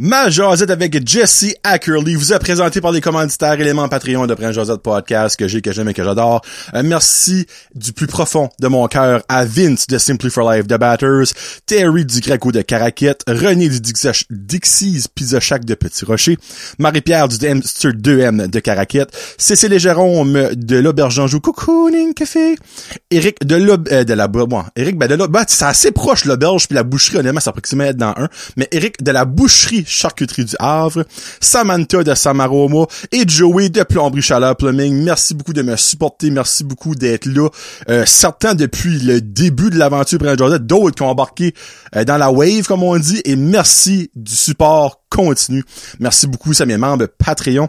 Ma Josette avec Jesse Ackerley vous est présenté par les commanditaires éléments Patreon de Prince Josette Podcast que j'ai, que j'aime et que j'adore. Un merci du plus profond de mon cœur à Vince de Simply for Life de Batters, Terry du Greco de Caraquette, René du Dixie- Dixie's Pizza Shack de Petit Rocher, Marie-Pierre du Dempster 2M de Caraquette, Cécile et Jérôme de l'Auberge Anjou Cocooning Café, Eric de l'Aub- euh, de la bon, Eric ben de la ben, c'est assez proche l'auberge puis la boucherie honnêtement ça pourrait être dans un mais Eric de la boucherie charcuterie du Havre Samantha de Samaroma et Joey de Plomberie Chaleur Plumbing. Merci beaucoup de me supporter. Merci beaucoup d'être là. Euh, certains depuis le début de l'aventure Brian Jordan d'autres qui ont embarqué euh, dans la wave comme on dit. Et merci du support continu. Merci beaucoup ça mes membres Patreon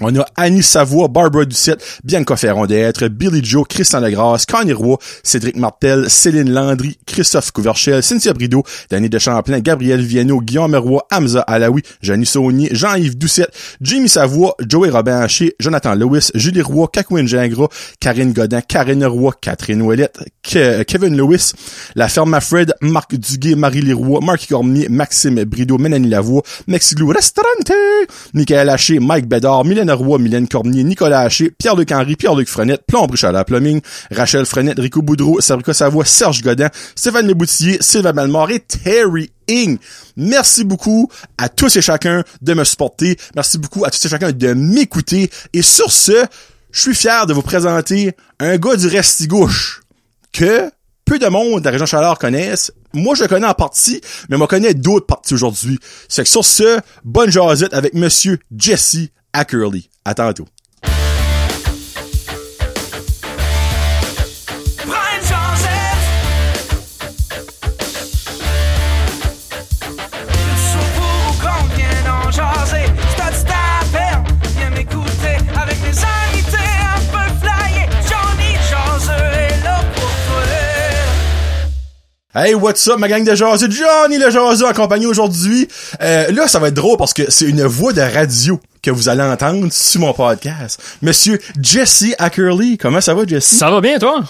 on a Annie Savoie, Barbara Ducette, Bianca Ferron d'être, Billy Joe, Christian Legrasse, Connie Roy, Cédric Martel, Céline Landry, Christophe Couverchel, Cynthia Brideau, Danny de Champlain, Gabriel Viano, Guillaume Roy, Hamza Alaoui, Jeannie Saunier, Jean-Yves Doucette, Jimmy Savoie, Joey Robin Haché, Jonathan Lewis, Julie Roy, Cacouine Gingras, Karine Godin, Karine Roy, Catherine Ouellette, Ke- Kevin Lewis, La Ferme Fred, Marc Duguay, Marie Leroy, Marc Cormier, Maxime Brideau, Mélanie Lavoie, Mexiglou Restaurante, Michael Haché, Mike Bédard, Mylène Roy, Mylène Cormier, Nicolas Haché, Pierre-Luc Henry, Pierre-Luc Frenette, Plomb Chaleur Plumbing, Rachel Frenette, Rico Boudreau, Sabrica Savoie, Serge Godin, Stéphane Leboutillier, Sylvain Malmore et Terry. Merci beaucoup à tous et chacun de me supporter. Merci beaucoup à tous et chacun de m'écouter. Et sur ce, je suis fier de vous présenter un gars du Restigouche que peu de monde de la région Chaleur connaissent. Moi, je le connais en partie, mais moi, connais d'autres parties aujourd'hui. C'est que sur ce, bonne jasette avec Monsieur Jesse Ackerley. À tantôt. Hey, what's up, ma gang de jaseux? Johnny le jaseux accompagné aujourd'hui. Euh, là, ça va être drôle parce que c'est une voix de radio que vous allez entendre sur mon podcast. Monsieur Jesse Ackerley. Comment ça va, Jesse? Ça va bien, toi?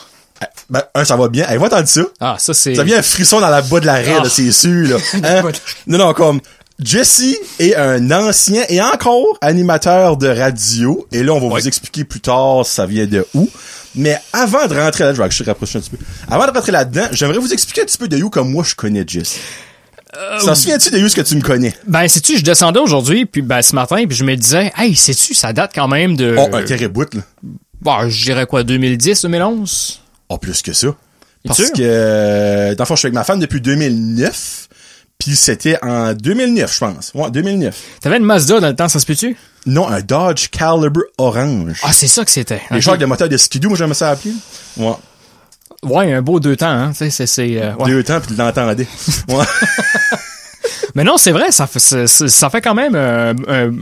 Ben, un, ça va bien. Hey, va entendre ça. Ah, ça, c'est... Ça vient un frisson dans la bas de l'arrêt, Ah. là, c'est sûr, là. Hein? Non, non, comme, Jesse est un ancien et encore animateur de radio. Et là, on va vous expliquer plus tard ça vient de où. Mais avant de rentrer là, je vais rapprocher un petit peu. Avant de rentrer là-dedans, j'aimerais vous expliquer un petit peu de où comme moi je connais Jesse. Euh, Ça se souvient-tu de où ce que tu me connais? Ben, sais-tu, je descendais aujourd'hui, puis ben, ce matin, puis je me disais, hey, sais-tu, ça date quand même de... Oh, un terrain bout, là. Bon, je dirais quoi, 2010, 2011? Oh, plus que ça. Parce sûr? que, dans le fond, je suis avec ma femme depuis 2009. Puis c'était en 2009, je pense. Ouais, 2009. T'avais une Mazda dans le temps, ça se peut-tu? Non, un Dodge Caliber orange. Ah, c'est ça que c'était. Les Ok. chars de moteur de skidoo, moi j'aimais ça appeler. Ouais. Ouais, un beau deux temps, hein, c'est... c'est, euh, ouais. Deux temps, puis l'entendais. ouais. Mais non, c'est vrai, ça fait, ça, fait quand même... Euh, euh,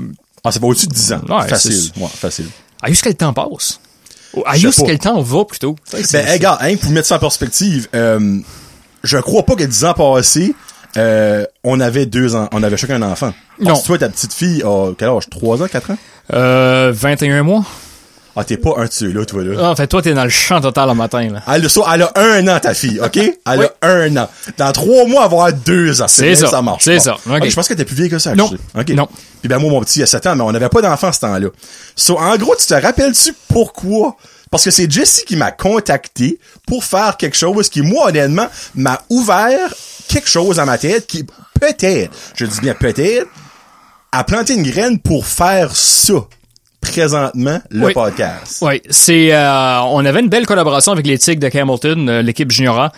Ah, ça va au-dessus de 10 ans. Ouais, facile. Ouais, facile. à ce que le temps passe. Ou À Je sais juste pas. que le temps va, plutôt. Ben, hey, gars, hein, pour mettre ça en perspective, euh, je crois pas que 10 ans passés, euh, on avait deux ans, on avait chacun un enfant. Non. Toi, ta petite fille a, quel âge? 3 ans, 4 ans? Euh, 21 mois. Ah, t'es pas un de ceux-là, toi, là. Ah, en fait, toi, t'es dans le champ total le matin, là. Elle, a ça, elle a un an, ta fille, OK? Elle Oui. a un an. Dans trois mois, elle va avoir deux ans. C'est ça. ça marche. C'est ça. Ok, je pense que t'es plus vieille que ça. Non. actually. OK. Non. Puis ben, moi, mon petit, il a 7 ans, mais on n'avait pas d'enfant ce temps-là. So, en gros, tu te rappelles-tu pourquoi? Parce que c'est Jessie qui m'a contacté pour faire quelque chose qui, moi, honnêtement, m'a ouvert quelque chose dans ma tête qui, peut-être, je dis bien peut-être, a planté une graine pour faire ça, présentement, le Oui. podcast. Oui, c'est euh, on avait une belle collaboration avec les Tigres de Hamilton, euh, l'équipe juniora.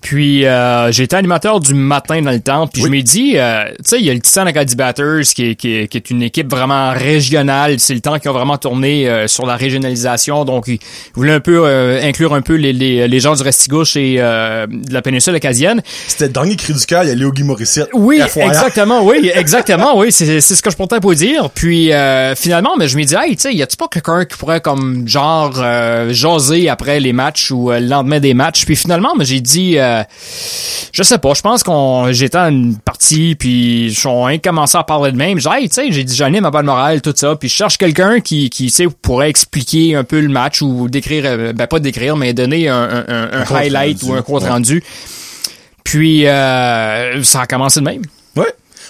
Puis euh, j'étais animateur du matin dans le temps, puis Oui. je m'ai dit euh, tu sais, il y a le Titan Acadie Batters qui est, qui, est, qui est une équipe vraiment régionale, c'est le temps qu'ils ont vraiment tourné euh, sur la régionalisation, donc ils voulaient un peu euh, inclure un peu les, les, les gens du Restigouche et euh, de la péninsule acadienne. C'était le dernier cri du cœur, il y a Léo Guy Morissette. Oui, exactement, oui, exactement, oui, c'est c'est ce que je pourrais pour dire. Puis euh, finalement, mais je me dis, hey, tu sais, y a-tu pas quelqu'un qui pourrait comme genre euh, jaser après les matchs ou euh, le lendemain des matchs? Puis finalement, j'ai dit, euh, je sais pas, je pense qu'on j'étais à une partie, puis on commencé à parler de même. J'ai dit, hey, tu sais, j'ai dit, j'anime à bonne morale, tout ça, puis je cherche quelqu'un qui, qui, tu sais, pourrait expliquer un peu le match ou décrire, ben pas décrire, mais donner un, un, un- un compte highlight rendu, ou un compte ouais. rendu. Puis euh, ça a commencé de même.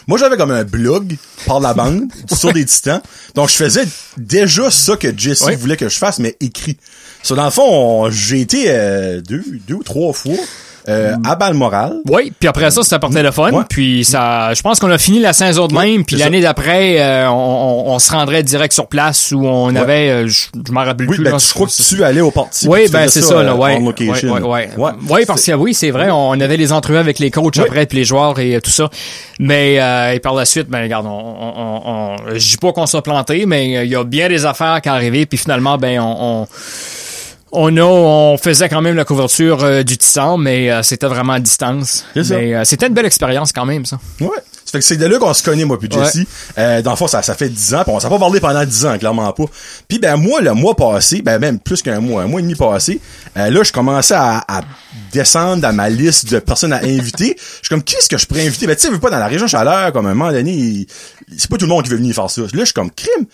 Moi, j'avais comme un blog par la bande sur des titans. Donc, je faisais déjà ça que Jesse voulait que je fasse, mais écrit. So, dans le fond, on- j'ai été euh, deux, deux ou trois fois euh, à Balmoral. Oui, puis après ça, c'était par téléphone. Ouais. Puis ça, je pense qu'on a fini la saison de même. Puis l'année d'après, euh, on, on- on se rendrait direct sur place où on avait, euh, je, je m'en rappelle Oui, plus. ben, là, je crois que tu allais au parti. Oui, ben c'est ça, là, euh, ouais. location. ouais, ouais, parce que oui, c'est vrai, on avait les entrevues avec les coachs Oui. après, puis les joueurs et tout ça. Mais euh, et par la suite, ben regarde, on, on, on, je dis pas qu'on s'est planté, mais il y a bien des affaires qui arrivaient, puis finalement, ben on, on a, on faisait quand même la couverture euh, du Titan, mais euh, c'était vraiment à distance. Mais euh, c'était une belle expérience quand même, ça. Ouais. Ça fait que c'est de là qu'on se connaît, moi, puis Jesse. Ouais. Euh, dans le fond, ça, ça fait 10 ans, puis on s'est pas parlé pendant 10 ans, clairement pas. Puis ben moi, le mois passé, ben même plus qu'un mois, un mois et demi passé, euh, là, je commençais à, à descendre dans ma liste de personnes à inviter. Je suis comme, qui est-ce que je pourrais inviter? Ben tu sais, je veux pas dans la région chaleur, comme à un moment donné, c'est pas tout le monde qui veut venir faire ça. Là, je suis comme, crime!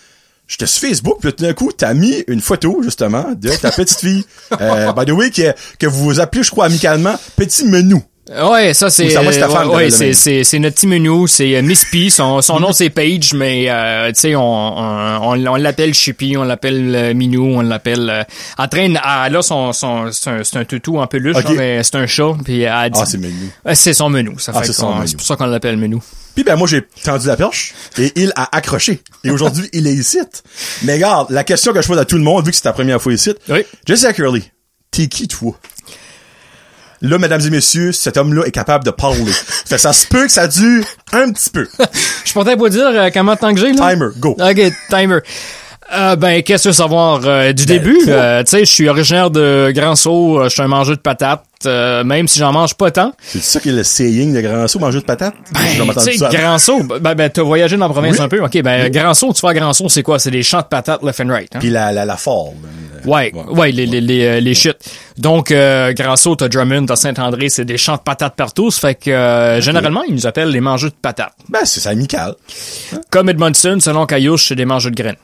J'étais sur Facebook, puis tout d'un coup, t'as mis une photo, justement, de ta petite fille. Euh, by the way, que, que vous appelez, je crois, amicalement, Petit Menu. Ouais, ça c'est euh, ouais, c'est c'est c'est notre petit menu, c'est euh, Miss P, son son nom c'est Paige mais euh, tu sais on on, on, on l'appelle Chippy, on l'appelle euh, Minou, on l'appelle euh, en train de- ah, là son son c'est un, un toutou en peluche mais c'est un chat puis elle a dit Ah, c'est Menu. Euh, c'est son menu, ça Ah, fait c'est pour ça qu'on l'appelle menu. Puis ben moi j'ai tendu la perche et il a accroché. Et aujourd'hui, il est ici. Mais regarde, la question que je pose à tout le monde, vu que c'est ta première fois ici, Oui. Jessica Curley, t'es qui toi? Là, mesdames et messieurs, cet homme-là est capable de parler. fait ça se peut que ça dure un petit peu. Je pourrais pas dire euh, comment de temps que j'ai là. Timer, go. OK, timer. Euh, ben, qu'est-ce que tu veux savoir euh, du Ben, début? toi. Euh, tu sais, je suis originaire de Grand Sault, euh, je suis un mangeur de patates, euh, même si j'en mange pas tant. C'est ça qui est le saying de grand saut, manger de patates? Ben, tu sais. Grand Sault, ben, ben t'as voyagé dans la province Oui. un peu. OK, ben, Grand Sault, tu vas à c'est quoi? C'est des champs de patates left and right. Hein? Puis la, la, la fall. Ouais, ouais, les, les, les, euh, les shit. Donc, euh, Grand Sault, t'as Drummond, t'as Saint-André, c'est des champs de patates partout. Ça fait que, euh, généralement, ils nous appellent les mangeurs de patates. Ben, c'est c'est amical. Comme Edmondson, selon Caillouche, c'est des mangeurs de graines.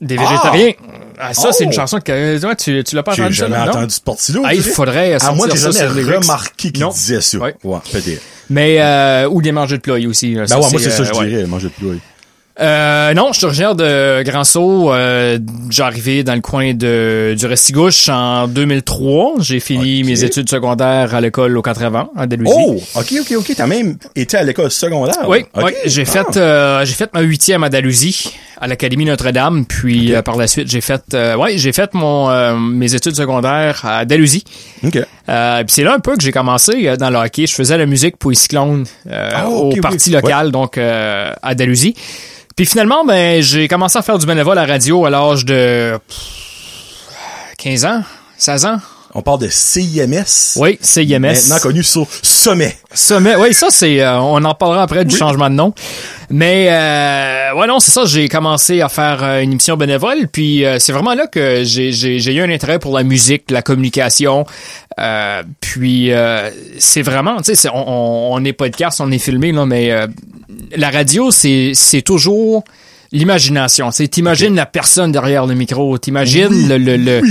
Des Ah! végétariens. Ah, ça, c'est Oh! une chanson que, ouais, tu, tu l'as pas J'ai entendu ça, jamais non? entendu ce. Ah, il faudrait À moi, j'ai ça jamais remarqué qu'il disait ça. Ouais. Ouais, peut-être. Mais, euh, ou des mangeurs de ploy aussi. Ben Ça, ouais, moi, c'est ça, euh, je dirais, manger de ploie. Euh, non, je suis originaire de Grand Sault. Euh, j'ai arrivé dans le coin de du Restigouche en 2003. J'ai fini mes études secondaires à l'école au 80 à Delusie. Oh, ok, ok, ok. T'as même été à l'école secondaire. Oui, Ok. oui, j'ai Ah. fait euh, j'ai fait ma huitième à Dalhousie à l'Académie Notre-Dame, puis euh, par la suite j'ai fait euh, ouais j'ai fait mon euh, mes études secondaires à Dalhousie. Ok. Euh, puis c'est là un peu que j'ai commencé euh, dans le hockey. Je faisais la musique pour les Cyclones euh, Ah, au ok, oui. parti local, donc euh, à Dalhousie. Puis finalement, ben j'ai commencé à faire du bénévole à la radio à l'âge de pff, 15 ans, 16 ans. On parle de CIMS. Oui, c'est IMS. Maintenant connu sur Sommet. Sommet. Oui, ça c'est euh, on en parlera après du changement de nom. Mais euh, ouais non, c'est ça, j'ai commencé à faire euh, une émission bénévole puis euh, c'est vraiment là que j'ai j'ai j'ai eu un intérêt pour la musique, la communication. Euh, puis euh, c'est vraiment, tu sais, c'est- on, on, on est podcast, on est filmé là, mais euh, la radio c'est c'est toujours l'imagination. Tu sais, t'imagines la personne derrière le micro, t'imagines Oui, le le, le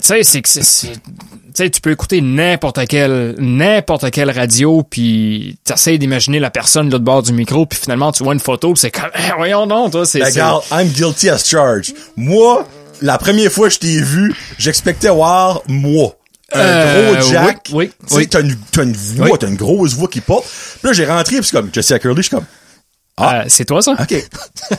tu sais, c'est que c'est- tu peux écouter n'importe quelle n'importe quelle radio, puis t'essayes d'imaginer la personne de l'autre bord du micro, puis finalement tu vois une photo, puis c'est comme, Eh, voyons donc, toi, c'est Ben, regarde, I'm guilty as charged. Moi, la première fois que je t'ai vu, j'expectais voir moi. Un Euh, gros Jack. oui. T'as une, t'as une voix, Oui. t'as une grosse voix qui porte. Puis là, j'ai rentré, puis c'est comme, Jessica Curly, je suis comme, Euh, c'est toi ça? OK.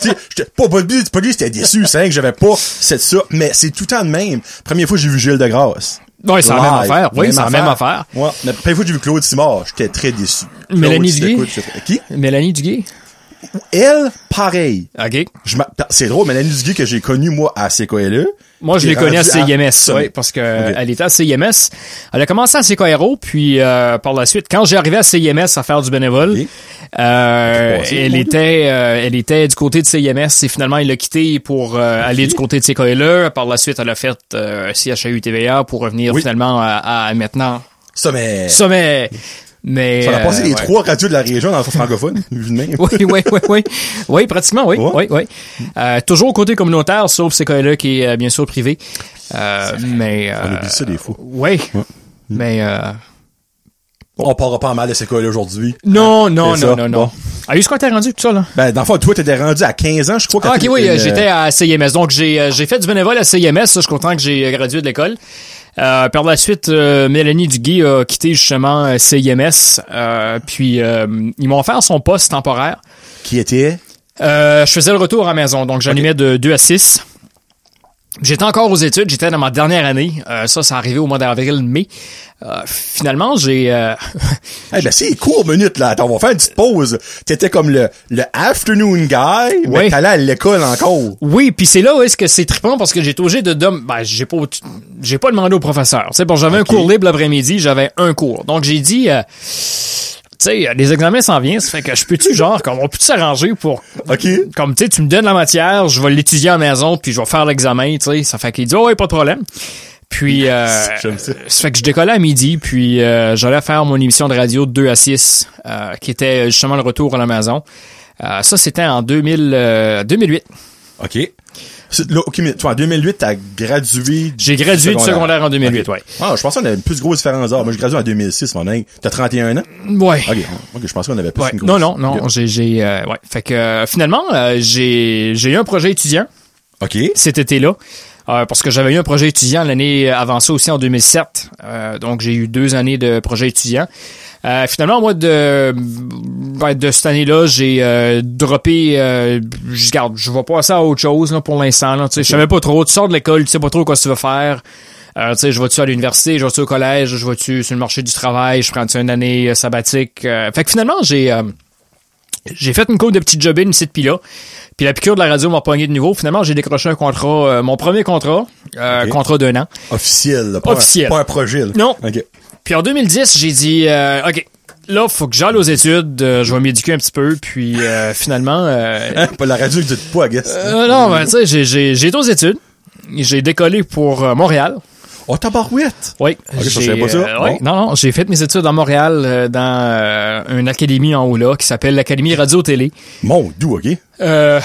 pas, pas, pas, que j'étais déçu, c'est vrai que j'avais pas cette ça, mais c'est tout le temps de même. Première fois j'ai vu Gilles de Grasse. Ouais, c'est la même affaire. Oui, c'est la même affaire. Ouais. La première fois que j'ai vu Claude Simard, j'étais très déçu. Mélanie Claude, Duguay? Qui? Mélanie Duguay? Elle, pareil. OK. C'est drôle, Mélanie Duguay que j'ai connue, moi, à CKLE. Moi, je est connue à CIMS, Sommet. oui, parce que Ok. elle était à CIMS. Elle a commencé à CKRO, puis euh, par la suite, quand j'ai arrivé à CIMS à faire du bénévole, euh, elle était euh, elle était du côté de CIMS et finalement, elle l'a quitté pour euh, aller du côté de CKLE. Par la suite, elle a fait CHAU TVA pour revenir Oui. finalement à, à maintenant mais... Sommet. Mais Ça a passé euh, les ouais. trois radios de la région dans le francophone, vu de même. oui, oui, oui, oui. Oui, pratiquement, oui. Ouais. Oui, oui. Euh, toujours côté communautaire, sauf CKLE qui est euh, bien sûr privé. Euh, mais. On Euh, oublie ça des fois. oui. Mais. Euh, On parlera pas mal de ces cas-là aujourd'hui. Non, non, c'est non, non, non. Bon. Ah, jusqu'à t'es rendu tout ça, là? Ben, dans le fond, toi, t'étais rendu à 15 ans, je crois. quand Ah, ok, oui, j'étais à CIMS. Donc, j'ai j'ai fait du bénévole à CIMS. Ça, je suis content que j'ai gradué de l'école. Euh, par la suite, euh, Mélanie Duguay a quitté justement euh, CIMS. Euh, puis, euh, ils m'ont offert son poste temporaire. Qui était? Euh, je faisais le retour à la maison. Donc, j'animais de 2 à 6. J'étais encore aux études. J'étais dans ma dernière année. Euh, ça, ça arrivé au mois d'avril-mai. Euh, finalement, j'ai... euh, Eh ben, c'est court minute, là. Attends, on va faire une petite pause. T'étais comme le, le afternoon guy, mais t'allais à l'école encore. Oui, puis c'est là où est-ce que c'est trippant parce que j'ai été obligé de ben j'ai pas j'ai pas demandé au professeur. Sais bon, j'avais un cours libre l'après-midi, j'avais un cours. Donc j'ai dit euh, sais, les examens s'en viennent, ça fait que je peux-tu genre comme on peut s'arranger pour OK? comme tu sais tu me donnes la matière, je vais l'étudier à la maison puis je vais faire l'examen, tu sais, ça fait qu'il dit oh, ouais, pas de problème. Puis euh, ça. ça fait que je décollais à midi, puis euh, j'allais faire mon émission de radio de 2 à 6, euh, qui était justement le retour à la maison. Euh, ça, c'était en 2000, euh, 2008. OK. Là, OK, mais toi, en 2008, t'as gradué. J'ai gradué du secondaire en 2008, Ok. ouais. Ah, je pensais qu'on avait une plus grosse différence d'âge. Moi, j'ai gradué en 2006, mon âge. T'as 31 ans? Ouais. OK. Je pensais qu'on avait plus Ouais. une grosse. Non, non, non. J'ai, j'ai, euh, ouais. Fait que euh, finalement, euh, j'ai, j'ai eu un projet étudiant OK. cet été-là. Euh, parce que j'avais eu un projet étudiant l'année avant ça aussi en 2007. Euh, donc j'ai eu deux années de projet étudiant. Euh, finalement, moi, de, ben, de cette année-là, j'ai euh, droppé... Euh, je garde, je vais passer à autre chose là, pour l'instant. Là, tu sais, Je savais pas trop. Tu sors de l'école, tu sais pas trop quoi tu vas faire. Euh, tu sais, je vais-tu à l'université, je vais-tu au collège, je vais-tu sur le marché du travail, je prends une année euh, sabbatique. Euh, fait que finalement, j'ai... j'ai fait une couple de petits jobs ici puis là. Puis la piqûre de la radio m'a pogné de nouveau. Finalement, j'ai décroché un contrat, euh, mon premier contrat, euh, contrat d'un an. Officiel, là, pas Officiel. Un, pas un projet, là. Non. Puis en 2010, j'ai dit, euh, OK, là, faut que j'aille aux études, euh, je vais m'éduquer un petit peu. Puis euh, finalement, euh, Hein? Pas la radio que tu dis pas, I guess. euh, non, ben, tu sais, j'ai- été aux études. J'ai décollé pour Montréal. Oh, tabarouette! Oui. Ok, ça, pas euh, ouais. Non, non, j'ai fait mes études à Montréal euh, dans euh, une académie en haut là qui s'appelle l'Académie Radio-Télé. Mon doux, OK? Euh,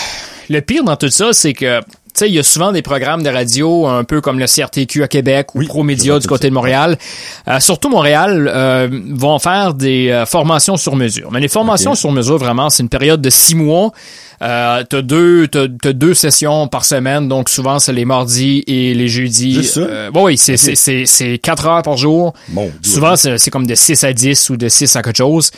le pire dans tout ça, c'est que, tu sais, il y a souvent des programmes de radio, un peu comme le CRTQ à Québec ou Oui, ProMédia du côté de Montréal. Euh, surtout Montréal euh, vont faire des euh, formations sur mesure. Mais les formations sur mesure, vraiment, c'est une période de six mois. Euh, t'as deux, t'as, t'as deux sessions par semaine, donc souvent c'est les mardis et les jeudis. Juste ça? Euh, bon, oui, c'est, c'est, c'est, c'est quatre heures par jour. Doux. Souvent, c'est, c'est comme de 6 à 10 ou de 6 à quelque chose.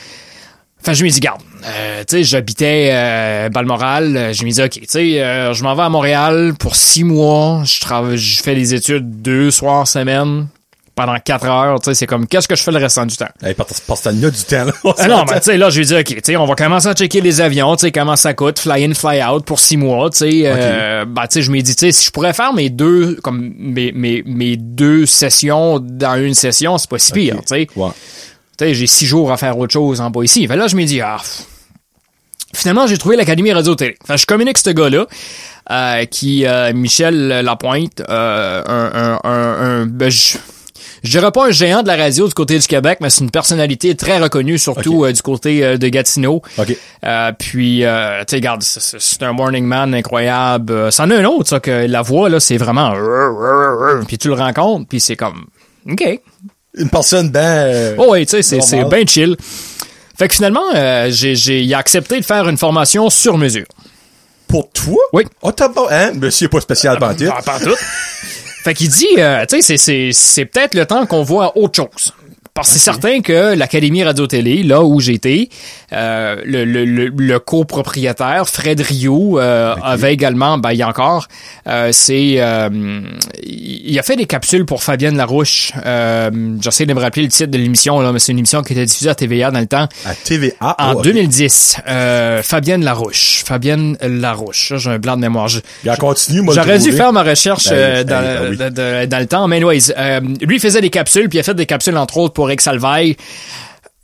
Enfin, je me dis, garde, euh, tu sais, j'habitais euh, Balmoral, euh, je me dis, ok, tu sais, euh, je m'en vais à Montréal pour six mois, je travaille, je fais des études deux soirs semaine pendant quatre heures, tu sais, c'est comme, qu'est-ce que je fais le restant du temps? Hey, parce t'as du temps, là. Ah non, mais tu sais, là, je lui dis, OK, tu sais, on va commencer à checker les avions, tu sais, comment ça coûte, fly in, fly out pour six mois, tu sais. euh, bah, tu sais, je me dis, tu sais, si je pourrais faire mes deux, comme, mes, mes, mes deux sessions dans une session, c'est pas si pire, tu sais. Ouais. Tu sais, j'ai six jours à faire autre chose en bas ici. Fait là, je me dis, ah, pff. Finalement, j'ai trouvé l'Académie Radio-Télé. Fait que je communique ce gars-là, euh, qui, euh, Michel Lapointe, euh, un, un, un, un- ben, je, je dirais pas un géant de la radio du côté du Québec, mais c'est une personnalité très reconnue, surtout euh, du côté euh, de Gatineau. OK. Euh, puis, euh, tu sais, regarde, c'est- un morning man incroyable. Euh, C'en a un autre, ça, que la voix, là, c'est vraiment... Puis tu le rencontres, puis c'est comme... OK, Une personne ben... Oh oui, tu sais, c'est, bien chill. Fait que finalement, euh, j'ai, j'ai, il a accepté de faire une formation sur mesure. Pour toi? Oui. Oh, t'as pas... Hein? Monsieur pas spécial pantit. Ah, pas en tout. fait qu'il dit, euh, tu sais, c'est, peut-être le temps qu'on voit autre chose. Parce que c'est certain que l'Académie Radio-Télé, là où j'étais, euh, le, le, le, le copropriétaire, Fred Rio, euh, avait également, ben, il y a encore, euh, c'est, euh, il a fait des capsules pour Fabienne Larouche. Euh, j'essaie de me rappeler le titre de l'émission, là, mais c'est une émission qui était diffusée à TVA dans le temps. À TVA. En Oh, ok. 2010, euh, Fabienne Larouche. Fabienne Larouche. J'ai un blanc de mémoire. Je- Regarde, continue, moi, J'aurais dû faire ma recherche Ben, dans, ben oui. de- de- dans le temps. Mais anyways, euh, lui il faisait des capsules, puis il a fait des capsules, entre autres, pour Eric Salvaille.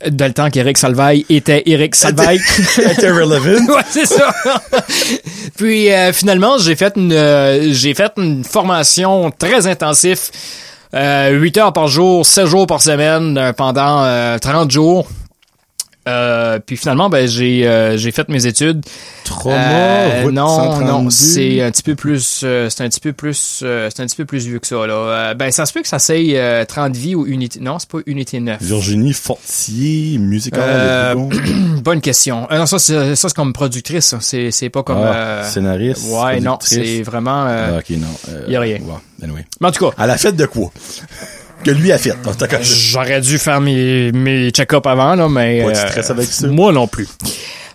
Dans le temps qu'Éric Salvaille était Eric Salvaille. Était relevant. ouais, c'est ça. Puis euh, finalement, j'ai fait une euh, j'ai fait une formation très intensive, euh, 8 heures par jour, 7 jours par semaine euh, pendant euh, 30 jours. Euh, puis finalement, ben j'ai euh, j'ai fait mes études. Trauma, Euh, non, 132. non, c'est un petit peu plus, euh, c'est un petit peu plus, euh, c'est un petit peu plus vieux que ça là. Ben ça se peut que ça euh, 30 vies ou unité. Non, c'est pas unité 9. Virginie Fortier, musical de Bougon. Bonne question. Non, ça c'est ça c'est comme productrice. ça. C'est c'est pas comme. Ah, scénariste, Ouais, non, productrice. c'est vraiment. Ah, ok, non. Y a rien. ouais, anyway. Mais en tout cas, Elle a fait de quoi? Que lui a fait. En tout cas, J'aurais dû faire mes, mes check-up avant, là, mais... Pas de stress avec ça. Moi non plus.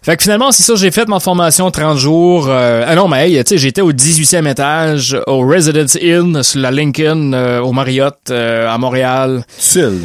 Fait que finalement, c'est ça, j'ai fait ma formation 30 jours. euh, ah non, mais hey, tu sais, j'étais au 18e étage, au Residence Inn, sur la Lincoln, euh, au Marriott, euh, à Montréal. seul.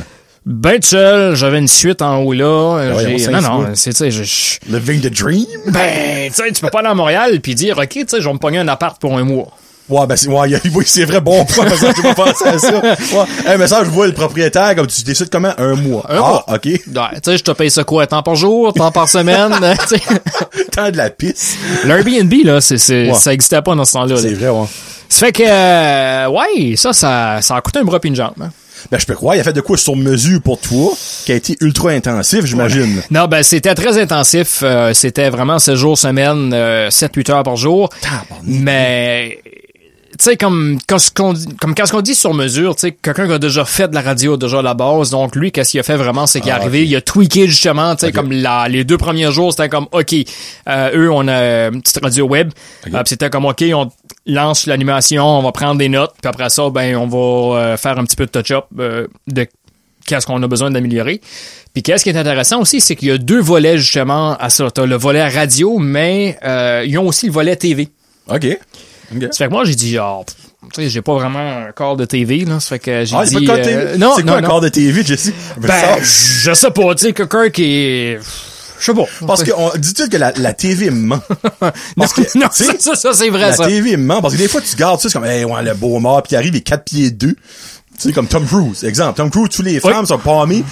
Ben seul, j'avais une suite en haut là. euh, j'ai- cinq non, non, c'est, tu sais, Living the dream? ben, tu sais, tu peux pas aller à Montréal puis dire, OK, tu sais, je vais me pogner un appart pour un mois. Ouais, ben, c'est, ouais, oui, c'est vrai, bon point, parce que j'ai pas pensé à ça. Ouais. Hey, mais ça, je vois le propriétaire, comme tu décides comment? Un mois. Un ah, mois. ok. Ouais, tu sais, je te paye ça quoi, temps par jour, temps par semaine, tu sais. Tant de la pisse. L'Airbnb, là, c'est, c'est, Ouais. ça existait pas dans ce temps-là. là. C'est vrai, ouais. Ça fait que, euh, ouais, ça, ça, ça a coûté un bras pis une jambe. hein. Ben, je peux croire, il a fait de quoi sur mesure pour toi, qui a été ultra intensif, j'imagine. Non, ben, c'était très intensif. euh, c'était vraiment 7 jours semaine, euh, 7-8 heures par jour. Mais, tu sais, comme, quand ce qu'on dit- comme quand ce qu'on dit sur mesure, tu sais, quelqu'un qui a déjà fait de la radio, déjà la base. Donc, lui, qu'est-ce qu'il a fait vraiment, c'est qu'il est Ah, arrivé, il a tweaké justement, tu sais, comme la, les deux premiers jours, c'était comme, OK, euh, eux, on a une petite radio web. Ok. Euh, c'était comme, OK, on lance l'animation, on va prendre des notes, puis après ça, ben, on va euh, faire un petit peu de touch-up euh, de qu'est-ce qu'on a besoin d'améliorer. Puis qu'est-ce qui est intéressant aussi, c'est qu'il y a deux volets justement à ça. T'as le volet radio, mais euh, ils ont aussi le volet TV. OK. OK. Ça fait que moi, j'ai dit, ah, pff, tu sais, j'ai pas vraiment un corps de TV, là. Ça fait que j'ai Ah, dit... pas de euh, TV? non, c'est quoi non, un non. corps de TV, Jesse? Ben, je sais pas, tu sais, quelqu'un qui est... Je sais pas. Parce que, on, dis-tu que la, la TV ment? non, Parce que, non, tu ça, sais, ça, ça, c'est vrai, la ça. TV ment, parce que des fois, tu gardes ça, c'est comme, hey, ouais, le beau mort, puis il arrive, il est 4 pieds 2. Tu sais, comme Tom Cruise, exemple. Tom Cruise, tous les Oui. femmes sont palmées.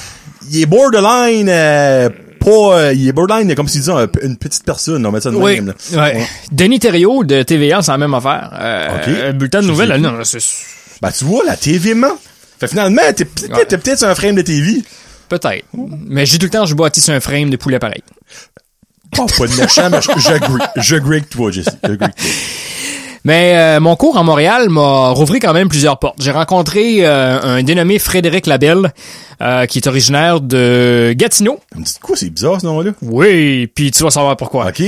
Il est borderline, euh, pas, euh, il est borderline, comme si disait un une petite personne, on met ça de Oui, même, là. ouais. Denis Thériault de TVA, c'est la même affaire. Euh, Ok. Un bulletin de nouvelles, là, non, c'est... Ben, tu vois, la TV ment. Fait finalement, t'es peut-être Ouais. sur un frame de TV. Peut-être. Mais j'ai tout le temps, je bâtis sur un frame de poulet pareil. Oh, pas de méchant, mais je- j'agree. J'agree avec toi, Jesse. J'agree avec toi. Mais euh, mon cours à Montréal m'a rouvri quand même plusieurs portes. J'ai rencontré euh, un dénommé Frédéric Labelle, euh, qui est originaire de Gatineau. Me dit, quoi, c'est bizarre, ce nom-là? Oui, puis tu vas savoir pourquoi. OK.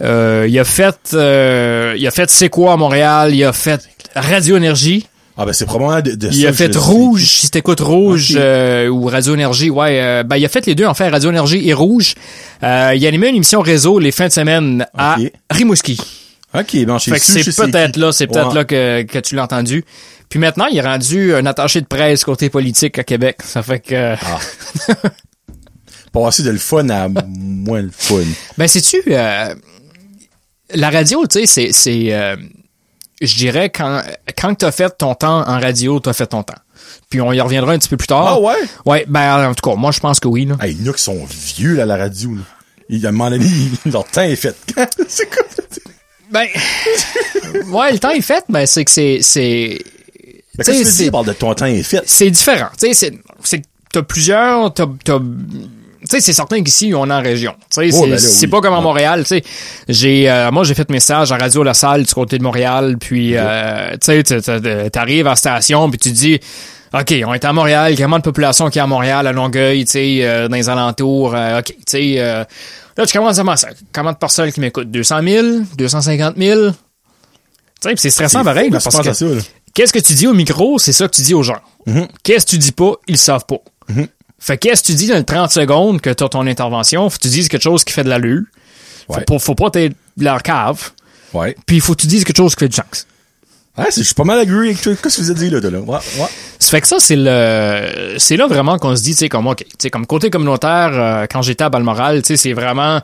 Euh, il a fait, euh, il a fait C'est quoi à Montréal, il a fait Radio Énergie, Ah, ben, c'est probablement de, de il a fait. Rouge, si t'écoutes Rouge euh, ou Radio Énergie, ouais, euh, ben il a fait les deux en fait, Radio Énergie et Rouge. Euh, il a animé une émission réseau les fins de semaine à. Rimouski. OK, bon, je Fait que c'est peut-être là, c'est peut-être Ouais. là que, que tu l'as entendu. Puis maintenant, il est rendu un attaché de presse côté politique à Québec. Ça fait que... Ah. Passer de le fun à moins le fun. Ben, sais-tu, euh, la radio, tu sais, c'est, c'est, euh, je dirais, quand, quand t'as fait ton temps en radio, t'as fait ton temps. Puis on y reviendra un petit peu plus tard. Ah ouais? Ouais, ben, en tout cas, moi, je pense que oui, là. Hey, il y en a qui sont vieux, là, à la radio, là. Il, à un moment donné, il- leur temps est fait. c'est quoi? Ben, ouais, le temps est fait, ben, c'est que c'est, c'est, Mais Tu sais, qu'est-ce que tu dis? c'est- Il parle de ton temps est fait? c'est différent. Tu sais, c'est, c'est, t'as plusieurs, t'as, t'as, tu sais, c'est certain qu'ici, on est en région. Tu sais, Oh, c'est, ben oui. pas comme à. Montréal. Tu sais, j'ai, euh, moi, j'ai fait mes stages à Radio La Salle du côté de Montréal, puis, euh, tu sais, t'arrives à la station, puis tu dis, OK, on est à Montréal, il y a de population qui est à Montréal, à Longueuil, tu sais, euh, dans les alentours, euh, OK, tu sais, euh, là, tu commences à penser, comment de personnes qui m'écoutent? 200 000? 250 000? Tu sais, c'est stressant pareil, là, parce que. Qu'est-ce que tu dis au micro, c'est ça que tu dis aux gens. Mhm. Qu'est-ce que tu dis pas, ils savent pas. Fait qu'est-ce que tu dis dans le 30 secondes que tu as ton intervention, faut que tu dises quelque chose qui fait de l'allure. Faut, Ouais. pas, faut pas être leur cave. Ouais. Puis il faut que tu dises quelque chose qui fait du sens. C'est- je suis pas mal agree avec toi. Qu'est-ce que vous avez dit, là, toi, là? Ouais, ouais. Ça fait que ça, c'est le, c'est là vraiment qu'on se dit, tu sais, comme, OK, tu sais, comme côté communautaire, euh, quand j'étais à Balmoral, tu sais, c'est vraiment,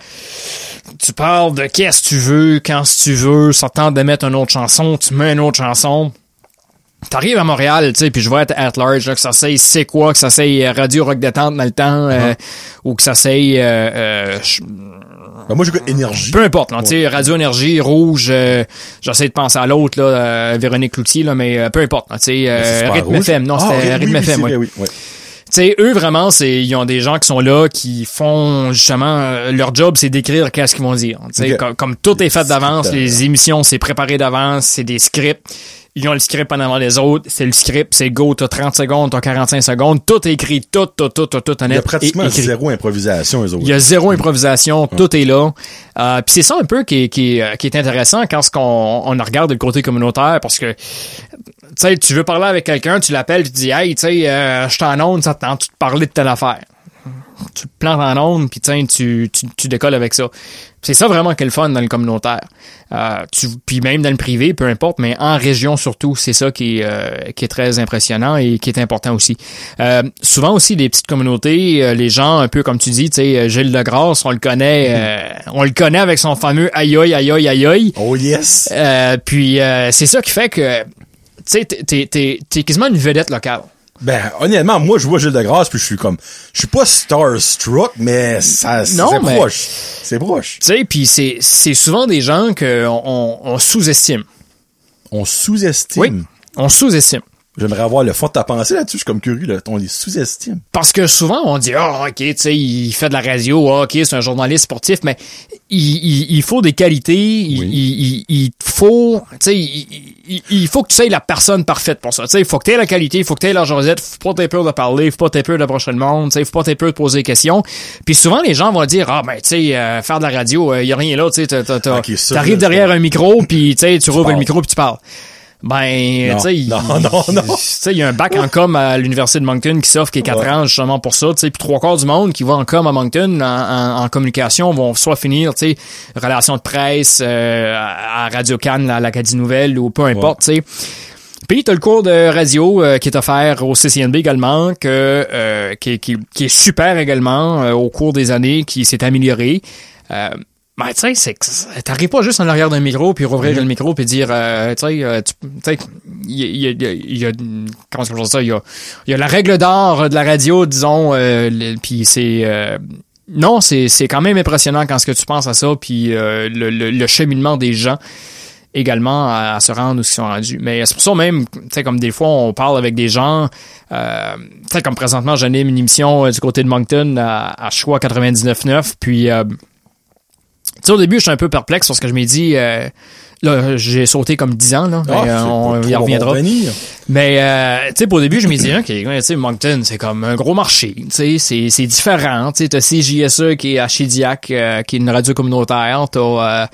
tu parles de qu'est-ce que tu veux, quand ce tu veux, ça te tente de mettre une autre chanson, tu mets une autre chanson. T'arrives à Montréal, tu sais, puis je vois être at large, là, que ça c'est c'est quoi, que ça c'est euh, Radio Rock Détente dans le temps, euh, ou que ça c'est, euh, euh, Ben, moi, j'écoute énergie. peu importe, là, tu sais, Radio Énergie, Rouge, euh, j'essaie de penser à l'autre, là, euh, Véronique Cloutier, là, mais euh, peu importe, tu sais, Ben, euh, Rythme. FM, non, Ah, c'était oui, Rythme oui, FM, vrai, oui, ouais. Tu sais, eux vraiment, c'est ils ont des gens qui sont là, qui font justement euh, leur job, c'est d'écrire qu'est-ce qu'ils vont dire. Tu sais, comme, comme tout est fait d'avance, les émissions c'est préparé d'avance, c'est des scripts. Ils ont le script en avant les autres, c'est le script, c'est go, t'as 30 secondes, t'as 45 secondes, tout est écrit, tout, tout, tout, tout, tout Il y a pratiquement écrit. zéro improvisation, autres. Il y a zéro improvisation, tout est là. Euh, Puis c'est ça un peu qui est, qui est, qui est intéressant quand ce qu'on on regarde le côté communautaire parce que tu sais, tu veux parler avec quelqu'un, tu l'appelles, tu dis Hey, tu sais, euh, je t'en ça te tente de parler de telle affaire. Tu te plantes en onde, puis tiens, tu, tu, tu décolles avec ça. C'est ça vraiment qui est le fun dans le communautaire. Euh, tu, puis même dans le privé, peu importe, mais en région surtout, c'est ça qui est, euh, qui est très impressionnant et qui est important aussi. Euh, souvent aussi, les petites communautés, les gens, un peu comme tu dis, tu sais, Gilles Degrasse, on le connaît, euh, on le connaît avec son fameux aïe aïe aïe aïe aïe. Oh yes! Puis c'est ça qui fait que, tu sais, t'es- t'es- t'es t'es quasiment une vedette locale. Ben, honnêtement, moi, je vois Gilles de Grasse, puis je suis comme, je suis pas starstruck, mais ça, c'est Non, mais- proche. C'est proche. Tu sais, puis c'est c'est souvent des gens qu'on on, on sous-estime. On sous-estime. Oui, on sous-estime. J'aimerais avoir le fond de ta pensée là-dessus. Je suis comme curieux, là. On les sous-estime. Parce que souvent, on dit, ah, ok, tu sais, il fait de la radio, ah, ok, c'est un journaliste sportif, mais il, il, il faut des qualités, il, Oui. il, faut, tu sais, il, faut que tu sois la personne parfaite pour ça. Tu sais, il faut que tu aies la qualité, il faut que tu aies la jasette, faut pas t'aies peur de parler, faut pas t'aies peur d'approcher le monde, tu sais, faut pas t'aies peur de poser des questions. Puis souvent, les gens vont dire, ah, ben, tu sais, euh, faire de la radio, il y a rien là, tu sais, t'arrives derrière un micro, puis tu sais, tu rouvres le micro, puis tu parles. Ben, tu sais, il- y a un bac en com à l'université de Moncton qui s'offre qui est 4 Ouais. ans justement pour ça, tu sais, puis trois quarts du monde qui va en com à Moncton en, en- en communication vont soit finir, tu sais, relations de presse euh, à Radio Cannes, à l'Acadie Nouvelle ou peu importe, tu sais. Puis t'as le cours de radio euh, qui est offert au CCNB également, que euh, qui, est- qui, qui est super également euh, au cours des années, qui s'est amélioré. Euh, ben, tu sais, c'est que t'arrives pas juste en arrière d'un micro puis rouvrir le micro puis dire, euh, tu sais, euh, tu tu sais, il y y y a- comment je ça, il y a, il y a la règle d'or de la radio, disons, euh, puis c'est, euh, non, c'est, c'est quand même impressionnant quand ce que tu penses à ça puis euh, le, le, le cheminement des gens également à, à se rendre où ils sont rendus. Mais c'est pour ça même, tu sais, comme des fois, on parle avec des gens, euh, tu sais, comme présentement, j'anime une émission euh, du côté de Moncton à, à Choix 99.9, puis, euh, sais, au début, je suis un peu perplexe parce que je m'ai dit, euh, là, j'ai sauté comme 10 ans, là, mais, Ah, euh, c'est on y reviendra. Mais, euh, tu sais, pour au début, je me disais, OK, ouais, tu sais, Moncton, c'est comme un gros marché, tu sais, c'est, c'est différent, tu sais, t'as CJSE qui est à Chidiac, euh, qui est une radio communautaire, t'as, euh,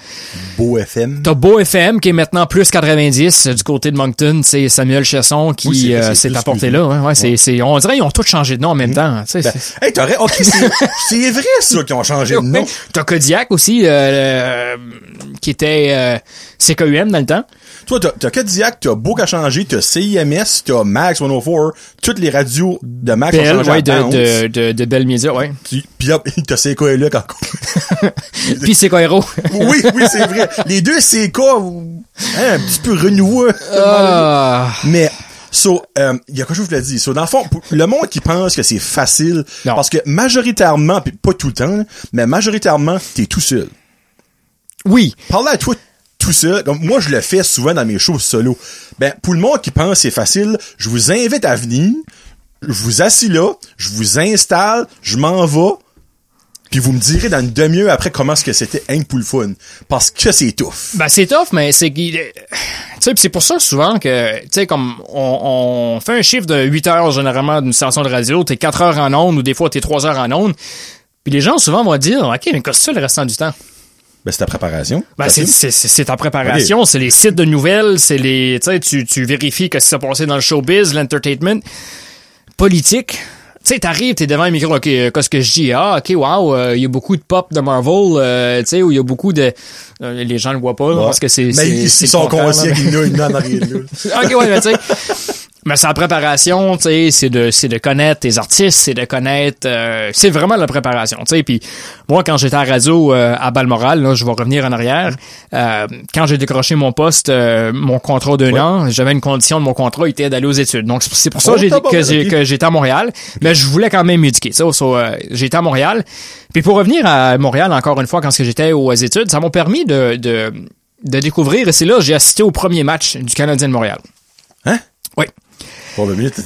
Beau FM. T'as Beau FM qui est maintenant plus 90 euh, du côté de Moncton, c'est Samuel Chesson qui euh, s'est apporté là. Ouais, ouais, c'est, c'est, on dirait qu'ils ont tous changé de nom en même temps. tu sais, Ben, hey, t'aurais, ok, c'est, vrai, ça, qu'ils ont changé de nom. T'as Kodiak aussi, euh, euh, qui était euh, CKUM dans le temps. Toi, t'as, t'as Kodiak, t'as Beau qui a changé, t'as CIMS, t'as Max 104, toutes les radios de Max ont Bell, changé ouais, à de, de, de, de Bell Media, ouais. Puis, puis hop, t'as CKLE encore. Puis Coero. oui, oui, c'est vrai. Les deux CK, hein, un petit peu renouveau. Ah, Mais, so, euh, il y a quelque chose que je voulais dire. So, dans le fond, le monde qui pense que c'est facile, Non. parce que majoritairement, puis pas tout le temps, là, mais majoritairement, t'es tout seul. oui. Parler à toi tout seul, comme moi je le fais souvent dans mes shows solo. Ben, pour le monde qui pense c'est facile, je vous invite à venir, je vous assis là, je vous installe, je m'en vais, puis vous me direz dans une demi-heure après comment est-ce que c'était un pour le fun. Parce que c'est tough. Ben c'est tough, mais c'est c'est pour ça souvent que, tu sais, comme on, fait un chiffre de 8 heures généralement d'une station de radio, t'es 4 heures en ondes ou des fois t'es 3 heures en ondes, puis les gens souvent vont dire, ok, mais qu'est-ce que le restant du temps? Ben, c'est ta préparation. Ben, c'est, ta préparation, c'est les sites de nouvelles, c'est les, tu tu, vérifies que ce qui s'est passé dans le showbiz, l'entertainment, politique. Tu sais, t'arrives, t'es devant un micro, ok, euh, qu'est-ce que je dis? Ah, ok, wow, euh, il y a beaucoup de pop de Marvel, euh, tu sais, où il y a beaucoup de, les gens le voient pas, Ouais. parce que c'est, Mais ils, sont conscients qu'il y en a ok, ouais, mais tu sais. Mais c'est la préparation, tu sais, c'est de, c'est de connaître tes artistes, c'est de connaître, euh, c'est vraiment la préparation, tu sais. Puis moi, quand j'étais à radio euh, à Balmoral, là, je vais revenir en arrière. euh, quand j'ai décroché mon poste, euh, mon contrat d'un Ouais. an, j'avais une condition de mon contrat, était d'aller aux études. Donc c'est pour ça Oh, que que, j'ai- ok. que j'étais à Montréal, mais je voulais quand même m'éduquer. Ça, so, euh, j'étais à Montréal. Puis pour revenir à Montréal encore une fois, quand j'étais aux études, ça m'a permis de, de de découvrir. Et c'est là que j'ai assisté au premier match du Canadien de Montréal. Hein? Oui. Pour le minute,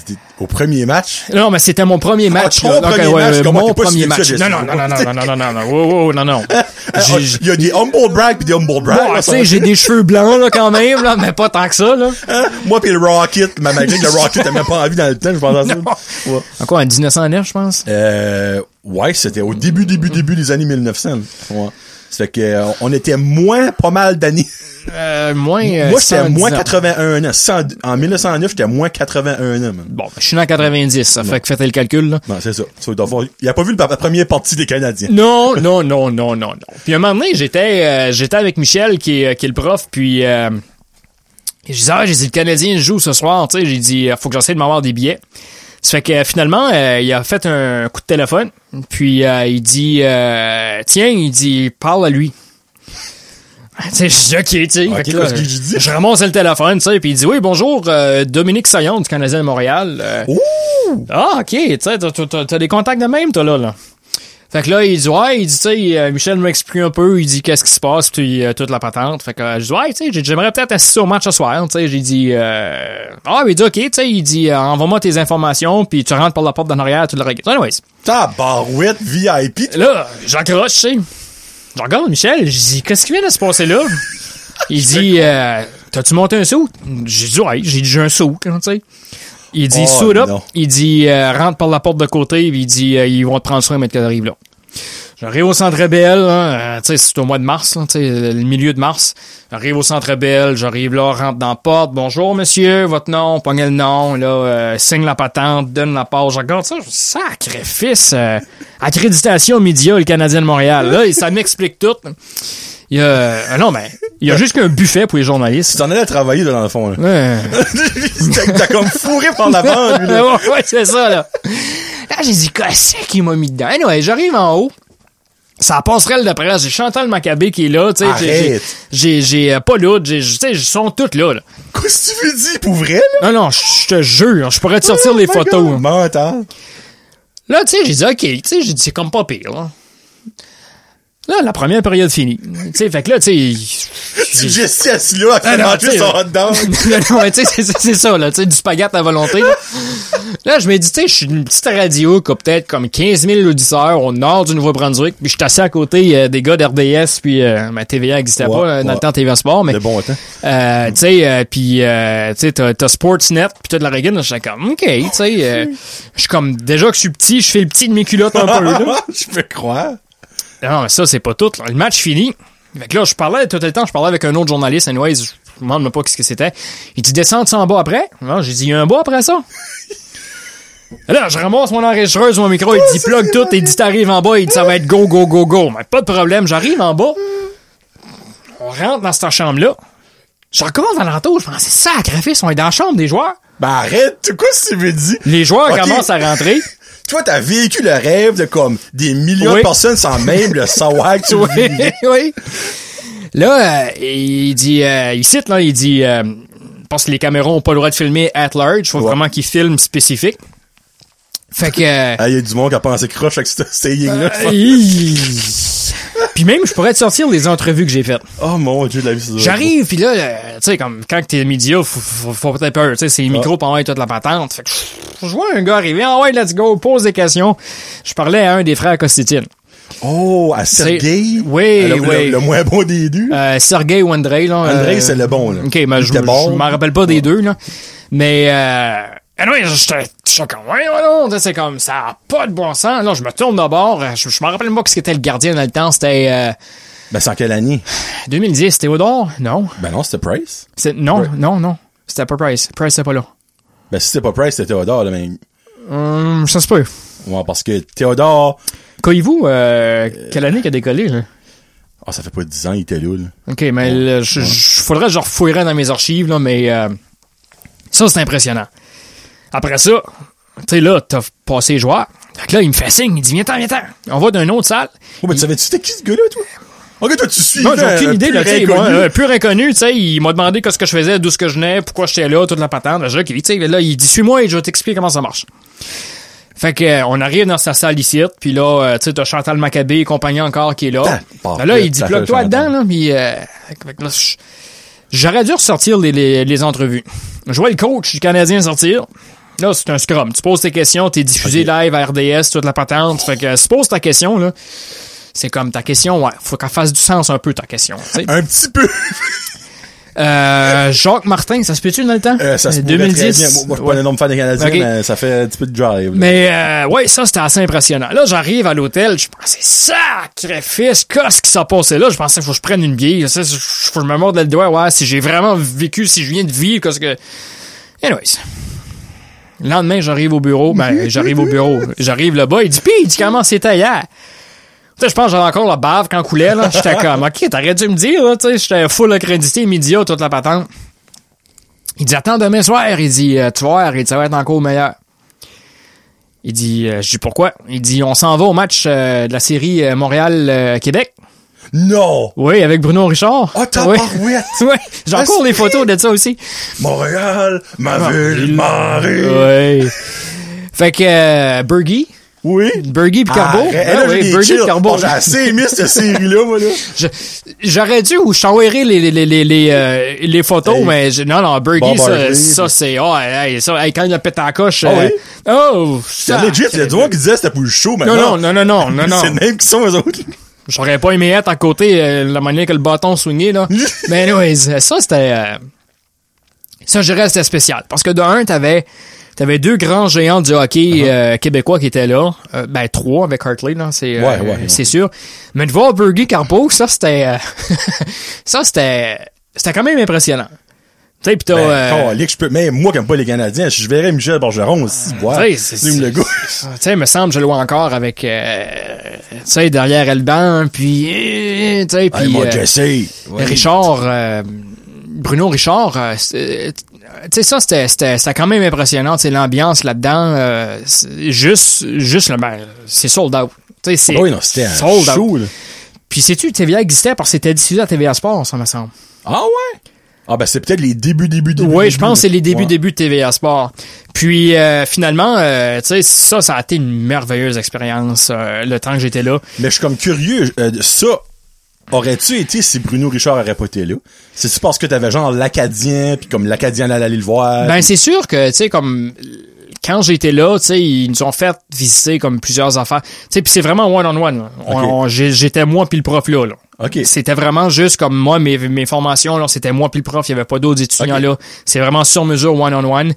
au premier match. Non, mais c'était mon premier ah, match. Ah, ton là, premier ouais, match, mon premier match. Non, non, non, non, non, non, non, non, oh, oh, non, non. Ah, il y a des humble brag puis des humble brag. Bon, tu sais, j'ai des cheveux blancs, là, quand même, là, mais pas tant que ça, là. Hein? Moi puis le Rocket, ma malgré le Rocket t'as même pas envie dans le temps, je pense Encore en 1909, je pense? Euh, ouais, c'était au début, début, début des années 1900. Ouais. Ça que, euh, on était moins pas mal d'années euh, moins, euh, Moi, j'étais 110 moins ans. 81 ans. En 1909, j'étais moins 81 ans, man. Bon, ben, je suis né en 90, ça fait que faites le calcul, là. Non, c'est ça. Il a pas vu le- la première partie des Canadiens. Non, non, non, non, non, non. Puis un moment donné, j'étais, euh, j'étais avec Michel, qui est, qui est le prof, puis euh, je disais, ah, j'ai dit, le Canadien joue ce soir, tu sais, j'ai dit, faut que j'essaie de m'avoir des billets. Ça fait que finalement, euh, il a fait un coup de téléphone, puis il dit, euh, tiens, il dit, parle à lui. Je dis, ok, tu sais. Dit? Je ramasse le téléphone, tu sais, puis il dit, oui, bonjour, euh, Dominique Saillon du Canadien de Montréal. Euh, Ouh! ah, ok, tu sais, t'as- des contacts de même, toi, là, là. Fait que là, il dit, ouais, il dit, tu sais, euh, Michel m'explique un peu, il dit, qu'est-ce qui se passe, puis euh, toute la patente. Fait que euh, je dis, ouais, tu sais, j'ai- j'aimerais peut-être assister au match ce soir, tu sais. J'ai dit, euh, ah, il dit, ok, tu sais, il dit, envoie-moi tes informations, puis tu rentres par la porte d'en arrière, tu le regardes. Anyways. Tabarouette VIP. Là, j'accroche, tu sais. Je regarde Michel, je dis, qu'est-ce qui vient de se passer là? Il dit, euh, t'as-tu monté un saut? J'ai dit, ouais, j'ai dit, j'ai un saut, tu sais. Il dit, Oh, suit up. non. Il dit, euh, rentre par la porte de côté, puis il dit, euh, ils vont te prendre soin, mais tu arrives là. J'arrive au Centre Bell, hein, euh, tu sais, c'est au mois de mars, là, tu sais, le milieu de mars. J'arrive au Centre Bell, j'arrive là, rentre dans la porte. Bonjour, monsieur, votre nom, pognez le nom, là, euh, signe la patente, donne la page. Regarde ça, sacrifice, euh, accréditation média, le Canadien de Montréal. Là, et ça m'explique tout. Il y a, ah non, mais, il y a juste qu'un buffet pour les journalistes. Tu t'en allais travailler, là, dans le fond, là. Ouais. T'as t'as comme fourré par la bande, lui, là. ouais, ouais, c'est ça, là. Là, j'ai dit, qu'est-ce qu'il m'a mis dedans? Anyway, j'arrive en haut. Ça passerelle de presse. J'ai Chantal Maccabé qui est là, tu sais. j'ai- j'ai- euh, pas l'autre, j'ai, tu sais, ils sont toutes là, là. Qu'est-ce que tu veux dire, pour vrai, là? Non, non, je te jure, je pourrais te sortir les Oh photos. Mental. Là, tu sais, j'ai dit, OK, tu sais, j'ai dit, c'est comme pas pire, là. Là, la première période finie. Tu sais, fait que là, tu sais, assis là, à Ah manger tu sais, son hot dog. non, mais tu sais, c'est- ça, là, tu sais, du spaghetti à volonté. Là, Là, je me dis, tu sais, je suis une petite radio qui a peut-être comme 15 000 auditeurs au nord du Nouveau-Brunswick, puis je suis assis à côté euh, des gars d'RDS, puis euh, ma TVA n'existait Ouais, pas euh, dans ouais. le temps TVA Sport, mais bon temps. euh, tu sais, puis tu sais, t'as, Sportsnet, puis t'as de la Reagan, je suis comme, ok, tu sais, euh, je suis comme, déjà que je suis petit, je fais le petit de mes culottes un peu, là. Je peux croire. Non, mais ça, c'est pas tout. là. Le match fini. Fait que là, je parlais, tout le temps, je parlais avec un autre journaliste, anyways, je me demande même pas ce que c'était. Il dit, descends en bas après. Non, j'ai dit, il y a un bas après ça. Là, je ramasse mon enregistreuse, mon micro, il dit, plug tout, il dit, t'arrives en bas, il dit, ça va être go, go, go, go. Mais pas de problème, j'arrive en bas. On rentre dans cette chambre-là. Je recommence dans l'entour, je pense, c'est sacrifice, on est dans la chambre des joueurs. Ben arrête, tu quoi ce que tu veux dire? Les joueurs commencent à rentrer. Toi, t'as vécu le rêve de comme des millions Oui. de personnes sans même le savoir que tu oui, oui. Là, euh, il dit, euh, il cite, là, il dit, euh, parce que les caméras ont pas le droit de filmer at large, faut Ouais. vraiment qu'ils filment spécifique. Fait que, euh, Ah, il y a du monde qui a pensé croche avec ce saying-là. je pense. hi- puis même, je pourrais te sortir les entrevues que j'ai faites. Oh mon dieu, de la vie, c'est J'arrive, puis là, euh, tu sais, comme quand t'es média, faut, faut, faut peut-être peur, tu sais, c'est les micros pour envoyer toute la patente. Fait que, je vois un gars arriver, ah ouais, let's go, pose des questions. Je parlais à un des frères Costitine. Oh, à Sergei? Oui, le, oui. Le, le moins bon des deux. Euh, Sergei ou Andrei, là. Andrei, euh, c'est le bon, là. OK, mais je, je m'en rappelle pas des deux, là. Mais, euh, anyway, j'étais j'étais comme, ouais, ouais, non, c'est comme, ça a pas de bon sens. Là, je me tourne d'abord. Je, je me rappelle pas ce qu'était le gardien dans le temps. C'était, euh, Ben, c'est en quelle année? 2010. Théodore? Non. Ben non, c'était Price. C'est, non, Ouais. non, non. C'était pas Price. Price, c'était pas là. Ben, si c'était pas Price, c'était Théodore, là, mais... Hum, ça se peut. Ouais, parce que Théodore... Coyez-vous, euh, quelle année qu'il a décollé, là? Ah, ça fait pas 10 ans, il était là, là. OK, mais là, je, je- faudrait que je refouillerais dans mes archives, là, mais euh, ça, c'est impressionnant. Après ça, tu sais, là, t'as passé les joueurs. Fait que là, il me fait signe, il dit, viens-t'en, viens-t'en. On va d'une autre salle. Oh, ben, tu savais-tu c'était qui, ce gars-là, toi? Ok, toi, tu suis. Non, j'ai aucune idée, là, tu sais, euh, pur inconnu, tu sais, il m'a demandé qu'est-ce que je faisais, d'où ce que je venais, pourquoi j'étais là, toute la patente. OK, tu sais, là, il dit, suis-moi et je vais t'expliquer comment ça marche. Fait que, euh, on arrive dans sa salle ici, puis là, euh, tu sais, t'as Chantal Maccabé et compagnie encore qui est là. Bon, Ben là, il dit, fait dedans, là, puis euh, fait que là, je- j'aurais dû ressortir les, les, les entrevues. je vois le coach du Canadien sortir. Là, c'est un scrum. Tu poses tes questions, t'es diffusé live à RDS, toute la patente. Fait que si tu poses ta question, là, c'est comme ta question, ouais, faut qu'elle fasse du sens un peu, ta question. Un petit peu. Euh, Jacques Martin, ça se peut-tu dans le temps? Euh, ça se Euh, pourrait très bien. Moi, je suis pas Ouais. un énorme fan des Canadiens, mais ça fait un petit peu de drive. là. Mais euh, ouais, ça c'était assez impressionnant. Là, j'arrive à l'hôtel, je pensais sacrifice, qu'est-ce qui s'est passé là? Je pensais qu'il faut que je prenne une bière, ça, faut que je me morde le doigt, ouais, si j'ai vraiment vécu, si je viens de vivre, qu'est-ce que. Anyways. Le lendemain, j'arrive au bureau, ben j'arrive au bureau, j'arrive là-bas, il dit pis, il dit comment c'était hier? Tu sais, je pense que j'avais encore la bave quand coulait, là. J'étais comme, OK, t'aurais dû me dire, là, tu sais, j'étais full accrédité, média, toute la patente. Il dit, attends, demain soir, il dit, euh, tu dit, ça va être encore meilleur. Il dit, euh, je dis pourquoi? Il dit, on s'en va au match euh, de la série euh, Montréal-Québec. Non! Oui, avec Bruno Richard. Oh, oui. tabarouette! oui. Ah, encore des c'est- photos de ça aussi. Montréal, ma Ah, ville, il- Marie. Oui. Fait que, euh, Bergie, Oui. Bergie pis Carbo. Ah oui, chills. pis Carbo. Oh, J'ai assez aimé cette série-là, moi, là. J'aurais dû ou je t'enverrai les, les, les, les, euh, les photos, Hey. mais je- non, non, Bergie, Bob ça, ça c'est, oh, hey, ça, hey, quand il a pété la coche, Ah euh, oui? oh, C'est ça- legit, il y a du monde qui disait que c'était pour le show, Non, maintenant. non, non, non, non, non, non. C'est même qui sont eux autres. J'aurais pas aimé être à côté, euh, la manière que le bâton swingait, là. Mais anyways, ça, c'était, euh, ça, je dirais, c'était spécial. Parce que de un, t'avais, t'avais deux grands géants du hockey euh, québécois qui étaient là. Euh, ben, trois avec Hartley, là, c'est, euh, Ouais, ouais, sûr. Mais de voir Bergie Carpo, ça, c'était, ça, c'était, c'était quand même impressionnant. Tu sais, pis t'as, Ben, euh, je peux, même moi qui aime pas les Canadiens, je verrais Michel Bergeron aussi, ouais. Allume le gars. Tu sais, me semble, je le vois encore avec, euh, tu sais, derrière le banc, puis, euh, tu sais, Hey, puis, moi, euh, Jesse. Ouais. Richard, euh, Bruno Richard, euh, c'est- tu sais, ça, c'était, c'était, c'était quand même impressionnant, tu sais, l'ambiance là-dedans, euh, c'est juste, juste le, ben, c'est sold out. Tu sais, c'est Ah oui, non, c'était un sold out. show, là. Puis sais-tu, TVA existait parce que c'était diffusé à TVA Sport, ça me semble. Ah ouais? Ah ben c'est peut-être les débuts, débuts, débuts. Oui, je pense que c'est les débuts, débuts de TVA Sport. Puis euh, finalement, euh, tu sais, ça, ça a été une merveilleuse expérience euh, le temps que j'étais là. Mais je suis comme curieux, euh, ça, aurais-tu été si Bruno Richard aurait pas été là? C'est-tu parce que t'avais genre l'Acadien, puis comme l'Acadien allait aller le voir? Ben c'est sûr que tu sais comme quand j'étais là, tu sais, ils nous ont fait visiter comme plusieurs affaires. Tu sais, puis c'est vraiment one on one. Ok. J'étais moi puis le prof là. là. C'était vraiment juste comme moi mes, mes formations là, c'était moi puis le prof, il y avait pas d'autres étudiants là. C'est vraiment sur mesure one on one.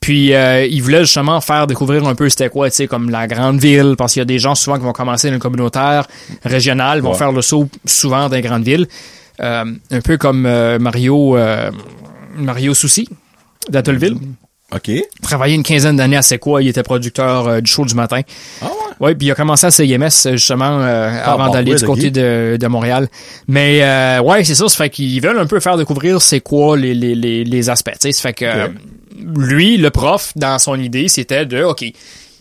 Puis euh, ils voulaient justement faire découvrir un peu c'était quoi, tu sais, comme la grande ville, parce qu'il y a des gens souvent qui vont commencer dans le communautaire régional, vont Ouais. faire le saut souvent dans les grandes villes. Euh, un peu comme euh, Mario euh, Mario Soucy d'Atollville. OK. Travaillé une quinzaine d'années à C'est quoi, il était producteur euh, du show du matin. Ah ouais? Oui, puis il a commencé à CIMS justement euh, avant bon, d'aller oui, du côté de, de Montréal. Mais euh, ouais, c'est ça, ça fait qu'ils veulent un peu faire découvrir c'est quoi les, les, les, les aspects. tu sais. Fait que euh, lui, le prof, dans son idée, c'était de OK.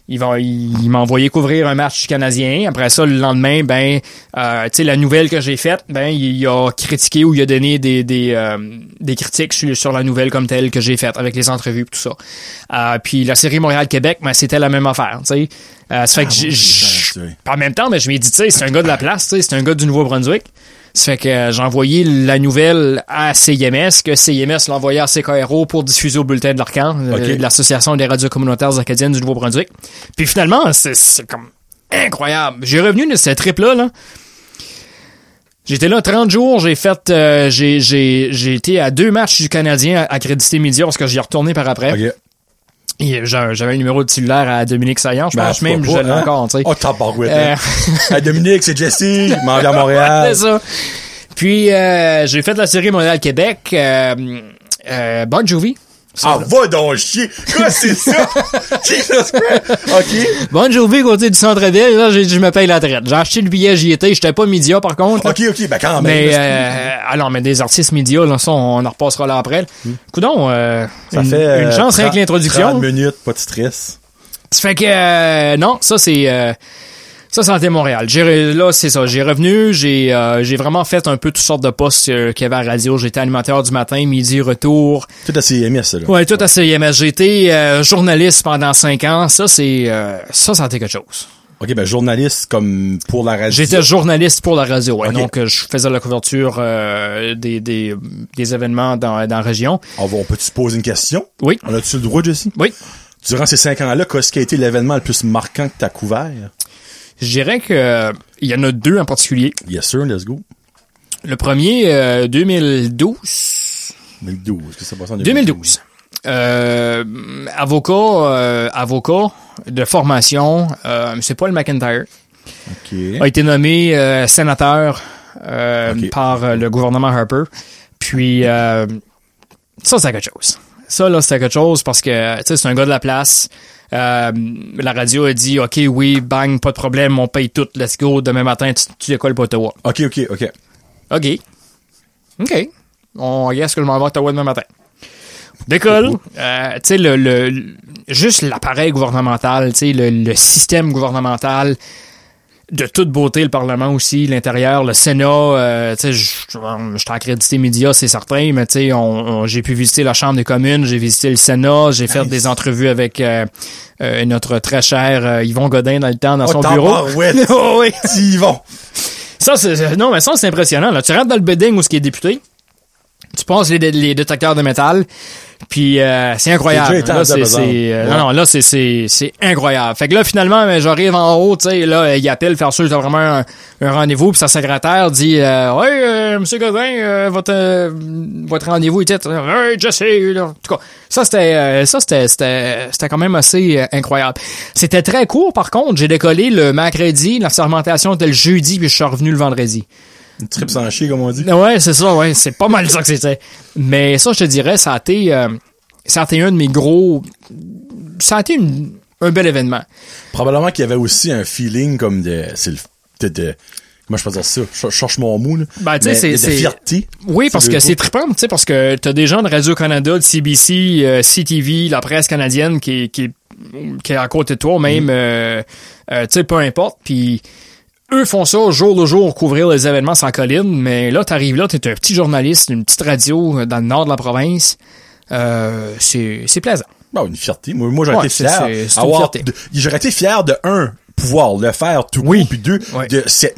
Il va, il, m'a envoyé couvrir un match canadien. Après ça, le lendemain, ben, euh, tu sais, la nouvelle que j'ai faite, ben, il a critiqué ou il a donné des des, euh, des critiques sur, sur la nouvelle comme telle que j'ai faite avec les entrevues et tout ça. Euh, puis la série Montréal-Québec, ben, c'était la même affaire, tu sais. Euh, ça fait que j'ai- c'est vrai, j'- en même temps, ben, je m'ai dit, tu sais, c'est un gars de la place, tu sais, c'est un gars du Nouveau-Brunswick. Ça fait que euh, j'ai envoyé la nouvelle à CIMS, que CIMS l'a envoyé à CKRO pour diffuser au bulletin de l'Arcan, euh, de l'Association des radios communautaires acadiennes du Nouveau-Brunswick. Puis finalement, c'est c'est comme incroyable. J'ai revenu de cette trip-là, là. J'étais là 30 jours, j'ai fait, euh, j'ai, j'ai, j'ai été à deux matchs du Canadien accrédité média parce que j'y ai retourné par après. OK. J'avais un numéro de cellulaire à Dominique Saillant, je Ben, pense même, pas je l'ai hein? encore, tu sais. Oh, tabarouette. Euh, hein. Hey, Dominique, c'est Jesse, il m'en vient à Montréal. c'est ça. Puis euh, j'ai fait la série Montréal-Québec. Euh, euh, Bon Jovi. Ah, va donc chier! Quoi, c'est ça? Jesus Christ! OK. Bon Jovi côté du centre-ville, là, j'ai dit je me paye la traite. J'ai acheté le billet, j'y étais. J'étais pas média par contre. OK, OK, ben quand même. Mais euh, alors, mais des artistes médias, là, ça, on en repassera là après. Coudon, euh, ça une, fait... une euh, chance avec 30 l'introduction. 30 minutes, pas de stress. Ça fait que euh, non, ça c'est euh, ça Santé Montréal. J'ai là c'est ça, j'ai revenu, j'ai euh, j'ai vraiment fait un peu toutes sortes de postes euh, qu'il y avait à la radio, j'étais animateur du matin, midi retour. Tout à ça, là. Ouais, tout à CIMS. J'ai été euh, journaliste pendant cinq ans, ça c'est euh, ça ça a été quelque chose. Ok, ben journaliste comme pour la radio. J'étais journaliste pour la radio, ouais. Donc euh, je faisais la couverture euh, des, des, des événements dans, dans la région. On, on peut-tu se poser une question? Oui. On a-tu le droit, Jesse? Oui. Durant ces cinq ans-là, qu'est-ce qui a été l'événement le plus marquant que t'as couvert? Je dirais que euh, il y en a deux en particulier. Yes sir, let's go. Le premier, euh, 2012. 2012, qu'est-ce que ça passe en 2012. Euh, avocat, euh, avocat de formation, c'est Paul McIntyre, a été nommé sénateur par le gouvernement Harper. Puis ça, c'est quelque chose. Ça, là, c'est quelque chose parce que, tu sais, c'est un gars de la place. Euh, la radio a dit, OK, oui, bang, pas de problème, on paye tout, let's go, demain matin, tu, tu décolles pour Ottawa. Ok, ok, ok. OK. OK. On guess que je m'en vais à Ottawa demain matin. Décolle. Euh, tu sais, le, le, le- juste l'appareil gouvernemental, tu sais, le, le système gouvernemental, de toute beauté, le Parlement aussi, l'intérieur, le Sénat, euh, tu sais, je je t'ai accrédité médias, c'est certain, mais tu sais, on, on- j'ai pu visiter la Chambre des communes, j'ai visité le Sénat, j'ai fait des entrevues avec euh, euh, notre très cher euh, Yvon Godin dans le temps, dans Oh, son bureau. ouais. Oh, oui. Vont. Ça, c'est, non, mais ça, c'est impressionnant. Là. Tu rentres dans le building où ce qui est député, tu passes les, les détecteurs de métal, puis euh, c'est incroyable. Là, c'est, euh, Ouais. Non, non, là, c'est, c'est, c'est incroyable. Fait que là, finalement, ben, j'arrive en haut, tu sais, là, il appelle, faire sûr que vraiment un, un rendez-vous, puis sa secrétaire dit euh, euh, monsieur Godin, euh, votre, euh, votre rendez-vous était. Hey, Jesse. En tout cas, ça, c'était, euh, ça, c'était, c'était, c'était quand même assez euh, incroyable. C'était très court, par contre. J'ai décollé le mercredi, la sermentation était le jeudi, puis je suis revenu le vendredi. Une trip sans chier, comme on dit. Ouais, c'est ça, ouais. C'est pas mal ça que c'était. Mais ça, je te dirais, ça a été, euh, ça a été un de mes gros, ça a été une- un bel événement. Probablement qu'il y avait aussi un feeling comme de, c'est le, de, de- comment je peux dire ça? Je cherche mon mot, là. Ben, tu sais, c'est- fierté. Oui, parce que c'est trippant, tu sais, parce que t'as des gens de Radio-Canada, de CBC, euh, CTV, la presse canadienne qui, est- qui, est- qui est à côté de toi, même, euh, euh, tu sais, peu importe, puis eux font ça jour le jour, couvrir les événements sans colline, mais là, t'arrives là, t'es un petit journaliste, une petite radio euh, dans le nord de la province, euh, c'est c'est plaisant. Bon, une fierté. Moi, moi j'aurais Ouais, été fier. J'aurais été fier de un, pouvoir le faire tout Oui. court, puis deux, de cette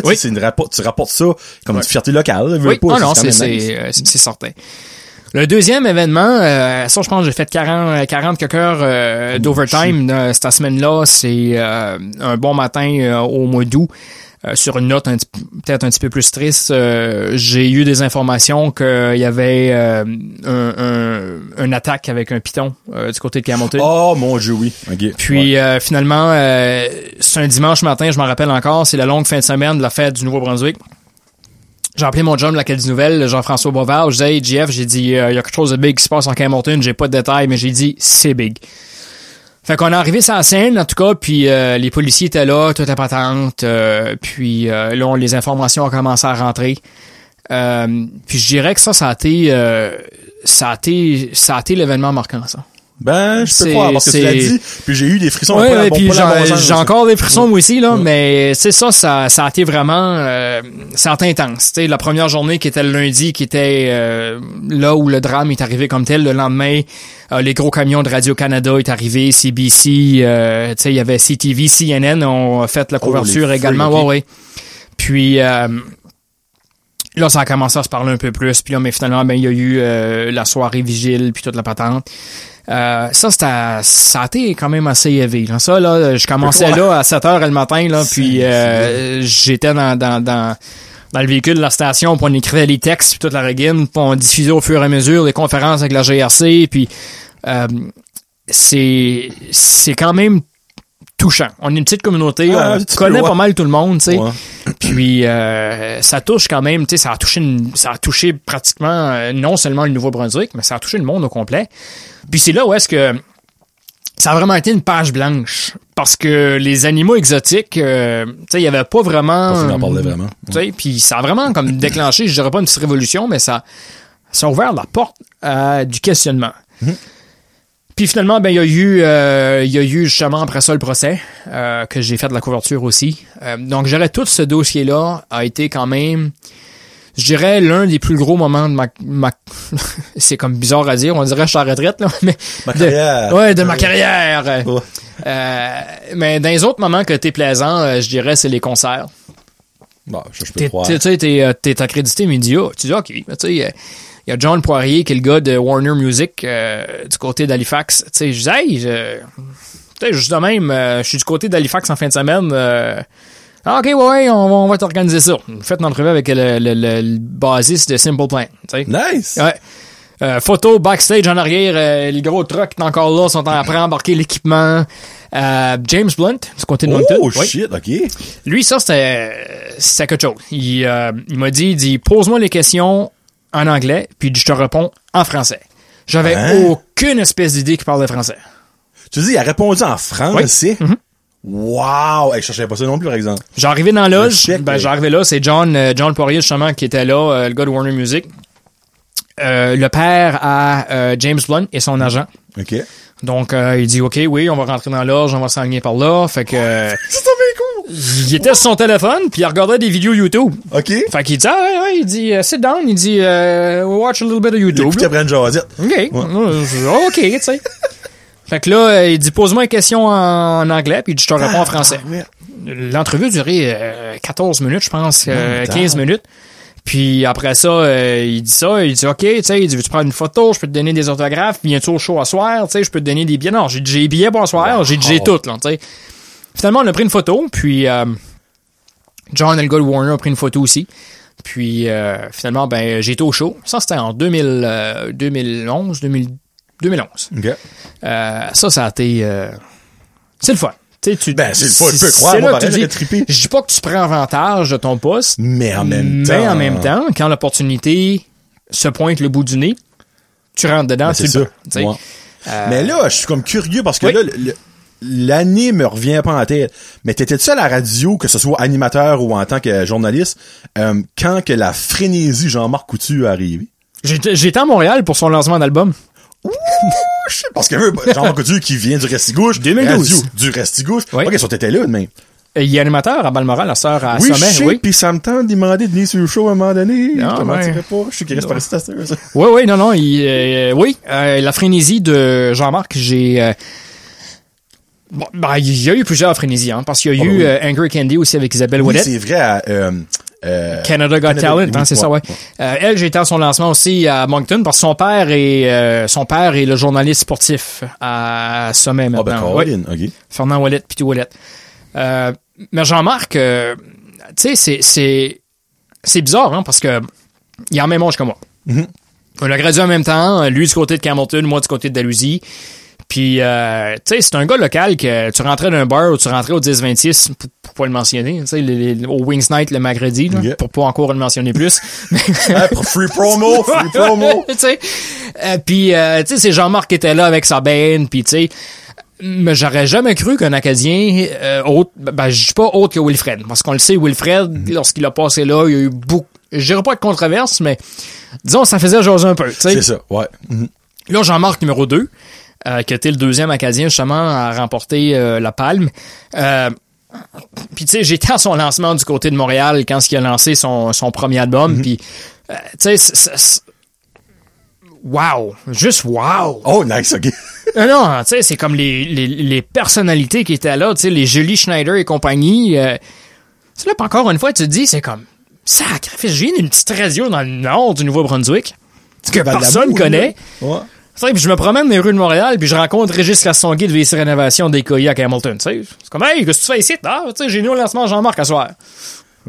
tu sais, une rapport, tu rapportes ça comme une fierté locale, Oui, pas, ah non, euh, c'est- c'est certain. Le deuxième événement, euh, ça je pense que j'ai fait 40, 40 quelques heures euh, d'overtime euh, cette semaine-là. C'est euh, un bon matin euh, au mois d'août. Euh, sur une note un petit- peut-être un petit peu plus triste, euh, j'ai eu des informations qu'il y avait euh, un, un, une attaque avec un piton euh, du côté de Camoté. Oh, mon dieu, oui. Ok. Puis euh, finalement, euh, c'est un dimanche matin, je m'en rappelle encore, c'est la longue fin de semaine de la fête du Nouveau-Brunswick. J'ai appelé mon job de la Caisse des Nouvelles, Jean-François Bovard. Je disais, hey, j'ai dit, il y a quelque chose de big qui se passe en Camerton. J'ai pas de détails, mais j'ai dit, c'est big. Fait qu'on est arrivé sur la scène, en tout cas, puis euh, les policiers étaient là, tout est patente. euh, puis euh, là, on- les informations ont commencé à rentrer. Euh, puis je dirais que ça, ça a été, euh, ça a été, ça a été l'événement marquant, ça. Ben, je peux croire, parce que tu l'as dit, puis j'ai eu des frissons. Ouais, bon- puis j'ai bon sens, j'ai aussi. encore des frissons moi aussi là, Ouais. mais c'est ça, ça, ça a été vraiment, euh, ça a été intense. Tu sais, la première journée qui était le lundi, qui était euh, là où le drame est arrivé comme tel, le lendemain, euh, les gros camions de Radio Canada est arrivé, CBC, euh, tu sais, il y avait CTV, CNN ont fait la Oh, couverture également, freaks, ok. ouais, ouais. Puis euh, là, ça a commencé à se parler un peu plus. Puis là, mais finalement, ben il y a eu euh, la soirée vigile puis toute la patente. Euh, ça, c'était, ça a été quand même assez élevé. Là. Ça, là, je commençais là à 7 heures le matin, là, puis euh, j'étais dans, dans, dans, dans le véhicule de la station, puis on écrivait les textes, puis toute la régine, puis on diffusait au fur et à mesure les conférences avec la GRC, puis euh, c'est, c'est quand même touchant. On est une petite communauté, Ah, on connaît pas mal tout le monde, tu sais. Ouais. Puis euh, ça touche quand même, tu sais, ça a touché une- ça a touché pratiquement euh, non seulement le Nouveau-Brunswick, mais ça a touché le monde au complet. Puis c'est là où est-ce que ça a vraiment été une page blanche parce que les animaux exotiques, euh, tu sais, il y avait pas vraiment Personne n'en parlait vraiment. tu sais, puis ça a vraiment comme déclenché, je dirais pas une petite révolution, mais ça ça a ouvert la porte à du questionnement. Puis finalement, ben il y a eu, euh, il y a eu justement après ça le procès euh, que j'ai fait de la couverture aussi. Euh, donc, j'aurais tout ce dossier-là a été quand même je dirais l'un des plus gros moments de ma, ma c'est comme bizarre à dire, on dirait je suis en retraite, là, mais Ma de- carrière. ouais, de ma carrière. Euh, Ouais. euh, mais dans les autres moments que t'es plaisant, euh, je dirais c'est les concerts. Bon, je, je peux croire. tu sais, t'es, euh, accrédité média. Tu dis, OK, tu sais, il y a John Poirier qui est le gars de Warner Music euh, du côté d'Halifax. Tu sais, je dis, hey, je, juste de même, euh, je suis du côté d'Halifax en fin de semaine. euh, ah, OK, ouais, ouais, on, va- on va t'organiser ça. Faites une entrevue avec le, le, le, le bassiste de Simple Plan. tu sais. Nice. Ouais. Euh, photo backstage en arrière, euh, les gros trucks sont encore là, sont en train d'embarquer l'équipement. Euh, James Blunt, du côté de Moncton. Oh, Oui. shit, ok. Lui, ça, c'était, quelque chose. Il, il m'a dit, il dit, pose-moi les questions en anglais, puis je te réponds en français. J'avais Hein? aucune espèce d'idée qu'il parlait français. Tu dis, il a répondu en français? Mm-hmm. Wow! Hey, je cherchais pas ça non plus, par exemple. J'arrivais dans la loge, ben, mais- j'arrivais là, c'est John, euh, John Poirier, justement, qui était là, euh, le gars de Warner Music. Euh, le père à euh, James Blunt et son agent. OK. Donc, euh, il dit, OK, oui, on va rentrer dans la loge, on va s'enligner par là. Fait que, il était sur son téléphone, puis il regardait des vidéos YouTube. OK. Fait qu'il dit, ah, ouais, ouais, il dit, euh, sit down, il dit, euh, watch a little bit of YouTube. Jasette. OK. Euh, je- OK, tu sais. Fait que là, euh, il dit, pose-moi une question en, anglais, puis je te réponds en français. Ah, ouais. L'entrevue durait euh, 14 minutes, je pense, euh, Mon 15 Dieu. minutes. Puis après ça, euh, il dit ça, il dit OK, tu sais, il dit veux-tu prendre une photo, je peux te donner des autographes, viens-tu au show à soir, tu sais, je peux te donner des billets. Non, j'ai des billets pour à soir, j'ai j'ai tout là, tu sais. Finalement, on a pris une photo, puis euh, John de Warner a pris une photo aussi. Puis euh, finalement, ben j'ai été au show. Ça c'était en 2000, euh, 2011, 2000 2011. OK. Euh, ça, ça a été. euh, c'est le fun. Tu Ben, c'est le fun, je peux croire, moi, pareil, trippé. Je dis pas que tu prends avantage de ton poste, Mais en même temps. mais en même temps, quand l'opportunité se pointe le bout du nez, tu rentres dedans, Ben, tu c'est le ça. prends. Ouais. Mais là, je suis comme curieux parce que Oui. là, le- le- l'année me revient pas en tête. Mais t'étais-tu à la radio, que ce soit animateur ou en tant que journaliste, euh, quand que la frénésie Jean-Marc Coutu est arrivée? J'étais à Montréal pour son lancement d'album. Parce que euh, Jean-Marc Coutu qui vient du Restigouche, 2012. radio du Restigouche. Oui. Ok, ça t'étais là, mais. Il est animateur à Balmoral, la sœur à oui, je Sommet, sais, oui. puis ça me tente de demander de venir sur le show à un moment donné. Ah, je te ouais. mentirais pas. Je suis qui reste par ici. Oui, oui, non, non, il, euh, oui, euh, la frénésie de Jean-Marc, j'ai... bon, ben, il y a eu plusieurs frénésies, hein, parce qu'il y a Oh, eu oui. euh, Angry Candy aussi avec Isabelle Oui, Ouellet. c'est vrai. à, Euh, euh, Canada Got Canada, Talent, oui, hein, c'est ça, ouais. ouais, elle, j'ai été à son lancement aussi à Moncton parce que son père est son père est le journaliste sportif à Sommet Ah, ben, maintenant. Ouais. Caroline, ok. Fernand Ouellet, Pity Ouellet. Mais Jean-Marc, tu sais, c'est c'est c'est bizarre, hein, parce que il a le même âge que moi. Mhm. On a gradué en même temps, lui du côté de Campbellton, moi du côté de Dalhousie. Puis, euh, tu sais, c'est un gars local que tu rentrais d'un bar ou tu rentrais au 10-26, pour, pour pas le mentionner, tu sais, au Wings Night le mercredi, là, Ok. pour pas encore le mentionner plus. Pour free promo, free promo. tu sais. Euh, puis, euh, tu sais, c'est Jean-Marc qui était là avec sa band, puis tu sais, mais j'aurais jamais cru qu'un Acadien euh, autre, ben je dis pas autre que Wilfred, parce qu'on le sait, Wilfred, lorsqu'il a passé là, il y a eu beaucoup, je dirais pas de controverse, mais disons, ça faisait jaser un peu, tu sais. C'est ça, ouais. Mhm. Là, Jean-Marc numéro 2, euh, qui était le deuxième Acadien justement à remporter euh, la palme. Euh, puis tu sais, j'étais à son lancement du côté de Montréal quand il a lancé son, son premier album. Puis euh, tu sais, wow, juste wow. Oh, nice, ok. Non, non, tu sais, c'est comme les, les, les personnalités qui étaient là, tu sais, les Julie Schneider et compagnie. Euh, tu là, encore une fois, tu te dis, c'est comme sacrifice. Je viens d'une petite radio dans le nord du Nouveau-Brunswick que personne connaît. Ouais. Sais, puis je me promène dans les rues de Montréal, puis je rencontre Régis Lassonguet de VC Rénovation des à Hamilton. Tu sais, c'est comme, hey, qu'est-ce que tu fais ici? Ah, tu sais, j'ai mis au lancement Jean-Marc à soir.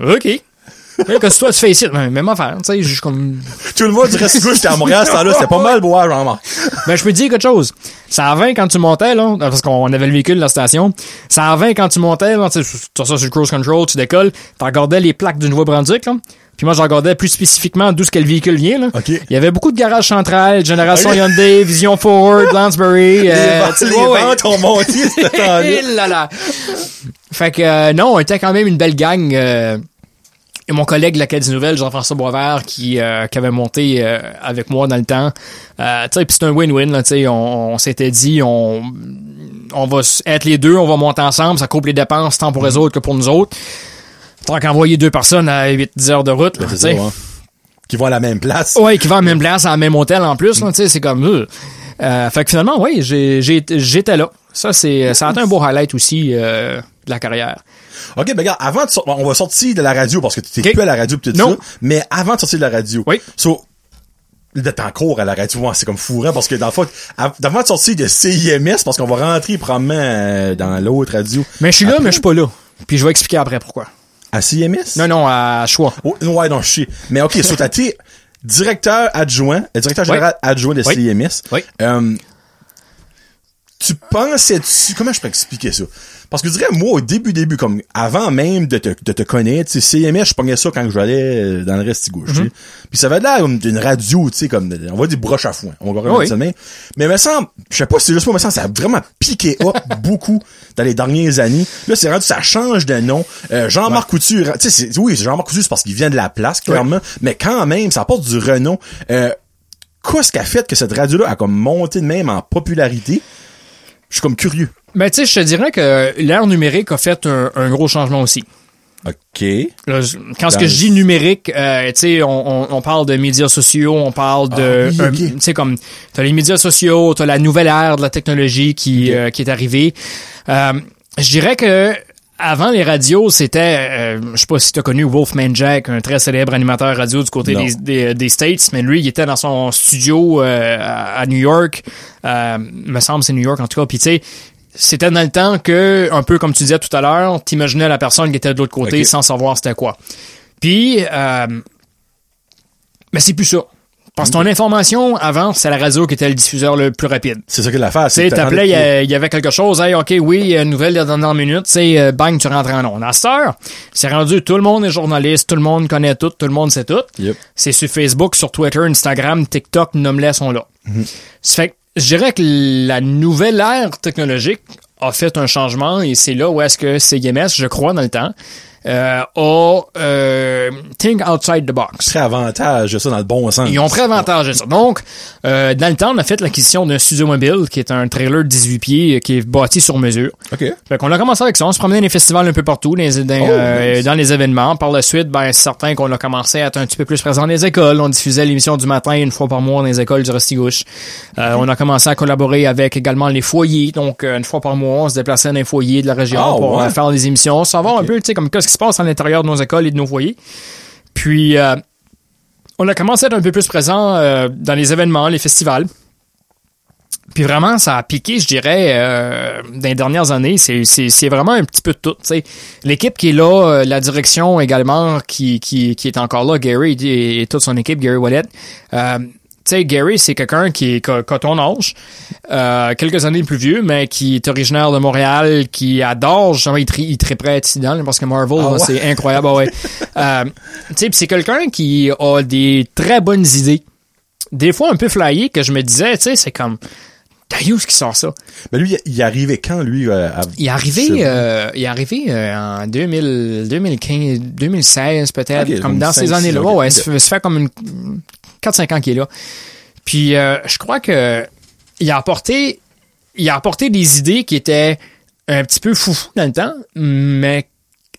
OK. Qu'est-ce que toi tu fais ici? Ben, même affaire, tu sais, je suis comme... Tout le monde du Restigouche, j'étais à Montréal, ce temps-là, c'était pas mal boire, Jean-Marc. Ben, je peux te dire quelque chose. Ça a 20 quand tu montais, là, parce qu'on avait le véhicule de la station. Ça a 20 quand tu montais, là, tu ça sur le cruise control, tu décolles, tu regardais les plaques du Nouveau-Brunswick, là. Puis moi, je regardais plus spécifiquement d'où ce que le véhicule vient, là. OK. Il y avait beaucoup de garages centrales, Génération. Hyundai, Vision Ford, Lansbury. Les, euh, ventes- les ouais, ventes ont monté ce temps-là. Là là. Fait que euh, non, on était quand même une belle gang. euh, et mon collègue de l'Acadie Nouvelle, Jean-François Boisvert, qui, euh, qui avait monté euh, avec moi dans le temps. Euh, tu sais, puis c'est un win-win, là, tu sais, on, on s'était dit, on, on va être les deux, on va monter ensemble, ça coupe les dépenses tant pour les autres que pour nous autres. Tant qu'envoyer deux personnes à 8-10 heures de route, là, ça, ouais. qui vont à la même place. Ouais, qui va à la même place, à la même hôtel en plus, là, tu sais, c'est comme... euh. Euh, fait que finalement, oui, j'étais là. Ça, c'est, ça a été un beau highlight aussi euh, de la carrière. OK, ben regarde, avant de sortir, on va sortir de la radio parce que tu t'es plus à la radio Non. ça, mais avant de sortir de la radio. Oui. So, d'être en cours à la radio, c'est comme fourrant parce que dans le fond, av- avant de sortir de CIMS, parce qu'on va rentrer probablement dans l'autre radio. Mais je suis là, mais je suis pas là. Puis je vais expliquer après pourquoi. À CIMS? Non, non, à choix. Oh, ouais, non, je sais. Mais OK, so t'as été directeur adjoint, euh, directeur Oui. général adjoint de Oui. CIMS. Oui. Euh, tu pensais-tu, comment je peux expliquer ça? Parce que je dirais, moi, au début, début, comme avant même de te, de te connaître, tu sais, CMS, je pognais ça quand j'allais euh, dans le reste gauche, tu sais. Puis ça avait l'air comme d'une radio, tu sais, comme, on va dire broche à foin. On va Oui. ça. Mais il me semble, je sais pas si c'est juste moi, mais ça, ça a vraiment piqué up beaucoup dans les dernières années. Là, c'est rendu, ça change de nom. Euh, Jean-Marc Couture, tu sais, oui, c'est Jean-Marc Couture, c'est parce qu'il vient de la place, clairement. Mais quand même, ça apporte du renom. Euh, qu'est-ce qui a fait que cette radio-là a comme monté de même en popularité? Je suis comme curieux. Ben, tu sais, je te dirais que l'ère numérique a fait un, un gros changement aussi. OK. Là, quand ce que je dis numérique, euh, tu sais, on, on, on parle de médias sociaux, on parle de, Ah tu sais, comme t'as les médias sociaux, t'as la nouvelle ère de la technologie qui euh, qui est arrivée. Euh, je dirais que avant les radios, c'était, euh, je sais pas si t'as connu Wolfman Jack, un très célèbre animateur radio du côté des, des, des States, mais lui, il était dans son studio euh, à à New York, euh, me semble c'est New York en tout cas, puis tu sais. C'était dans le temps que, un peu comme tu disais tout à l'heure, t'imaginais la personne qui était de l'autre côté sans savoir c'était quoi. Puis, euh, mais c'est plus ça. Parce que ton information, avant, c'est la radio qui était le diffuseur le plus rapide. C'est ça que l'affaire. Tu sais, t'appelais, il y, avait quelque chose, hey, ok, oui, euh, nouvelle de la dernière minute, tu sais, euh, bang, tu rentres en ondes. À cette heure, c'est rendu, tout le monde est journaliste, tout le monde connaît tout, tout le monde sait tout. Yep. C'est sur Facebook, sur Twitter, Instagram, TikTok, nomme-les sont là. Ça fait que, je dirais que la nouvelle ère technologique a fait un changement et c'est là où est-ce que CMS, je crois, dans le temps, euh, a euh, think outside the box. Très avantage, ça, dans le bon sens. Ils ont pris avantage de ça. Donc, euh, dans le temps, on a fait l'acquisition d'un studio mobile, qui est un trailer de 18 pieds, euh, qui est bâti sur mesure. OK. Fait qu'on a commencé avec ça. On se promenait dans les festivals un peu partout, dans les, dans, Oh, euh, nice. dans les événements. Par la suite, ben, c'est certain qu'on a commencé à être un petit peu plus présent dans les écoles. On diffusait l'émission du matin une fois par mois dans les écoles du Restigouche. Euh, on a commencé à collaborer avec également les foyers. Donc, euh, une fois par mois, on se déplaçait dans les foyers de la région Ah, pour ouais. faire des émissions, savoir un peu, tu sais, comme qu'est-ce qui se à l'intérieur de nos écoles et de nos foyers. Puis, euh, on a commencé à être un peu plus présent euh, dans les événements, les festivals. Puis vraiment, ça a piqué, je dirais, euh, dans les dernières années. C'est, vraiment un petit peu de tout. L'équipe qui est là, la direction également qui, qui, qui est encore là, Gary et, et toute son équipe, Gary Wallet. Tu sais, Gary, c'est quelqu'un qui est qui ton âge, euh, quelques années plus vieux, mais qui est originaire de Montréal, qui adore, justement, il, tri, il être ici dedans, parce que Marvel, Ah ouais? c'est incroyable. ah ouais. Euh, tu sais, puis c'est quelqu'un qui a des très bonnes idées. Des fois un peu flyées, que je me disais, tu sais, c'est comme... Darius qui sort ça? Mais lui, il- est arrivé quand, lui? euh, à- Il est arrivé, euh, il est arrivé euh, en 2000, 2015, 2016 peut-être, comme dans ces années-là. six, Ouais, ça fait comme une 4-5 ans qu'il est là. Puis euh, je crois que il a apporté, il a apporté des idées qui étaient un petit peu foufou dans le temps, mais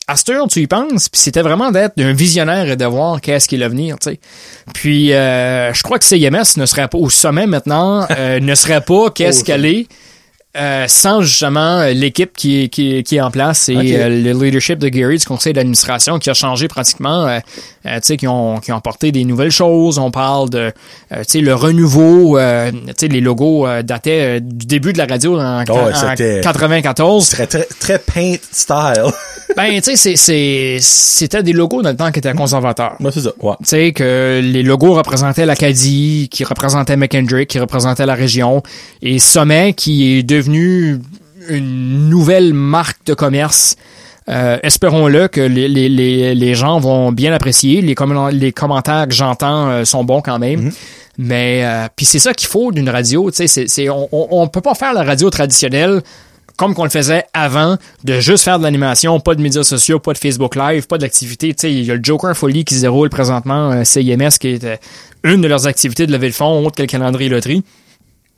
à cette heure, tu y penses, puis c'était vraiment d'être un visionnaire et de voir qu'est-ce qui est l'avenir, tu sais. Puis, euh, je crois que CIMS ne serait pas au sommet maintenant, euh, ne serait pas qu'est-ce Oh, qu'elle est euh, sans justement euh, l'équipe qui est, qui, est, qui est en place et euh, le leadership de Gary du conseil d'administration qui a changé pratiquement, euh, tu sais, qui ont, qui ont apporté des nouvelles choses. On parle de, euh, tu sais, le renouveau, euh, tu sais, les logos dataient du début de la radio en, Oh, en c'était- 94. Très, très, très paint style. Ben, tu sais, c'était des logos dans le temps qui étaient conservateurs. Moi, c'est ça. Ouais. Tu sais, que les logos représentaient l'Acadie, qui représentait McKendrick, qui représentait la région, et Sommet, qui est devenu une nouvelle marque de commerce. Euh, espérons-le que les, les, les, les gens vont bien apprécier. Les, les commentaires que j'entends euh, sont bons quand même. Mais euh, puis c'est ça qu'il faut d'une radio. On, on, on peut pas faire la radio traditionnelle comme qu'on le faisait avant, de juste faire de l'animation, pas de médias sociaux, pas de Facebook Live, pas d'activité. Il y a le Joker Folie qui se déroule présentement, CIMS, qui est une de leurs activités de lever le fond, autre que le calendrier loterie.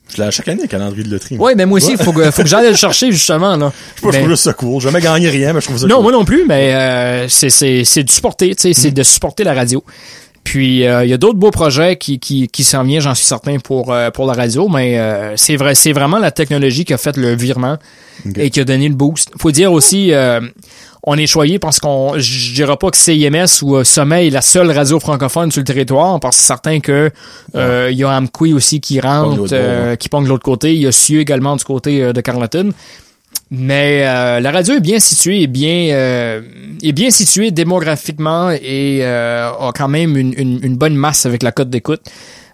Je l'ai à chaque année, le calendrier de loterie. Ouais, ben moi aussi, il faut que, faut que j'aille le chercher, justement, là. Je Ben, trouve juste ça cool. J'ai jamais gagné rien, mais je trouve ça non, cool. moi non plus, mais euh, c'est, du supporter, tu sais, c'est de supporter la radio. Puis euh, il y a d'autres beaux projets qui qui, qui s'en viennent, j'en suis certain pour euh, pour la radio, mais euh, c'est vrai c'est vraiment la technologie qui a fait le virement et qui a donné le boost. Faut dire aussi euh, on est choyé parce qu'on je dirais pas que CIMS ou euh, Sommeil est la seule radio francophone sur le territoire parce que c'est certain que euh, il y a Amqui aussi qui rentre euh, qui pogne de l'autre côté, il y a Sieu également du côté de Carleton. Mais euh, la radio est bien située, est bien, euh, est bien située démographiquement et euh, a quand même une, une, une bonne masse avec la cote d'écoute.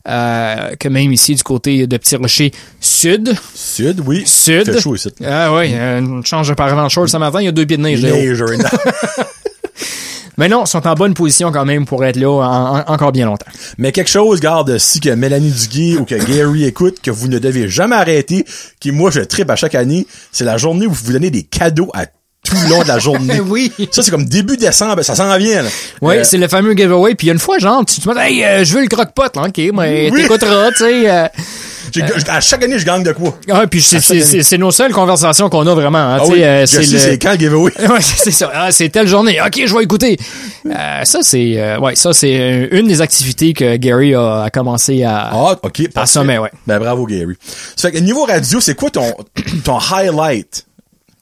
Euh, que même ici du côté de Petit Rocher Sud. Sud, oui. Sud. Fait chaud ici. Ah oui, euh, change de en short ce matin, il y a deux pieds de neige. Mais non, ils sont en bonne position quand même pour être là en- en- encore bien longtemps. Mais quelque chose, garde, si que Mélanie Duguay ou que Gary écoute, que vous ne devez jamais arrêter, qui moi je tripe à chaque année, c'est la journée où vous vous donnez des cadeaux à tout le long de la journée. oui. Ça, c'est comme début décembre, ça s'en vient, là. Oui, Euh, c'est le fameux giveaway. Puis il y a une fois, genre, tu te dis, hey, euh, je veux le croque-pot, là. OK, mais Oui. t'écouteras, tu sais. euh. j'ai- à chaque année, je gagne de quoi? Ah, puis c'est, nos seules conversations qu'on a vraiment. Hein, Ah tu oui, sais, euh, c'est le... quand le giveaway? Ouais, c'est ça. Ah, c'est telle journée. OK, je vais écouter. Euh, ça, c'est, euh, ouais, ça, c'est euh, une des activités que Gary a, a commencé à, Ah, ok. à sommet, ouais. Ben, bravo, Gary. Ça fait que niveau radio, c'est quoi ton, ton highlight?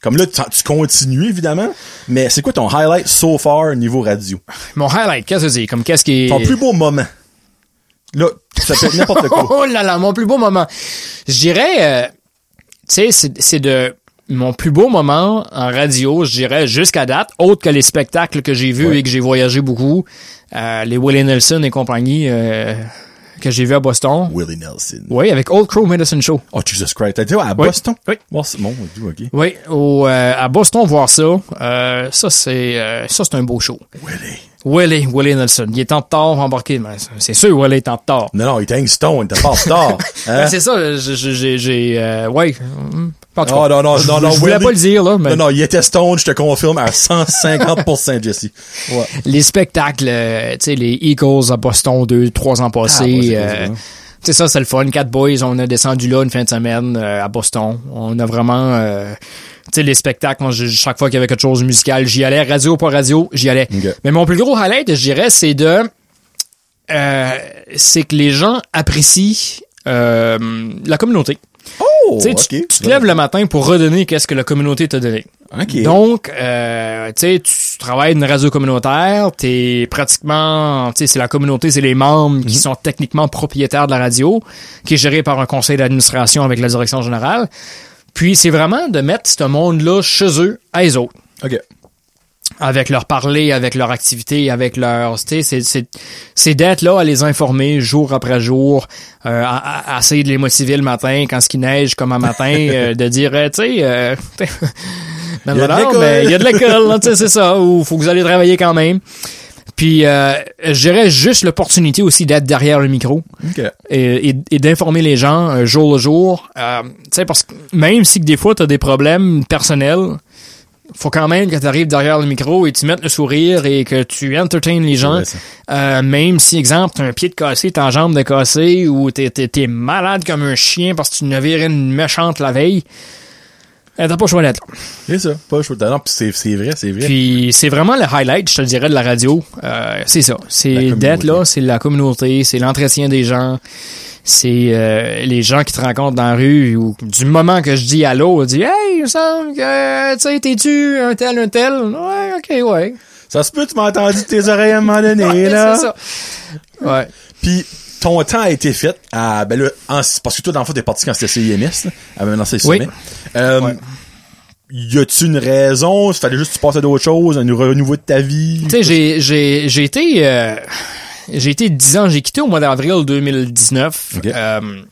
Comme là, tu, tu continues, évidemment, mais c'est quoi ton highlight so far niveau radio? Mon highlight, qu'est-ce que c'est? Comme qu'est-ce qui est... Ton plus beau moment? Là, ça peut être n'importe quoi. Oh là là, mon plus beau moment. Je dirais, euh, tu sais, c'est, c'est de mon plus beau moment en radio, je dirais, jusqu'à date, autre que les spectacles que j'ai vus Ouais. et que j'ai voyagé beaucoup, euh, les Willie Nelson et compagnie euh, que j'ai vus à Boston. Willie Nelson. Oui, avec Old Crow Medicine Show. Oh, Jesus Christ. T'as été à Oui. Boston? Oui. Bon, ok. Oui, au, euh, à Boston, voir ça, euh, ça c'est euh, ça c'est un beau show. Willie. Willie, Willie Nelson, il est en retard embarqué, mais c'est sûr, Willie est en retard. Non, non, il était Stone, t'es pas en retard. Hein? Ben, c'est ça, j'ai, j'ai, euh, ouais, en tout cas, Oh, non, non, je, non, non, je voulais pas le dire, là, mais Non, non, il était Stone, je te confirme, à 150%, Jesse. Ouais. les spectacles, euh, tu sais, les Eagles à Boston deux, trois ans Ah, ouais, passés, c'est ça, tu sais, ça, c'est le fun. Cat Boys, on a descendu là une fin de semaine euh, à Boston. On a vraiment, euh, tu sais, les spectacles, moi, chaque fois qu'il y avait quelque chose de musical, j'y allais, radio pas radio, j'y allais. Mais mon plus gros highlight, je dirais, c'est de, euh, c'est que les gens apprécient euh, la communauté. Oh, tu, tu te lèves le matin pour redonner qu'est-ce que la communauté t'a donné. Ok. Donc, euh, tu travailles une radio communautaire, t'es pratiquement, tu sais, c'est la communauté, c'est les membres Mhm. qui sont techniquement propriétaires de la radio, qui est géré par un conseil d'administration avec la direction générale. Puis, c'est vraiment de mettre ce monde-là chez eux, à eux autres ok. avec leur parler, avec leur activité, avec leur, tu sais, c'est, d'être là à les informer jour après jour, euh, à, à- à essayer de les motiver le matin quand ce qui neige comme un matin, euh, de dire, euh, tu sais, euh, ben Il y a de voilà, ben, il y a de l'école, là, tu sais, c'est ça, ou faut que vous allez travailler quand même. Puis, euh, juste l'opportunité aussi d'être derrière le micro et, et- et d'informer les gens euh, jour le jour. Euh, tu sais, parce que même si que des fois tu as des problèmes personnels, faut quand même que tu arrives derrière le micro et tu mettes le sourire et que tu entertaines les gens. Euh, même si, exemple, t'as un pied de cassé, t'as une jambe de cassé ou t'es, t'es, t'es malade comme un chien parce que tu ne viré une méchante la veille, euh, t'as pas le choix d'être là. C'est ça. Pas chaud talent. Puis c'est, vrai, c'est vrai. Puis c'est vraiment le highlight, je te le dirais, de la radio. Euh, c'est ça. C'est d'être là, c'est la communauté, c'est l'entretien des gens, c'est euh, les gens qui te rencontrent dans la rue ou du moment que je dis allô, on dit Hey, il me semble que tu sais, t'es-tu un tel, un tel? Ouais, ok, ouais. Ça se peut, tu m'as entendu de tes oreilles à un moment donné, Ouais, là. c'est ça. Ouais. Puis ton temps a été fait à ben là, en- parce que toi dans le fond t'es parti quand c'était CIMS là, à maintenant c'est Oui. sommet. Euh, Ouais. Y a-tu une raison? Il fallait juste que tu passes à d'autres choses, un renouveau de ta vie? Tu sais, j'ai, j'ai, j'ai été, euh, j'ai été 10 ans, j'ai quitté au mois d'avril 2019. Ok. Euh, tu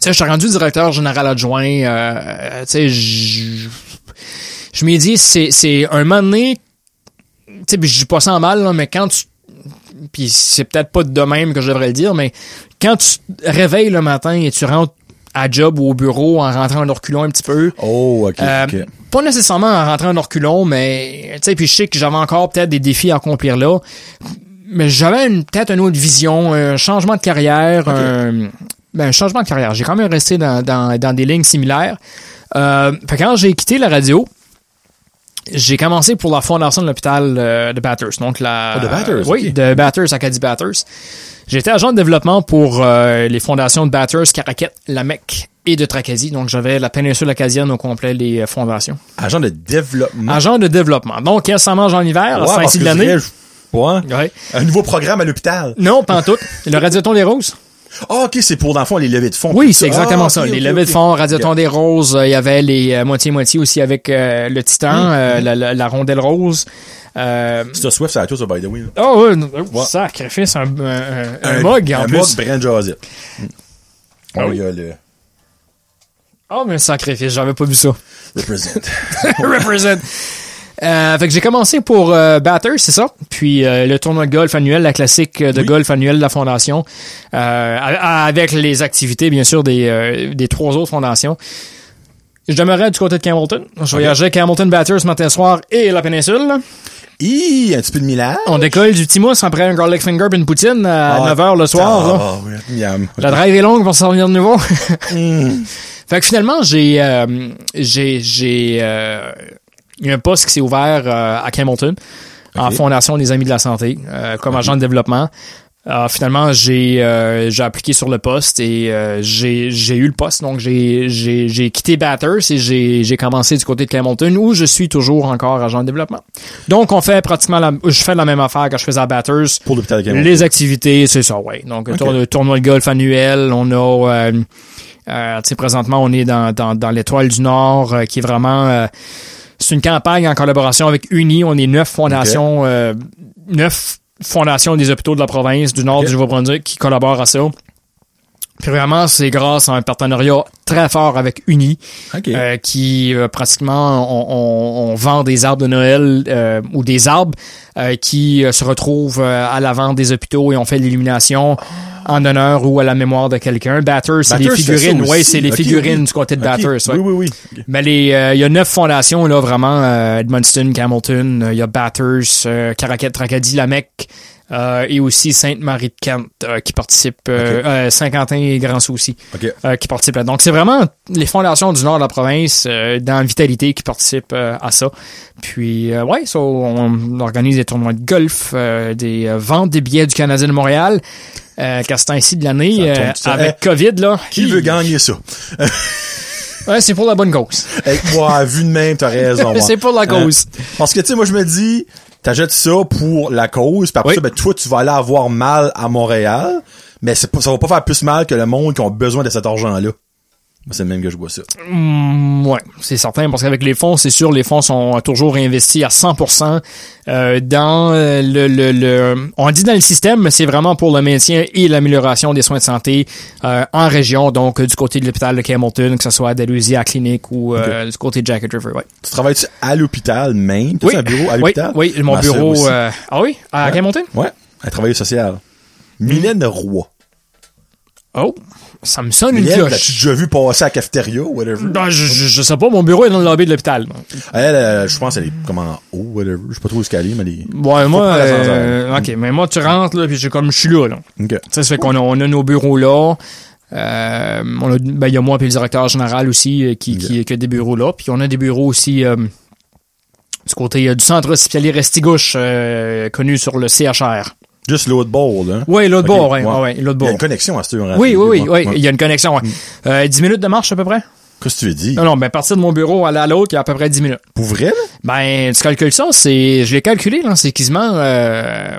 sais, je suis rendu directeur général adjoint. Euh, tu sais, je, je m'ai dit, c'est, c'est un moment donné, tu sais, je dis pas ça en mal, là, mais quand tu, puis c'est peut-être pas de même que je devrais le dire, mais quand tu te réveilles le matin et tu rentres à job ou au bureau en rentrant en reculons un petit peu, Oh, ok, euh, ok. Pas nécessairement en rentrant en reculons, mais tu sais, puis je sais que j'avais encore peut-être des défis à accomplir là. Mais j'avais peut-être une autre vision, un changement de carrière, un, ben, un changement de carrière. J'ai quand même resté dans, dans, dans des lignes similaires. Euh, fait que quand j'ai quitté la radio, j'ai commencé pour la fondation de l'hôpital euh, de Bathurst. Donc la, Oh, de Bathurst, oui, de Bathurst, Acadie Bathurst. J'étais agent de développement pour euh, les fondations de Bathurst, Caraquette, La Mecque et de Tracadie. Donc j'avais la péninsule acadienne au complet, les euh, fondations. Agent de développement. Agent de développement. Donc, ça mange en hiver, à ce parce temps-ci que de l'année? Ouais. Un nouveau programme à l'hôpital. Non, pas en tout. Le radiaton des roses. Ah, ok, c'est pour, dans le fond, les levées de fonds. Oui, c'est exactement Ah, ça. les ok, levées de ok. fond, radiaton des roses, euh, il y avait les euh, moitié-moitié aussi avec euh, le titan, Mm. euh, la, la- la rondelle rose. Euh, C'est un Swift, ça a tout ça, by the way. oh, ouais, sacrifice, un, un, un- un mug en un plus. mug Brand Oh, oui. il y a le Oh, mais un sacrifice, j'avais pas vu ça. Represent. Represent. Euh, fait que j'ai commencé pour euh, Batters, c'est ça? Puis euh, le tournoi de golf annuel, la classique de Oui. golf annuel de la fondation, euh, avec les activités bien sûr des, euh, des trois autres fondations. Je demeurais du côté de Campbellton. Je voyageais Campbellton Batters matin soir et la péninsule. Hi, un petit peu de millage. On décolle du Timous après un garlic finger et une poutine à Ah, 9h le soir. là. Ah, miam. La drive est longue pour s'en revenir de nouveau. Mm. Fait que finalement, j'ai euh, j'ai j'ai euh, il y a un poste qui s'est ouvert euh, à Campbellton en fondation des amis de la santé euh, comme agent de développement. Euh, finalement, j'ai euh, j'ai appliqué sur le poste et euh, j'ai j'ai eu le poste donc j'ai j'ai j'ai quitté Batters et j'ai j'ai commencé du côté de Campbellton où je suis toujours encore agent de développement. Donc on fait pratiquement la je fais la même affaire que je faisais à Batters. Pour l'hôpital de. Les activités, c'est ça, ouais. Donc, tour- le tournoi de golf annuel, on a, euh, euh, tu sais, présentement, on est dans, dans, dans l'étoile du Nord, euh, qui est vraiment, euh, c'est une campagne en collaboration avec Uni. On est neuf fondations, euh, neuf fondations des hôpitaux de la province du Nord du Nouveau-Brunswick qui collaborent à ça. Puis vraiment, c'est grâce à un partenariat très fort avec Uni, euh, qui euh, pratiquement on, on- on vend des arbres de Noël euh, ou des arbres qui se retrouvent à l'avant des hôpitaux et on fait l'illumination en honneur ou à la mémoire de quelqu'un. Batters, c'est les figurines. Oui, c'est les figurines oui. du côté de. Batters. ouais. Oui, oui, oui. Mais les, euh, il y a neuf fondations là vraiment euh, Edmundston, Campbellton, euh, il y a Batters, euh, Caracat, Tracadie, La Mecque euh, et aussi Sainte-Marie de Kent euh, qui participe, euh, euh, Saint-Quentin et Grand-Sou aussi OK. euh, qui participent là. Donc c'est vraiment les fondations du nord de la province euh, dans Vitalité qui participent euh, à ça. Puis euh, ouais, ça, on organise des tournois de golf, euh, des euh, ventes des billets du Canadien de Montréal. Euh, qu'à ce temps-ci de l'année, euh, avec Eh, COVID, là. Qui veut gagner ça? Ouais, c'est pour la bonne cause. Moi, vu de même, t'as raison. c'est pour la cause. Euh, parce que, tu sais, moi, je me dis, t'achètes ça pour la cause, puis après Oui. ça, ben, toi, tu vas aller avoir mal à Montréal, mais c'est ça va pas faire plus mal que le monde qui ont besoin de cet argent-là. C'est le même que je vois ça. Mm, ouais, c'est certain parce qu'avec les fonds, c'est sûr, les fonds sont toujours investis à 100% euh, dans euh, le, le, le- on dit dans le système, mais c'est vraiment pour le maintien et l'amélioration des soins de santé euh, en région, donc du côté de l'hôpital de Campbellton, que ce soit à Dalhousie, à Clinique ou euh, du côté de Jacket River. Ouais. Tu travailles-tu à l'hôpital même? Tu Oui, un bureau à oui, l'hôpital? oui, mon Ma sœur bureau. ah oui, à Ouais. Ouais, à travailler social. Mylène Roy. Oh, ça me sonne une cloche. l'as-tu déjà vu passer à la cafétéria ou whatever? Ben, je, je, je sais pas, mon bureau est dans le lobby de l'hôpital. Elle, euh, je pense qu'elle est comme en haut, whatever. Je sais pas trop où est-ce qu'elle est, mais elle est... Ouais, moi, euh, ok, mais moi, tu rentres, là, puis j'ai comme, je suis là, là. OK. Tu sais, ça fait qu'on a, on a nos bureaux là. Euh, on a, ben, il y a moi puis le directeur général aussi euh, qui, qui, qui a des bureaux là. Puis on a des bureaux aussi euh, du côté du centre hospitalier Restigouche, euh, connu sur le CHR. Juste l'autre bord, là. Oui, l'autre Ok, bord, ouais, ouais. ouais, l'autre Il y a bord. une connexion à ce. Oui, oui, oui, oui, il y a une connexion, ouais. Euh, 10 minutes de marche à peu près? Qu'est-ce que tu veux dire? Non, non, ben, partir de mon bureau, aller à l'autre, il y a à peu près 10 minutes. Pour vrai? Ben, tu calcules ça, c'est, je l'ai calculé, là, c'est quasiment, euh,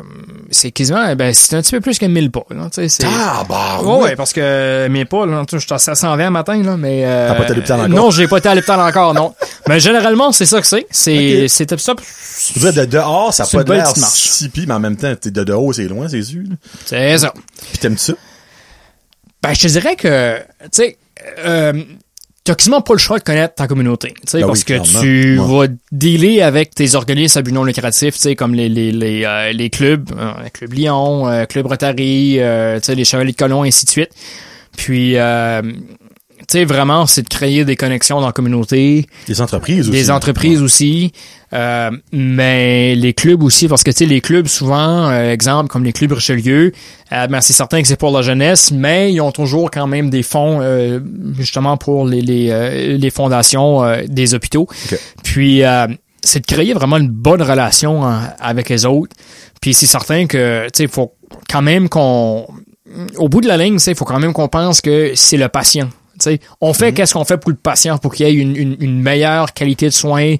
c'est quasiment, ben, c'est un petit peu plus que 1000 pas, là, tu sais, c'est... Ah, bah, Ouais, ouais, parce que mes pas, là, tu sais, je suis à 720 matin, là, mais... Euh, T'as pas été à l'hôpital encore? Non, j'ai pas été à l'hôpital encore, non. mais généralement, c'est ça que c'est. C'est, c'est ça. Je veux de dehors, ça n'a pas belle l'air si pis, mais en même temps, t'es de dehors, c'est loin, c'est sûr. C'est ça. Puis t'aimes ça? Ben, je te dirais que, tu sais, euh, t'as quasiment pas le choix de connaître ta communauté, tu sais, Ben parce oui, que tu Ouais. vas dealer avec tes organismes à but non lucratif, tu sais, comme les les les, euh, les clubs, euh, Club Lyon, euh, Club Rotary, tu sais, les Chevaliers de Colomb, ainsi de suite. Puis, euh, tu sais, vraiment, c'est de créer des connexions dans la communauté. Des entreprises aussi. Des entreprises aussi, euh, mais les clubs aussi, parce que tu sais, les clubs souvent, euh, exemple comme les clubs Richelieu, euh, ben, c'est certain que c'est pour la jeunesse, mais ils ont toujours quand même des fonds euh, justement pour les les, euh, les fondations des hôpitaux. Ok. Puis euh, c'est de créer vraiment une bonne relation hein, avec les autres. Puis c'est certain que, tu sais, il faut quand même qu'on, au bout de la ligne, il faut quand même qu'on pense que c'est le patient. On fait qu'est-ce qu'on fait pour le patient pour qu'il ait une, une, une meilleure qualité de soins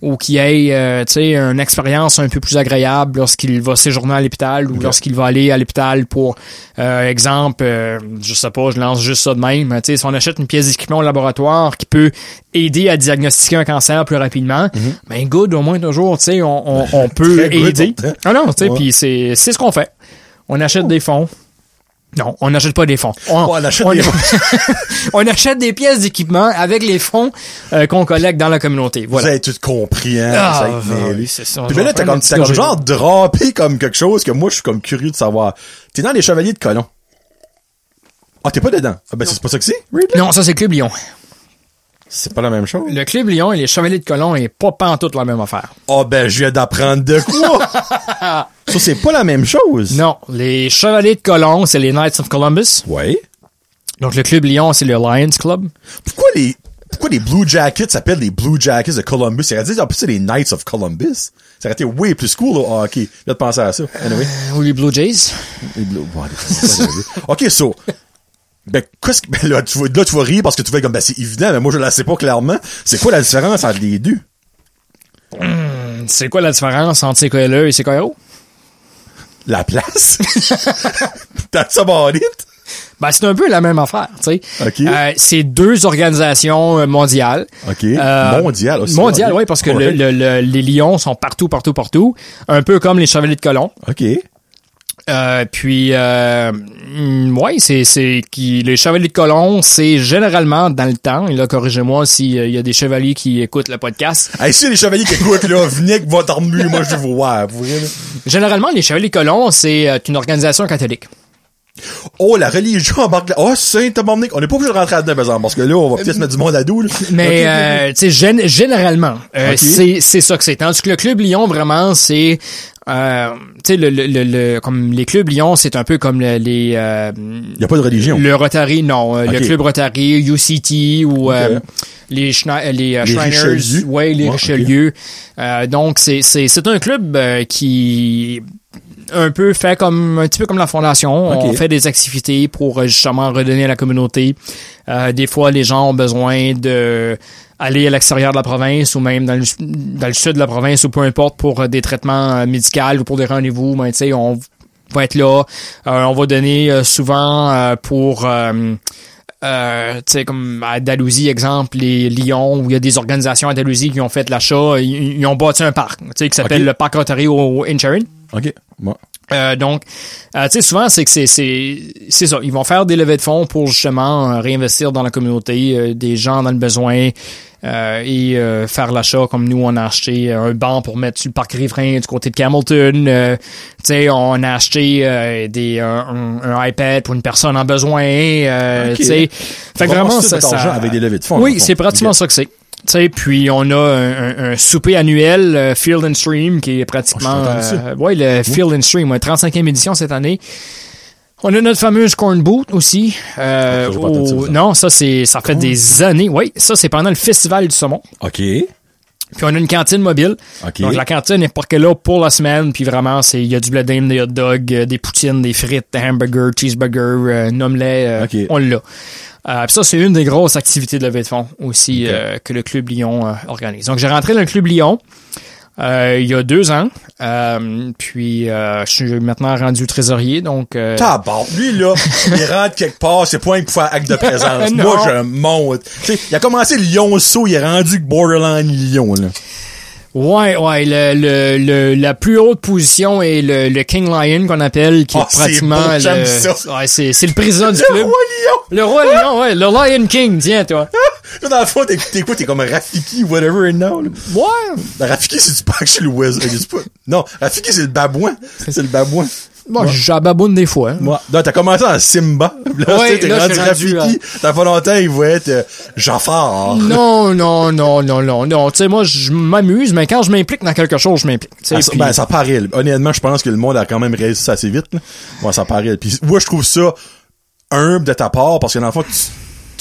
ou qu'il ait euh, une expérience un peu plus agréable lorsqu'il va séjourner à l'hôpital ou lorsqu'il va aller à l'hôpital pour euh, exemple, euh, je sais pas, je lance juste ça de même, si on achète une pièce d'équipement au laboratoire qui peut aider à diagnostiquer un cancer plus rapidement, ben good, au moins toujours, tu sais, on, on, on peut aider. Ah non, puis c'est c'est ce qu'on fait. On achète des fonds. Non, on n'achète pas des fonds. On, On achète des on achète des pièces d'équipement avec les fonds euh, qu'on collecte dans la communauté. Vous Voilà. avez tout compris, hein? Ah, ça oui, c'est ça. Puis là, t'as Genre, comme, t'as comme genre drapé comme quelque chose que moi, je suis comme curieux de savoir. T'es dans les Chevaliers de Colomb. Ah, t'es pas dedans. Ah, ben, c'est pas ça que c'est? Really? Non, ça c'est Club Lyon. C'est pas la même chose. Le Club Lyon et les Chevaliers de Colomb est pas pantoute la même affaire. Ah, ben, je viens d'apprendre de quoi? ça, c'est pas la même chose. Non, les Chevaliers de Colomb, c'est les Knights of Columbus. Ouais. Donc le Club Lyon, c'est le Lions Club. Pourquoi les, pourquoi les Blue Jackets s'appellent les Blue Jackets de Columbus? Ça aurait dit, en plus, c'est les Knights of Columbus. Ça aurait été way plus cool au hockey. Je viens de penser à ça. Anyway. Ou les Blue Jays. Les Blue- les- ok, so. Ben, qu'est-ce que, ben là, tu vas, là, tu vas rire parce que tu fais comme, ben, c'est évident, mais moi, je la sais pas clairement. C'est quoi la différence entre les deux? C'est quoi la différence entre CKLE et CKRO? La place? That's about it? Ben, c'est un peu la même affaire, tu sais. Euh, c'est deux organisations euh, mondiales. OK. Euh, mondial aussi. Mondial, ok. oui, parce que Ouais. le- le- le- les lions sont partout, partout, partout. Un peu comme les chevaliers de colon. OK. Euh, puis, euh, ouais, c'est, c'est qui, les chevaliers de colon, c'est généralement dans le temps. Et là, corrigez-moi s'il y a des chevaliers qui écoutent le podcast. Hey, si les chevaliers qui écoutent, là, venez avec votre armure, moi, je vous vois. Généralement, les chevaliers de colon, c'est euh, une organisation catholique. Oh, la religion embarque là. Oh, Saint-Dominique. On n'est pas obligé de rentrer là-dedans, par exemple, parce que là, on va peut-être mettre du monde à dos, là. Mais euh, tu sais, gén- généralement, euh, c'est c'est ça que c'est. Tandis que le club Lyon, vraiment, c'est euh, tu sais le, le, le, le- comme les clubs Lyon, c'est un peu comme le- les euh, Y a pas de religion. le Rotary, non, euh, le club Rotary, UCT ou euh, les Schne- les, euh, Les Shriners, Richelieu. ouais, les Ouais, Richelieu. Euh, donc c'est c'est c'est un club euh, qui un peu fait comme un petit peu comme la fondation. On fait des activités pour euh, justement redonner à la communauté. Euh, des fois, les gens ont besoin de aller à l'extérieur de la province ou même dans le, dans le sud de la province ou peu importe pour euh, des traitements euh, médicaux ou pour des rendez-vous. Ben, tu sais, on va être là. Euh, on va donner souvent pour euh, tu sais, comme à Dalhousie, exemple, les Lyon, où il y a des organisations à Dalhousie qui ont fait l'achat, ils, ils ont bâti un parc, tu sais, qui s'appelle le parc au Incherin. OK. Bon. Euh, donc, euh, tu sais, souvent, c'est que c'est, c'est, c'est ça. Ils vont faire des levées de fonds pour justement euh, réinvestir dans la communauté, euh, des gens dans le besoin euh, et euh, faire l'achat comme nous, on a acheté un banc pour mettre sur le parc riverain du côté de Camelton. Euh, tu sais, on a acheté euh, des, un, un- iPad pour une personne en besoin. Euh, Ok. Tu sais, fait que vraiment, ça, ça- avec des levées de fonds, Oui, c'est pratiquement ça que c'est. Tu sais, puis on a un, un- un souper annuel euh, Field and Stream qui est pratiquement Oh, euh, ouais le Field and Stream, ouais, 35e édition cette année. On a notre fameuse corn boot aussi. Euh, ça, au- ça. non, ça c'est ça fait des années. Oui, ça c'est pendant le festival du saumon. OK. Puis on a une cantine mobile. OK. Donc la cantine est parquée là pour la semaine. Puis vraiment, c'est il y a du blé des hot dogs, euh, des poutines, des frites, des hamburgers, cheeseburger, euh, euh. On l'a. Euh, puis ça, c'est une des grosses activités de levée de fonds aussi euh, que le Club Lyon organise. Donc j'ai rentré dans le Club Lyon euh, il y a deux ans. Euh, puis euh, je suis maintenant rendu trésorier. Donc euh. Lui, là, il rentre quelque part, c'est pas un pour faire acte de présence. Moi, je monte. Tu sais, il a commencé Lyon-Saut, il est rendu borderline Lyon, là. Ouais, ouais, le, le, le- la plus haute position est le, le King Lion qu'on appelle, qui Ah, est c'est pratiquement beau, le, ça. ouais, c'est, c'est le président du Le club. roi Lion! Le roi Lion, ouais, le Lion King, tiens, toi. Là, dans le fond, t'es, quoi? T'es comme Rafiki, whatever, now, là. Ouais. Ben, Rafiki, c'est du pack chez le West. euh, Non, Rafiki, c'est le babouin. C'est le babouin. Bon, j'ababoune des fois. hein. Moi, t'as commencé en Simba. Là, Ouais, t'es là, rendu Rafiki. T'as pas longtemps, il va être euh, Jafar. Non, non, non, non, non, non. Tu sais, moi, je m'amuse, mais quand je m'implique dans quelque chose, je m'implique. Ah, ben, ça paraît. là. Honnêtement, je pense que le monde a quand même réussi ça assez vite. Là. Ouais, ça paraît. Puis moi, je trouve ça humble de ta part parce que dans le fond, tu,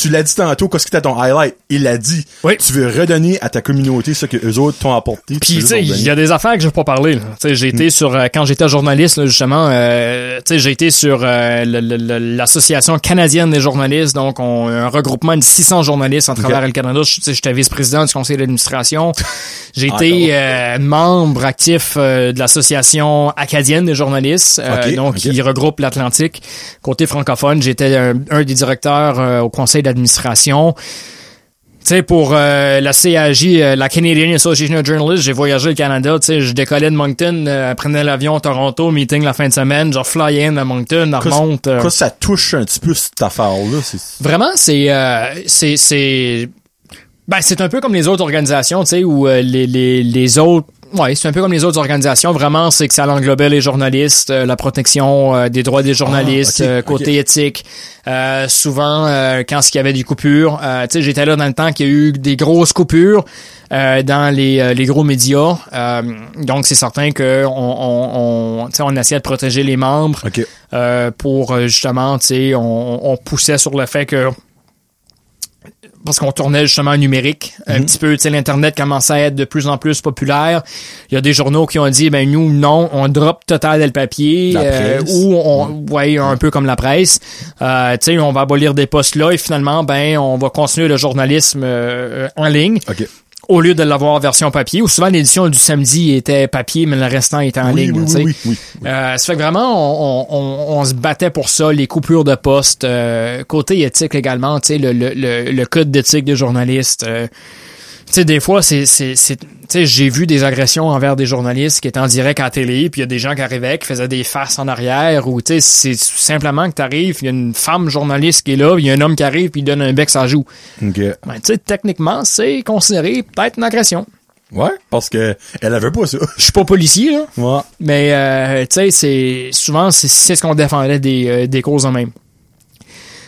tu l'as dit tantôt, qu'est-ce que t'as ton highlight? Il l'a dit. Oui. Tu veux redonner à ta communauté ce que eux autres t'ont apporté. Puis, tu veux sais, il y a des affaires que je vais pas parler. là. Tu sais, j'ai été sur, euh, quand j'étais journaliste, là, justement, euh, tu sais, j'ai été sur euh, l'Association canadienne des journalistes, donc on, un regroupement de 600 journalistes en travers le Canada. Je- tu sais, J'étais vice-président du conseil d'administration. J'ai été membre actif de l'Association acadienne des journalistes, donc qui regroupe l'Atlantique. Côté francophone, j'étais un, un des directeurs au conseil d'administration. Tu sais, pour euh, la CAJ, euh, la Canadian Association of Journalists, j'ai voyagé au Canada, tu sais, je décollais de Moncton, euh, prenais l'avion à Toronto, meeting la fin de semaine, genre fly in à Moncton, remonte. euh. que ça touche un petit peu cette affaire-là? Vraiment, c'est c'est c'est ben c'est un peu comme les autres organisations, tu sais, où les, les les autres Ouais, c'est un peu comme les autres organisations. Vraiment, c'est que ça englobait les journalistes, euh, la protection euh, des droits des journalistes, Ah, euh, côté éthique. Euh, souvent, quand il y avait des coupures, euh, tu sais, j'étais là dans le temps qu'il y a eu des grosses coupures euh, dans les, euh, les gros médias. Euh, donc, c'est certain que on, on, on, tu sais, on essayait de protéger les membres euh, pour justement, tu sais, on, on poussait sur le fait que parce qu'on tournait justement en numérique un Mhm. petit peu, tu sais, l'internet commençait à être de plus en plus populaire. Il y a des journaux qui ont dit ben nous non, on drop total le papier euh, ou on ouais, un peu comme la presse. Euh, tu sais, on va abolir des postes là et finalement ben on va continuer le journalisme euh, en ligne OK. Au lieu de l'avoir en version papier ou souvent l'édition du samedi était papier mais le restant était en oui, ligne, oui, oui, oui, oui. Euh, ça fait que vraiment, on, on, on, se battait pour ça, les coupures de poste, euh, côté éthique également, tu sais, le, le, le, le code d'éthique des journalistes. euh, sais, des fois, c'est, c'est, c'est, j'ai vu des agressions envers des journalistes qui étaient en direct à la télé, puis il y a des gens qui arrivaient, qui faisaient des faces en arrière, ou tu sais, c'est simplement que t'arrives, il y a une femme journaliste qui est là, il y a un homme qui arrive, puis il donne un bec sa joue. OK. Ben, tu sais, techniquement, c'est considéré peut-être une agression. Ouais, parce que elle avait pas ça. Je suis pas policier, là. Ouais. Mais euh, tu sais, c'est souvent c'est c'est ce qu'on défendait des, euh, des causes en même.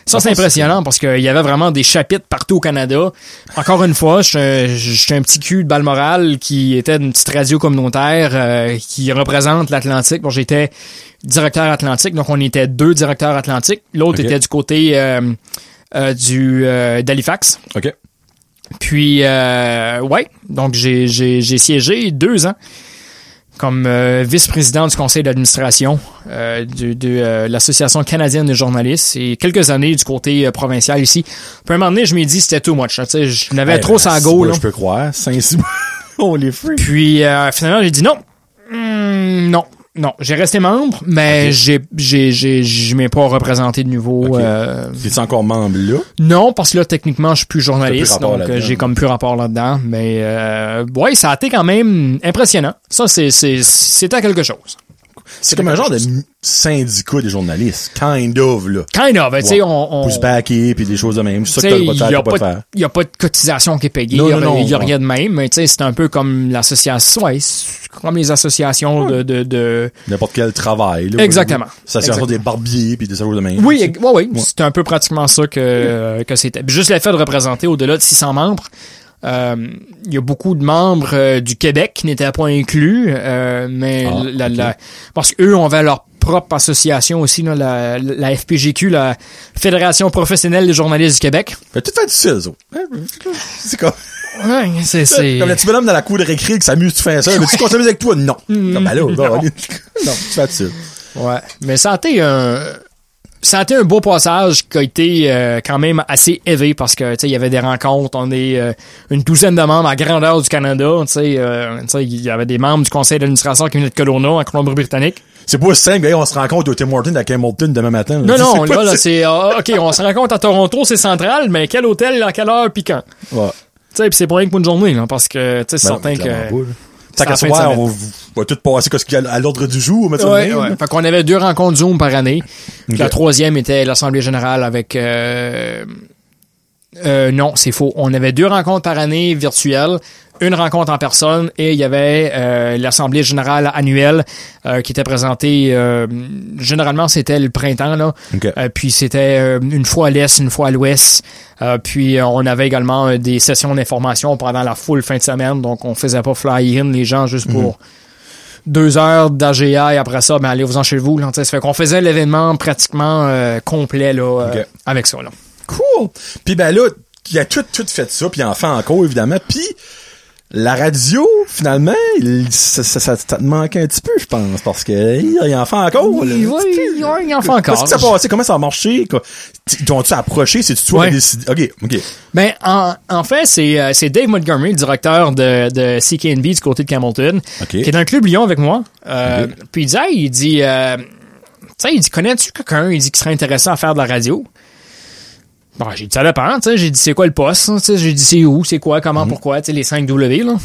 Ça, c'est impressionnant parce qu'il y avait vraiment des chapitres partout au Canada. Encore une fois, je suis un petit cul de Balmoral qui était d'une petite radio communautaire euh, qui représente l'Atlantique. Bon, j'étais directeur Atlantique, donc on était deux directeurs Atlantiques. L'autre était du côté euh, euh, du euh, d'Halifax. OK. Puis, euh, ouais, donc j'ai siégé deux ans comme euh, vice-président du conseil d'administration euh, de euh, l'Association canadienne des journalistes et quelques années du côté provincial ici. Puis à un moment donné, je m'ai dit c'était too much. là, Tu sais, je n'avais trop ben, à si, go. Je peux croire. Saint-Cyboire. On les. Puis finalement, j'ai dit non. Hmm, non. Non, j'ai resté membre, mais j'ai, j'ai, j'ai, je m'ai pas représenté de nouveau. Ok. euh, encore membre là? Non, parce que là, techniquement, je suis plus journaliste, plus donc euh, j'ai comme plus rapport là-dedans. Mais euh, ouais, ça a été quand même impressionnant. Ça, c'est, c'est, c'était quelque chose. C'est comme un genre de syndicat des journalistes. Kind of, là. Kind of, tu sais, on... on Pouce backé puis des choses de même. C'est ça que t'as pas pas faire. il y a pas de cotisation qui est payée, Non, il y a, non, non, il y a ouais. rien de même, mais tu sais, c'est un peu comme l'association, ouais, comme les associations de, de, de... N'importe quel travail, là. Exactement. Exactement. des barbiers puis des choses de même. Oui, ouais, oui, c'est un peu pratiquement ça que, que c'était. Juste l'effet de représenter au-delà de 600 membres. Euh, Il y a beaucoup de membres euh, du Québec qui n'étaient pas inclus, euh, mais Ah, la, la- parce qu'eux ont leur propre association aussi, là, la, la FPGQ, la Fédération professionnelle des journalistes du Québec. Fait tout fait difficile, ça. C'est comme, Ouais, c'est c'est comme le petit bonhomme dans la cour de récré qui s'amuse, tu fais ça. Mais tu continues avec toi? Non. Mm. Comme, ben là, va, allez. non, tu fais difficile. Ouais, mais ça a été un ça a été un beau passage qui a été euh, quand même assez élevé parce que tu sais il y avait des rencontres, on est euh, une douzaine de membres à grandeur du Canada, tu sais euh, tu sais, il y avait des membres du conseil d'administration qui venaient de Kelowna en Colombie-Britannique. C'est pas simple, on se rencontre au Tim Hortons à Hamilton demain matin. Non non, là, là c'est ah, OK, on se rencontre à Toronto, c'est central, mais quel hôtel à quelle heure puis quand? Ouais. Tu sais, c'est pas rien que pour une journée là, parce que tu sais c'est Ben, certain que. Tant qu'à soir, on va, tout passer qu'il y a à l'ordre du jour, Ouais, ouais. Fait qu'on avait deux rencontres Zoom par année. La troisième était l'Assemblée générale avec... Euh, euh, non, c'est faux. On avait deux rencontres par année virtuelles, une rencontre en personne et il y avait euh, l'Assemblée générale annuelle euh, qui était présentée... euh, généralement, c'était le printemps, là. Puis c'était une fois à l'est, une fois à l'ouest. Puis on avait également des sessions d'information pendant la full fin de semaine. Donc on faisait pas fly-in les gens juste Mhm. pour deux heures d'AGA et après ça, ben allez-vous-en chez vous. Là, ça fait qu'on faisait l'événement pratiquement euh, complet là, euh, avec ça. Là. Cool. Puis ben là, il a tout, tout fait ça, puis il en fait encore, évidemment. Puis la radio, finalement, il- ça, ça, ça, ça te manquait un petit peu, je pense, parce que il en fait encore. Oui, là, oui, il en fait encore. Qu'est-ce qui s'est passé? Comment ça a marché? T'ont-tu approché? C'est-tu toi qui as décidé? OK, OK. Ben, en, en fait, c'est euh, c'est Dave Montgomery, le directeur de, de CKNB du côté de Campbellton, OK. qui est dans le club Lyon avec moi. Euh, Puis il dit, hey, il dit, euh, tu sais, il dit, connais-tu quelqu'un, il dit, qui serait intéressant à faire de la radio? Bon, j'ai dit, ça dépend, tu sais, j'ai dit, c'est quoi le poste? Tu sais, j'ai dit, c'est où, c'est quoi, comment, pourquoi, tu sais, les 5 W, là.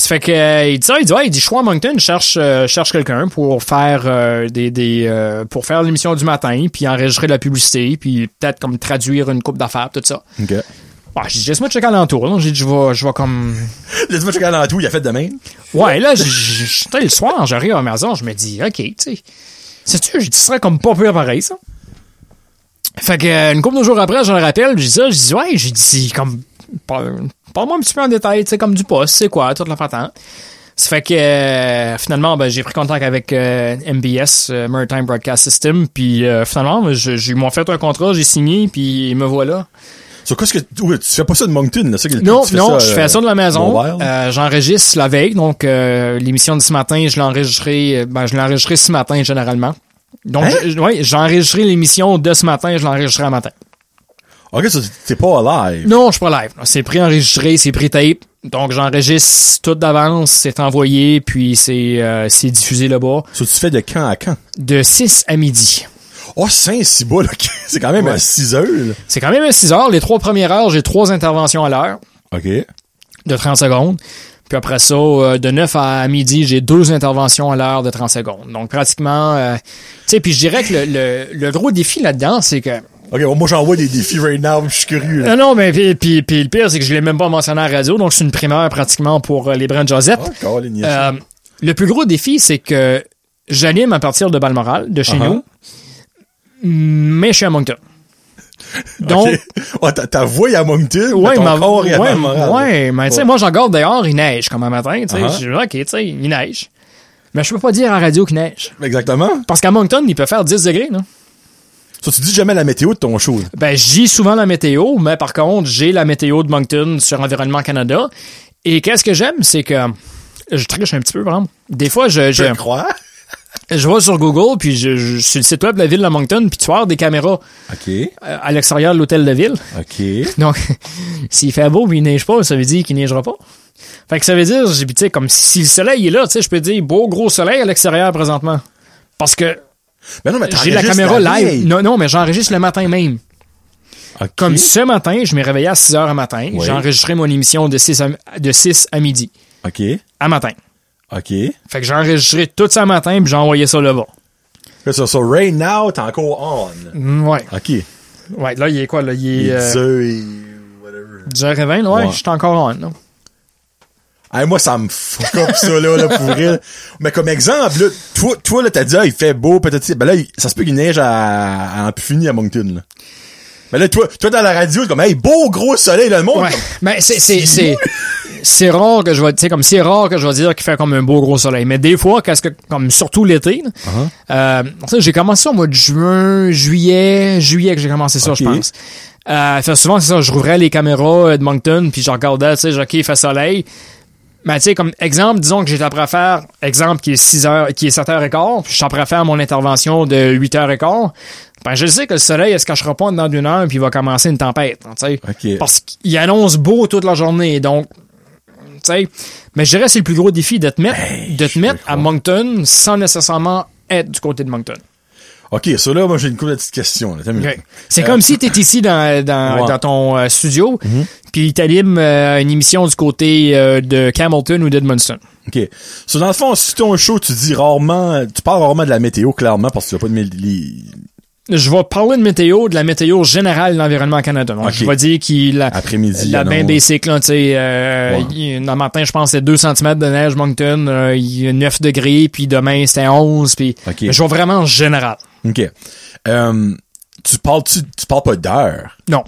Ça fait que euh, il dit ça, il dit ouais, il dit je suis à Moncton, je cherche euh, je cherche quelqu'un pour faire euh, des des euh, pour faire l'émission du matin, puis enregistrer la publicité, puis peut-être comme traduire une coupe d'affaires, tout ça. OK. Ouais, j'ai dit laisse-moi checker alentour, là. J'ai dit je vais je vais comme Laisse-moi checker dans tout, il a fait de même? Ouais, là sais, le soir, j'arrive à la maison, je me dis OK, tu sais. J'ai dit ce serait comme pas pire pareil ça? Fait que euh, une couple de jours après, je le rappelle, je dis ça, je dis ouais, j'ai dit comme parle- parle-moi un petit peu en détail, tu sais comme du poste, c'est quoi, toute la patente. Ça fait que euh, finalement, ben, j'ai pris contact avec euh, MBS, euh, Maritime Broadcast System, puis euh, finalement, ben, je- ils m'ont fait un contrat, j'ai signé, puis me voilà. Sur qu'est-ce que, ouais, tu fais pas ça de Moncton, là, ça, que- Non, tu fais non, ça, je fais ça de la maison. Euh, J'enregistre la veille, donc euh, l'émission de ce matin, je euh, ben, je l'ai enregistrée ce matin généralement. Donc, Hein? ouais, j'ai enregistré l'émission de ce matin, je l'ai enregistrée un matin. Ok, t'es pas live. Non, je suis pas live. C'est pré-enregistré, c'est pré-tape. Donc, j'enregistre tout d'avance, c'est envoyé, puis c'est euh, c'est diffusé là-bas Ça, tu fais de quand à quand? de 6 à midi. Oh, Saint-Cyboul, ok. C'est quand même Ouais. à 6 heures, là. C'est quand même à 6 heures. Les trois premières heures, j'ai trois interventions à l'heure. Ok. de 30 secondes. Puis après ça, euh, de 9 à midi, j'ai deux interventions à l'heure de 30 secondes. Donc pratiquement, euh, tu sais, puis je dirais que le, le, le gros défi là-dedans, c'est que Ok, bon, moi, j'envoie des défis right now, je suis curieux, là. non, non, mais puis, puis, puis le pire, c'est que je l'ai même pas mentionné à la radio, donc c'est une primeur pratiquement pour euh, les Brand Josette. Yes. Euh, le plus gros défi, c'est que j'anime à partir de Balmoral, de chez Uh-huh. nous, mais je suis à Moncton. Donc. Ouais, ta, voix est à Moncton, Ouais, mais ma, ouais, ouais, mais tu sais, moi, j'en garde dehors, il neige comme un matin, tu sais. Uh-huh. Je dis, OK, tu sais, il neige. Mais je peux pas dire à la radio qu'il neige. Exactement. Parce qu'à Moncton, il peut faire 10 degrés, non? Ça, tu dis jamais la météo de ton show, là. Ben, j'ai souvent la météo, mais par contre, j'ai la météo de Moncton sur Environnement Canada. Et qu'est-ce que j'aime, c'est que je triche un petit peu, par exemple. Des fois, je, je, Je crois. Je vais sur Google, puis je, je, sur le site web de la ville de Moncton, puis tu avoir des caméras euh, à l'extérieur de l'hôtel de ville. Ok. Donc, s'il fait beau mais il neige pas, ça veut dire qu'il neigera pas. Fait que ça veut dire, tu sais, comme si le soleil est là, tu sais, je peux dire beau gros soleil à l'extérieur présentement. Parce que Ben non, mais j'ai la caméra live. Non, non, mais j'enregistre le matin même. Comme ce matin, je m'ai réveillé à 6 heures à matin. Oui. J'ai enregistré mon émission de 6 à, de 6 à midi. Ok. À matin. Ok. Fait que j'ai enregistré tout ça matin, puis j'ai envoyé ça là-bas. Fait ça, so right now, t'es encore on. Mm, Ouais. Ok. Ouais, là, il est quoi, là? Il Il est euh, heures et whatever. 10h20, là? Ouais, Ouais. je suis encore on, là. Hey, moi, ça me fuck up, ça, là, là, pour. Mais comme exemple, là, toi, toi, là, t'as dit, ah, il fait beau, peut-être, ben là, ça se peut qu'il neige à, à en plus fini à Moncton, là. Mais là, toi, toi, dans la radio, comme, hey, beau gros soleil, là, le monde. Ouais. comme, Mais c'est, c'est, c'est, c'est rare que je vais, tu sais, comme c'est rare que je vais dire qu'il fait comme un beau gros soleil. Mais des fois, qu'est-ce que, comme surtout l'été, là, Uh-huh. euh, tu sais, j'ai commencé ça au mois de juin, juillet, juillet que j'ai commencé ça, je pense. Euh, fait souvent, c'est ça, je rouvrais les caméras euh, de Moncton, puis je regardais, tu sais, OK, il fait soleil. Mais tu sais, comme exemple, disons que j'étais prêt à faire, exemple qui est 6 heures, qui est 7 heures et quart, puis je suis prêt à faire mon intervention de 8 heures et quart. Ben, je sais que le soleil, il se cachera pas dans une heure, puis il va commencer une tempête, tu sais. Ok. Parce qu'il annonce beau toute la journée, donc, Mais je dirais que c'est le plus gros défi de te mettre, de te mettre à Moncton sans nécessairement être du côté de Moncton. Ok, ça, là, moi, j'ai une couple de petites questions. C'est Euh, comme si tu étais ici dans, dans, Ouais. Mhm. dans ton euh, studio, puis tu animes une émission du côté euh, de Camelton ou d'Edmundston. OK. So, dans le fond, si ton show, tu dis rarement, tu parles rarement de la météo, clairement, parce que tu n'as pas de les- Je vais parler de météo, de la météo générale de l'environnement Canada. Donc, je vais dire qu'il Après-midi, la bien basic, là, tu sais, euh, Ouais. il- dans le matin, je pense, c'est 2 cm de neige, Moncton, euh, il y a 9 degrés, puis demain, c'était 11, puis je vais vraiment en général. OK. Euh, tu parles, tu, tu parles pas d'heure? Non.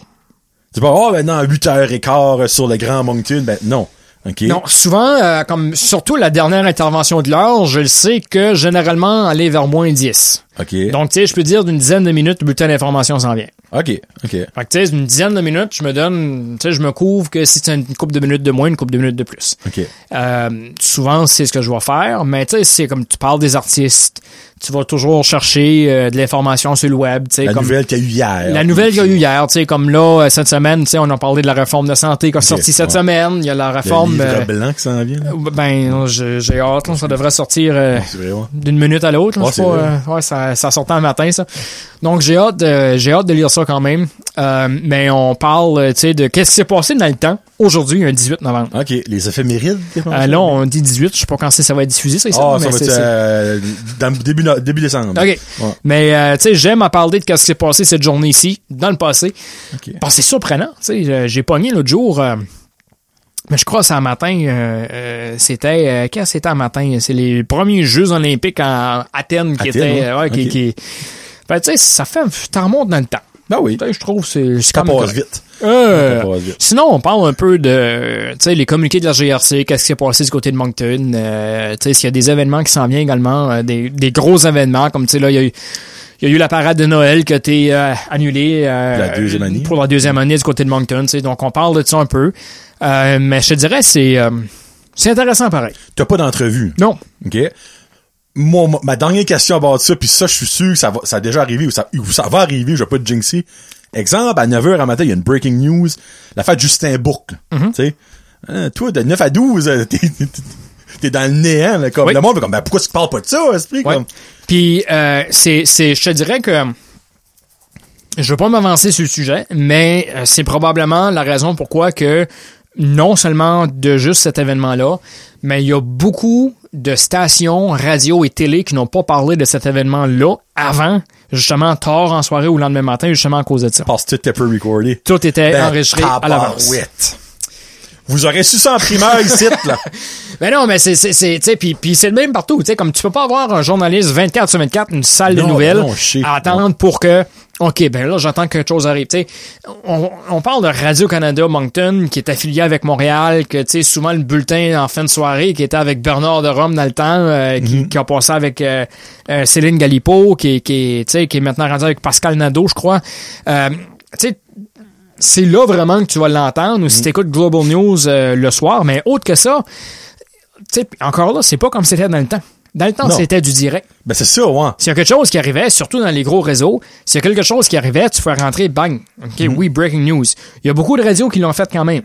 Tu parles, oh, ben non, 8h15 sur le Grand Moncton, ben non. OK. Non, souvent, euh, comme surtout la dernière intervention de l'heure, je le sais que généralement, aller vers moins 10. OK. Donc, tu sais, je peux dire d'une dizaine de minutes, le bulletin d'information s'en vient. OK. OK. Fait que, tu sais, une dizaine de minutes, je me donne, tu sais, je me couvre que si c'est une couple de minutes de moins, une couple de minutes de plus. OK. Euh, souvent, c'est ce que je vais faire, mais tu sais, c'est comme tu parles des artistes, tu vas toujours chercher euh, de l'information sur le web, La comme nouvelle qu'il y a eu hier. la nouvelle qu'il y a eu hier, tu sais, comme là, euh, cette semaine, tu sais, on a parlé de la réforme de santé qui a sorti cette ouais. semaine, il y a la Le réforme... livre euh, blanc qui s'en vient. là. ben, j'ai hâte, là, ça devrait sortir... euh, ouais. d'une minute à l'autre. Ouais, euh, ça, ça sortait un matin, ça. Donc, j'ai hâte j'ai hâte de lire ça quand même. Mais on parle, tu sais, de qu'est-ce qui s'est passé dans le temps, aujourd'hui, un 18 novembre. OK. Les éphémérides. là, on dit 18, je sais pas quand ça va être diffusé, ça, Ah, ça va être dans le début, début décembre. OK. Ouais. Mais, euh, tu sais, j'aime à parler de qu'est-ce qui s'est passé cette journée-ci, dans le passé. OK. Parce que c'est surprenant, tu sais, j'ai pogné l'autre jour... euh, mais je crois que c'est un matin, euh, euh, c'était... Qu'est-ce que c'était un matin? C'est les premiers Jeux olympiques en Athènes qui Athènes, étaient... ouais. qui, qui- Fait, tu sais, ça fait... T'en remontes dans le temps. Ben oui. Je trouve c'est c'est Ça quand même vite. Euh, sinon, on parle un peu de, tu sais, les communiqués de la GRC, qu'est-ce qui s'est passé du côté de Moncton, euh, tu sais, s'il y a des événements qui s'en viennent également, euh, des, des gros événements, comme tu sais là, il y a eu il y a eu la parade de Noël qui a été euh, annulée euh, La deuxième année. pour la deuxième année du côté de Moncton, tu sais, donc on parle de ça un peu. Euh, mais je te dirais, c'est c'est intéressant pareil. T'as pas d'entrevue? Non. OK? Moi, ma- dernière question à bord de ça, puis ça, je suis sûr que ça, va, ça a déjà arrivé ou ça, ou ça va arriver, je vais pas te jinxer. Exemple, à 9h à matin, il y a une breaking news. L'affaire de Justin Bourque. Mm-hmm. Tu sais? Hein, toi, de 9 à 12, euh, t'es, dans le néant, là, comme Oui. le monde, comme, ben, pourquoi tu parles pas de ça, esprit, Ouais. comme? Puis euh, c'est c'est je te dirais que je veux pas m'avancer sur le sujet, mais euh, c'est probablement la raison pourquoi que non seulement de juste cet événement-là, mais il y a beaucoup de stations radio et télé qui n'ont pas parlé de cet événement-là avant, justement tard en soirée ou le lendemain matin, justement à cause de ça. Parce que tout était pre-recordé. Tout était Ben, enregistré à l'avance. Vous aurez su ça en primaire ici, là. Mais non, mais c'est, c'est, c'est, tu sais, puis, puis c'est le même partout, tu sais, comme tu peux pas avoir un journaliste 24 sur 24, une salle de nouvelles, non, je sais. à attendre pour que, ok, ben là, j'attends que quelque chose arrive, tu sais. On, on parle de Radio-Canada Moncton, qui est affilié avec Montréal, que, tu sais, souvent le bulletin en fin de soirée, qui était avec Bernard de Rome dans le temps, euh, qui, qui a passé avec euh, euh, Céline Galipo, qui, qui, qui est maintenant rendu avec Pascal Nadeau, je crois. Euh, tu sais, c'est là vraiment que tu vas l'entendre, ou si t'écoutes Global News euh, le soir, mais autre que ça, tu encore là, c'est pas comme c'était dans le temps. Dans le temps, c'était du direct. Ben, c'est ça, ouais. S'il y a quelque chose qui arrivait, surtout dans les gros réseaux, s'il y a quelque chose qui arrivait, tu fais rentrer, bang. OK, Mhm. oui, breaking news. Il y a beaucoup de radios qui l'ont fait quand même.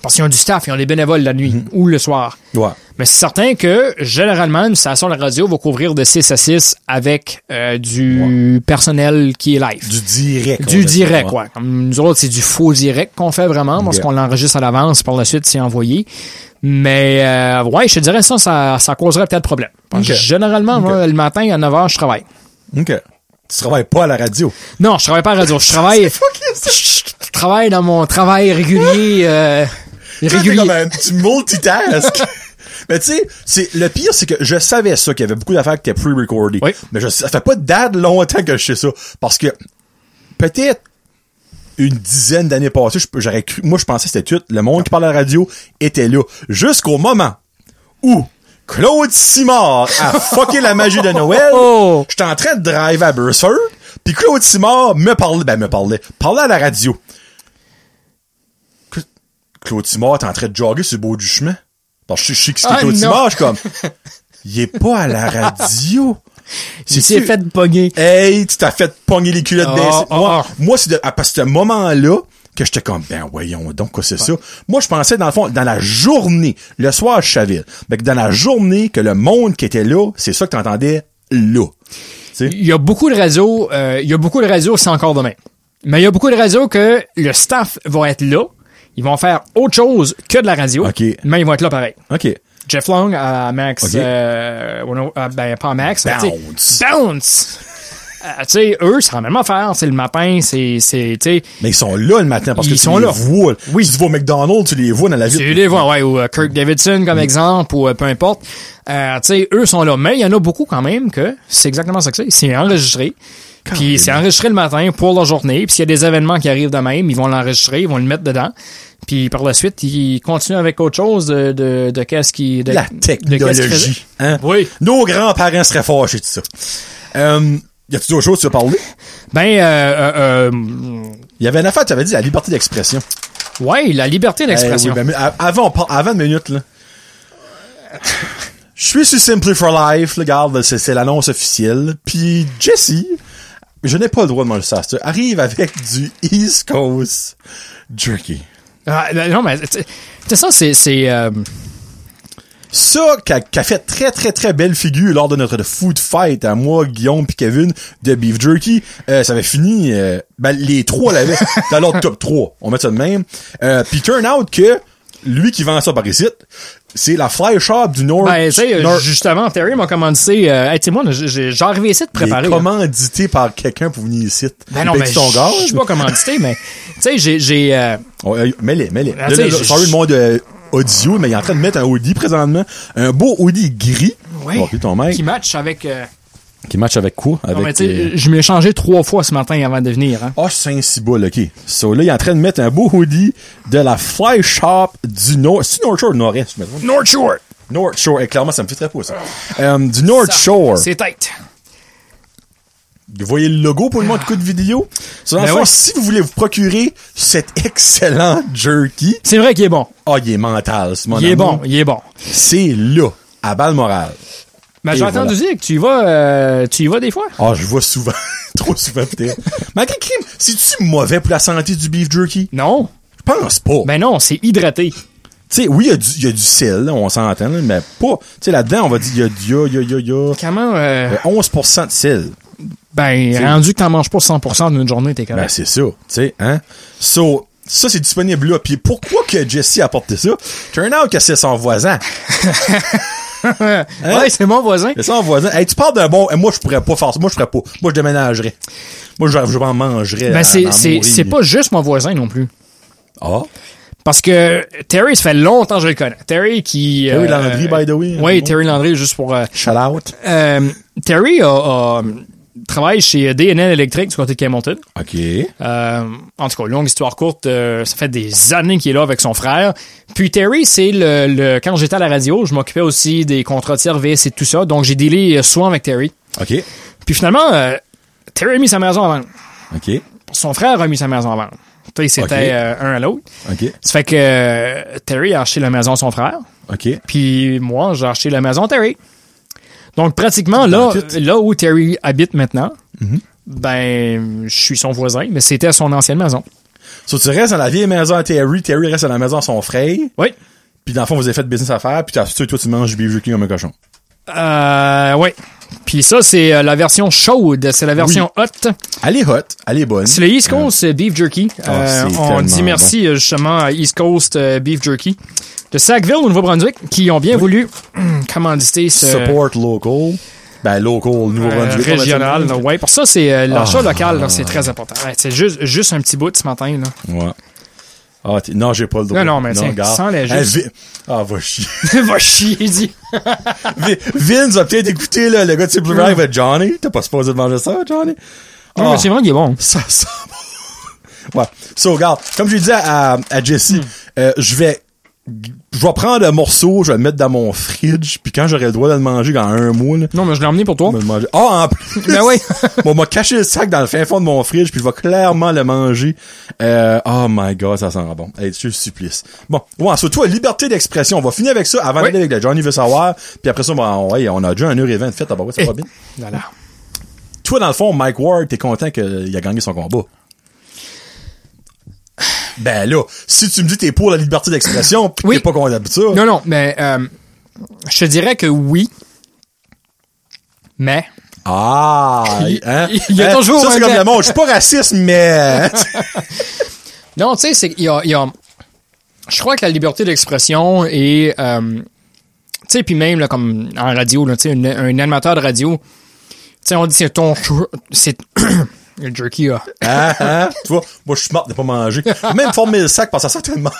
Parce qu'ils ont du staff, ils ont des bénévoles la nuit Mhm. ou le soir. Ouais. Mais c'est certain que, généralement, une station de radio va couvrir de 6 à 6 avec euh, du personnel qui est live. Du direct. Du direct, ouais. Comme nous autres, c'est du faux direct qu'on fait vraiment, parce qu'on l'enregistre à l'avance, par la suite, c'est envoyé. Mais, euh, ouais, je te dirais ça, ça, ça causerait peut-être problème. Parce que. Généralement, moi, le matin, à 9 h, je travaille. OK. Tu travailles pas à la radio. Non, je travaille pas à la radio. Je travaille, travaille dans mon travail régulier, euh, régulier. comme un petit multitask. Mais tu sais, le pire, c'est que je savais ça, qu'il y avait beaucoup d'affaires qui étaient pre-recordées. Oui. Mais je, ça fait pas date longtemps que je sais ça. Parce que peut-être une dizaine d'années passées, j'aurais cru, moi je pensais que c'était tout, le monde qui parle à la radio était là. Jusqu'au moment où Claude Simard a fucké la magie de Noël. Oh! J'étais en train de drive à Burford, puis Claude Simard me parlait, ben me parlait, parlait à la radio. Cla- Claude Simard, t'es en train de jogger sur le beau du chemin. Parce que je sais que c'était Ah, Claude non. Simard, je suis comme, il est pas à la radio. Il s'est fait pogner. Hey, tu t'as fait pogner les culottes baissées. ah, Moi, ah. moi c'est à partir de ce moment-là que j'étais comme, ben voyons donc, quoi c'est ça. Moi, je pensais, dans le fond, dans la journée, le soir, je savais, mais que dans la journée, que le monde qui était là, c'est ça que t'entendais là. Tu? Il y a beaucoup de radios, euh, il y a beaucoup de radios, c'est encore demain. Mais il y a beaucoup de radios que le staff va être là. Ils vont faire autre chose que de la radio. Mais ils vont être là pareil. OK. Jeff Long à Max, OK. euh, euh, ben pas Max. Bounce. Bounce! Euh, tu sais, eux, c'est la même affaire. C'est le matin, c'est, c'est, tu sais, Mais ils sont là le matin parce que Ils tu sont les là. vois. Oui. Si tu vas au McDonald's, tu les vois dans la vie. tu les vois, ouais, ou euh, Kirk Davidson comme exemple, ou euh, peu importe. Euh, tu sais, eux sont là. Mais il y en a beaucoup quand même que c'est exactement ça que c'est. C'est enregistré. Puis c'est enregistré le matin pour la journée. Puis s'il y a des événements qui arrivent de même, ils vont l'enregistrer, ils vont le mettre dedans. Puis par la suite, il continue avec autre chose de, de, de qu'est-ce qui... De, La de technologie. Hein? Oui. Nos grands-parents seraient fâchés de ça. Euh, y a-tu d'autres choses que tu veux parler? Ben, euh, euh, euh, Il y avait une affaire, tu avais dit la liberté d'expression. ouais, la liberté d'expression. Eh oui, ben, avant, avant une minute, là. Je suis sur Simply for Life, là, regarde, c'est, l'annonce officielle. Puis Jesse, je n'ai pas le droit de manger ça, arrive avec du East Coast jerky. Ah, non, mais tu sais, ça, c'est... Ça, qui a, fait très, très, très belle figure lors de notre food fight à moi, Guillaume puis Kevin de Beef Jerky. Euh, ça avait fini, euh, ben, les trois l'avaient dans leur top 3. On met ça de même. Euh, puis turn out que lui qui vend ça par ici, c'est la fly shop du Nord. ben, tu sais, Nord- justement, Terry m'a commandé... Euh, hey, tu sais, moi, j'ai- arrivé ici de il est préparer. commandité par quelqu'un pour venir ici. Ben non, mais je suis pas commandité, mais tu sais, j'ai j'ai euh, euh, mets-les, mets-les. Je- sorry le monde euh, audio, mais il est en train de mettre un Audi présentement. Un beau Audi gris. puis ton mec. qui match avec euh, Qui match avec quoi? Avec, non, mais euh, je m'ai changé trois fois ce matin avant de venir hein. Ah, c'est un ciboule, ok. So, là, il est en train de mettre un beau hoodie de la Fly Shop du Nord. C'est North Shore Nord-Est, me? North Shore. North Shore. Et clairement, ça me fait très pas, ça. Euh, du North Ça, Shore. C'est tête. Vous voyez le logo pour le monde de coup de vidéo? Ben fond, ouais. si vous voulez vous procurer cet excellent jerky, C'est vrai qu'il est bon. ah, il est mental, ce mon Il est bon, il est bon. C'est là, à balle morale. Mais Et j'ai entendu dire que tu y vas euh, tu y vas des fois? Ah, je vois souvent. Trop souvent, peut-être. Mais quel crime? C'est-tu mauvais pour la santé du beef jerky? Non. Je pense pas. Ben non, c'est hydraté. Tu sais, oui, il y a du, il y a du sel, là, on s'entend, là, mais pas. Tu sais, là-dedans, on va dire, il y a, a, il y a, il y a, il y a, Comment euh, euh, 11% de sel. Ben rendu que t'en manges pas 100% d'une journée, t'es Ben, correct. c'est ça, tu sais, hein? So, ça, c'est disponible là. Puis pourquoi que Jesse a apporté ça? Turn out que c'est son voisin. hein? Ouais, c'est mon voisin. C'est son voisin. Hey, tu parles d'un bon, moi, je pourrais pas faire ça. Moi, je ferais pas. Moi, je déménagerais. Moi, je, je m'en mangerais. Ben à- c'est pas juste mon voisin non plus. Ah? Parce que Terry, ça fait longtemps que je le connais. Terry qui... Terry euh, Landry, by the way. Oui, Terry Landry, juste pour... euh, Shout out. euh, Terry a, a- travaille chez DNL Electric du côté de Camelton. OK. Euh, en tout cas, longue histoire courte, euh, ça fait des années qu'il est là avec son frère. Puis Terry, c'est le, le- quand j'étais à la radio, je m'occupais aussi des contrats de service et tout ça, donc j'ai dealé euh, souvent avec Terry. OK. Puis finalement, euh, Terry a mis sa maison à vendre. OK. Son frère a mis sa maison à vendre. Tu sais, C'était euh, un à l'autre. OK. Ça fait que euh, Terry a acheté la maison à son frère, OK. puis moi, j'ai acheté la maison à Terry. Donc pratiquement là, là où Terry habite maintenant, ben je suis son voisin, mais c'était son ancienne maison. So, tu restes dans la vieille maison à Terry, Terry reste à la maison à son frère, Oui. puis dans le fond, vous avez fait business à faire, puis toi, toi, tu manges du beef jerky comme un cochon. Euh, oui. Puis ça, c'est euh, la version chaude. C'est la version hot. Elle est hot, elle est bonne. C'est le East Coast euh, Beef Jerky. Ah, Euh, on dit merci justement à East Coast Beef Jerky de Sackville au Nouveau-Brunswick qui ont bien voulu commanditer ce Support local. Ben, local, euh, Nouveau-Brunswick. va régional. Ouais, pour ça, c'est euh, l'achat Ah. local. C'est très important. Ouais, c'est juste, juste un petit bout ce matin. Là. Ouais. Ah, t'es- non, j'ai pas le droit. Non, non, mais tiens, regarde. sans Hey, juste. Vi- Ah, va chier. Va chier, dit. Vi- Vince a peut-être écouté, là, le gars de Simple Live avec Johnny. T'as pas supposé de manger ça, Johnny? Non, Ah. mais c'est vrai qu'il est bon. Ça sent bon. Ouais. So, regarde, comme je dit à, à, Jesse, euh, je vais, je vais prendre un morceau, je vais le mettre dans mon fridge, puis quand j'aurai le droit de le manger dans un mois, là, Non, mais je l'ai emmené pour toi. Ah, en plus! Ben oui. Bon, m'a caché le sac dans le fin fond de mon fridge, puis je vais clairement le manger. Euh, oh my god, ça sent bon. Hey, je supplice. Bon, ouais, sur toi, liberté d'expression. On va finir avec ça avant Oui. d'aller avec le Johnny veut savoir. Puis après ça, bon, ouais, on a déjà un heure et vingt de fait. Ah, bah ouais, ça va bien? Voilà. Toi, dans le fond, Mike Ward, t'es content qu'il a gagné son combat? Ben là, si tu me dis que t'es pour la liberté d'expression, pis que Oui. t'es pas content de ça. Non, non, mais euh, je te dirais que oui. Mais Ah, hein? il y a Hein? toujours Ça, c'est comme le monde. Je suis pas raciste, mais... Non, tu sais, c'est qu'il y a, il y a- Je crois que la liberté d'expression et... euh, tu sais, puis même, là, comme en radio, là, tu sais, un, un animateur de radio, tu sais, on dit c'est ton... choix- C'est... le jerky, là. Hein, hein? Tu vois, moi, je suis mort de pas manger. Même former le sac, parce que ça tellement pas.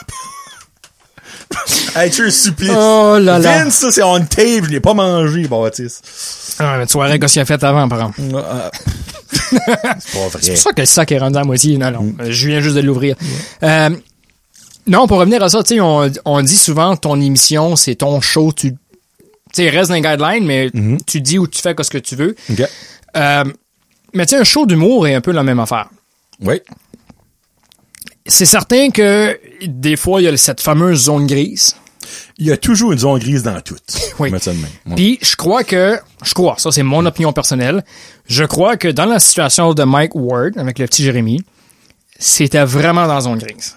hey, tu es supplice. Oh là là. Vince, ça, c'est on tape, je l'ai pas mangé, Baptiste. Ah, mais tu verrais qu'est-ce qu'il a fait avant, par exemple? Euh, c'est pas vrai. C'est pour ça que le sac est rendu à moitié. Non, non. Je viens juste de l'ouvrir. Euh, Non, pour revenir à ça, tu sais, on, on dit souvent ton émission, c'est ton show, tu, tu sais, reste dans les guidelines, mais tu dis où tu fais ce que tu veux. OK. Euh, mais tu sais, un show d'humour est un peu la même affaire. Oui. C'est certain que des fois, il y a cette fameuse zone grise. Il y a toujours une zone grise dans tout. Oui. Ouais. Puis je crois que, je crois, ça c'est mon opinion personnelle, je crois que dans la situation de Mike Ward avec le petit Jérémy, c'était vraiment dans la zone grise.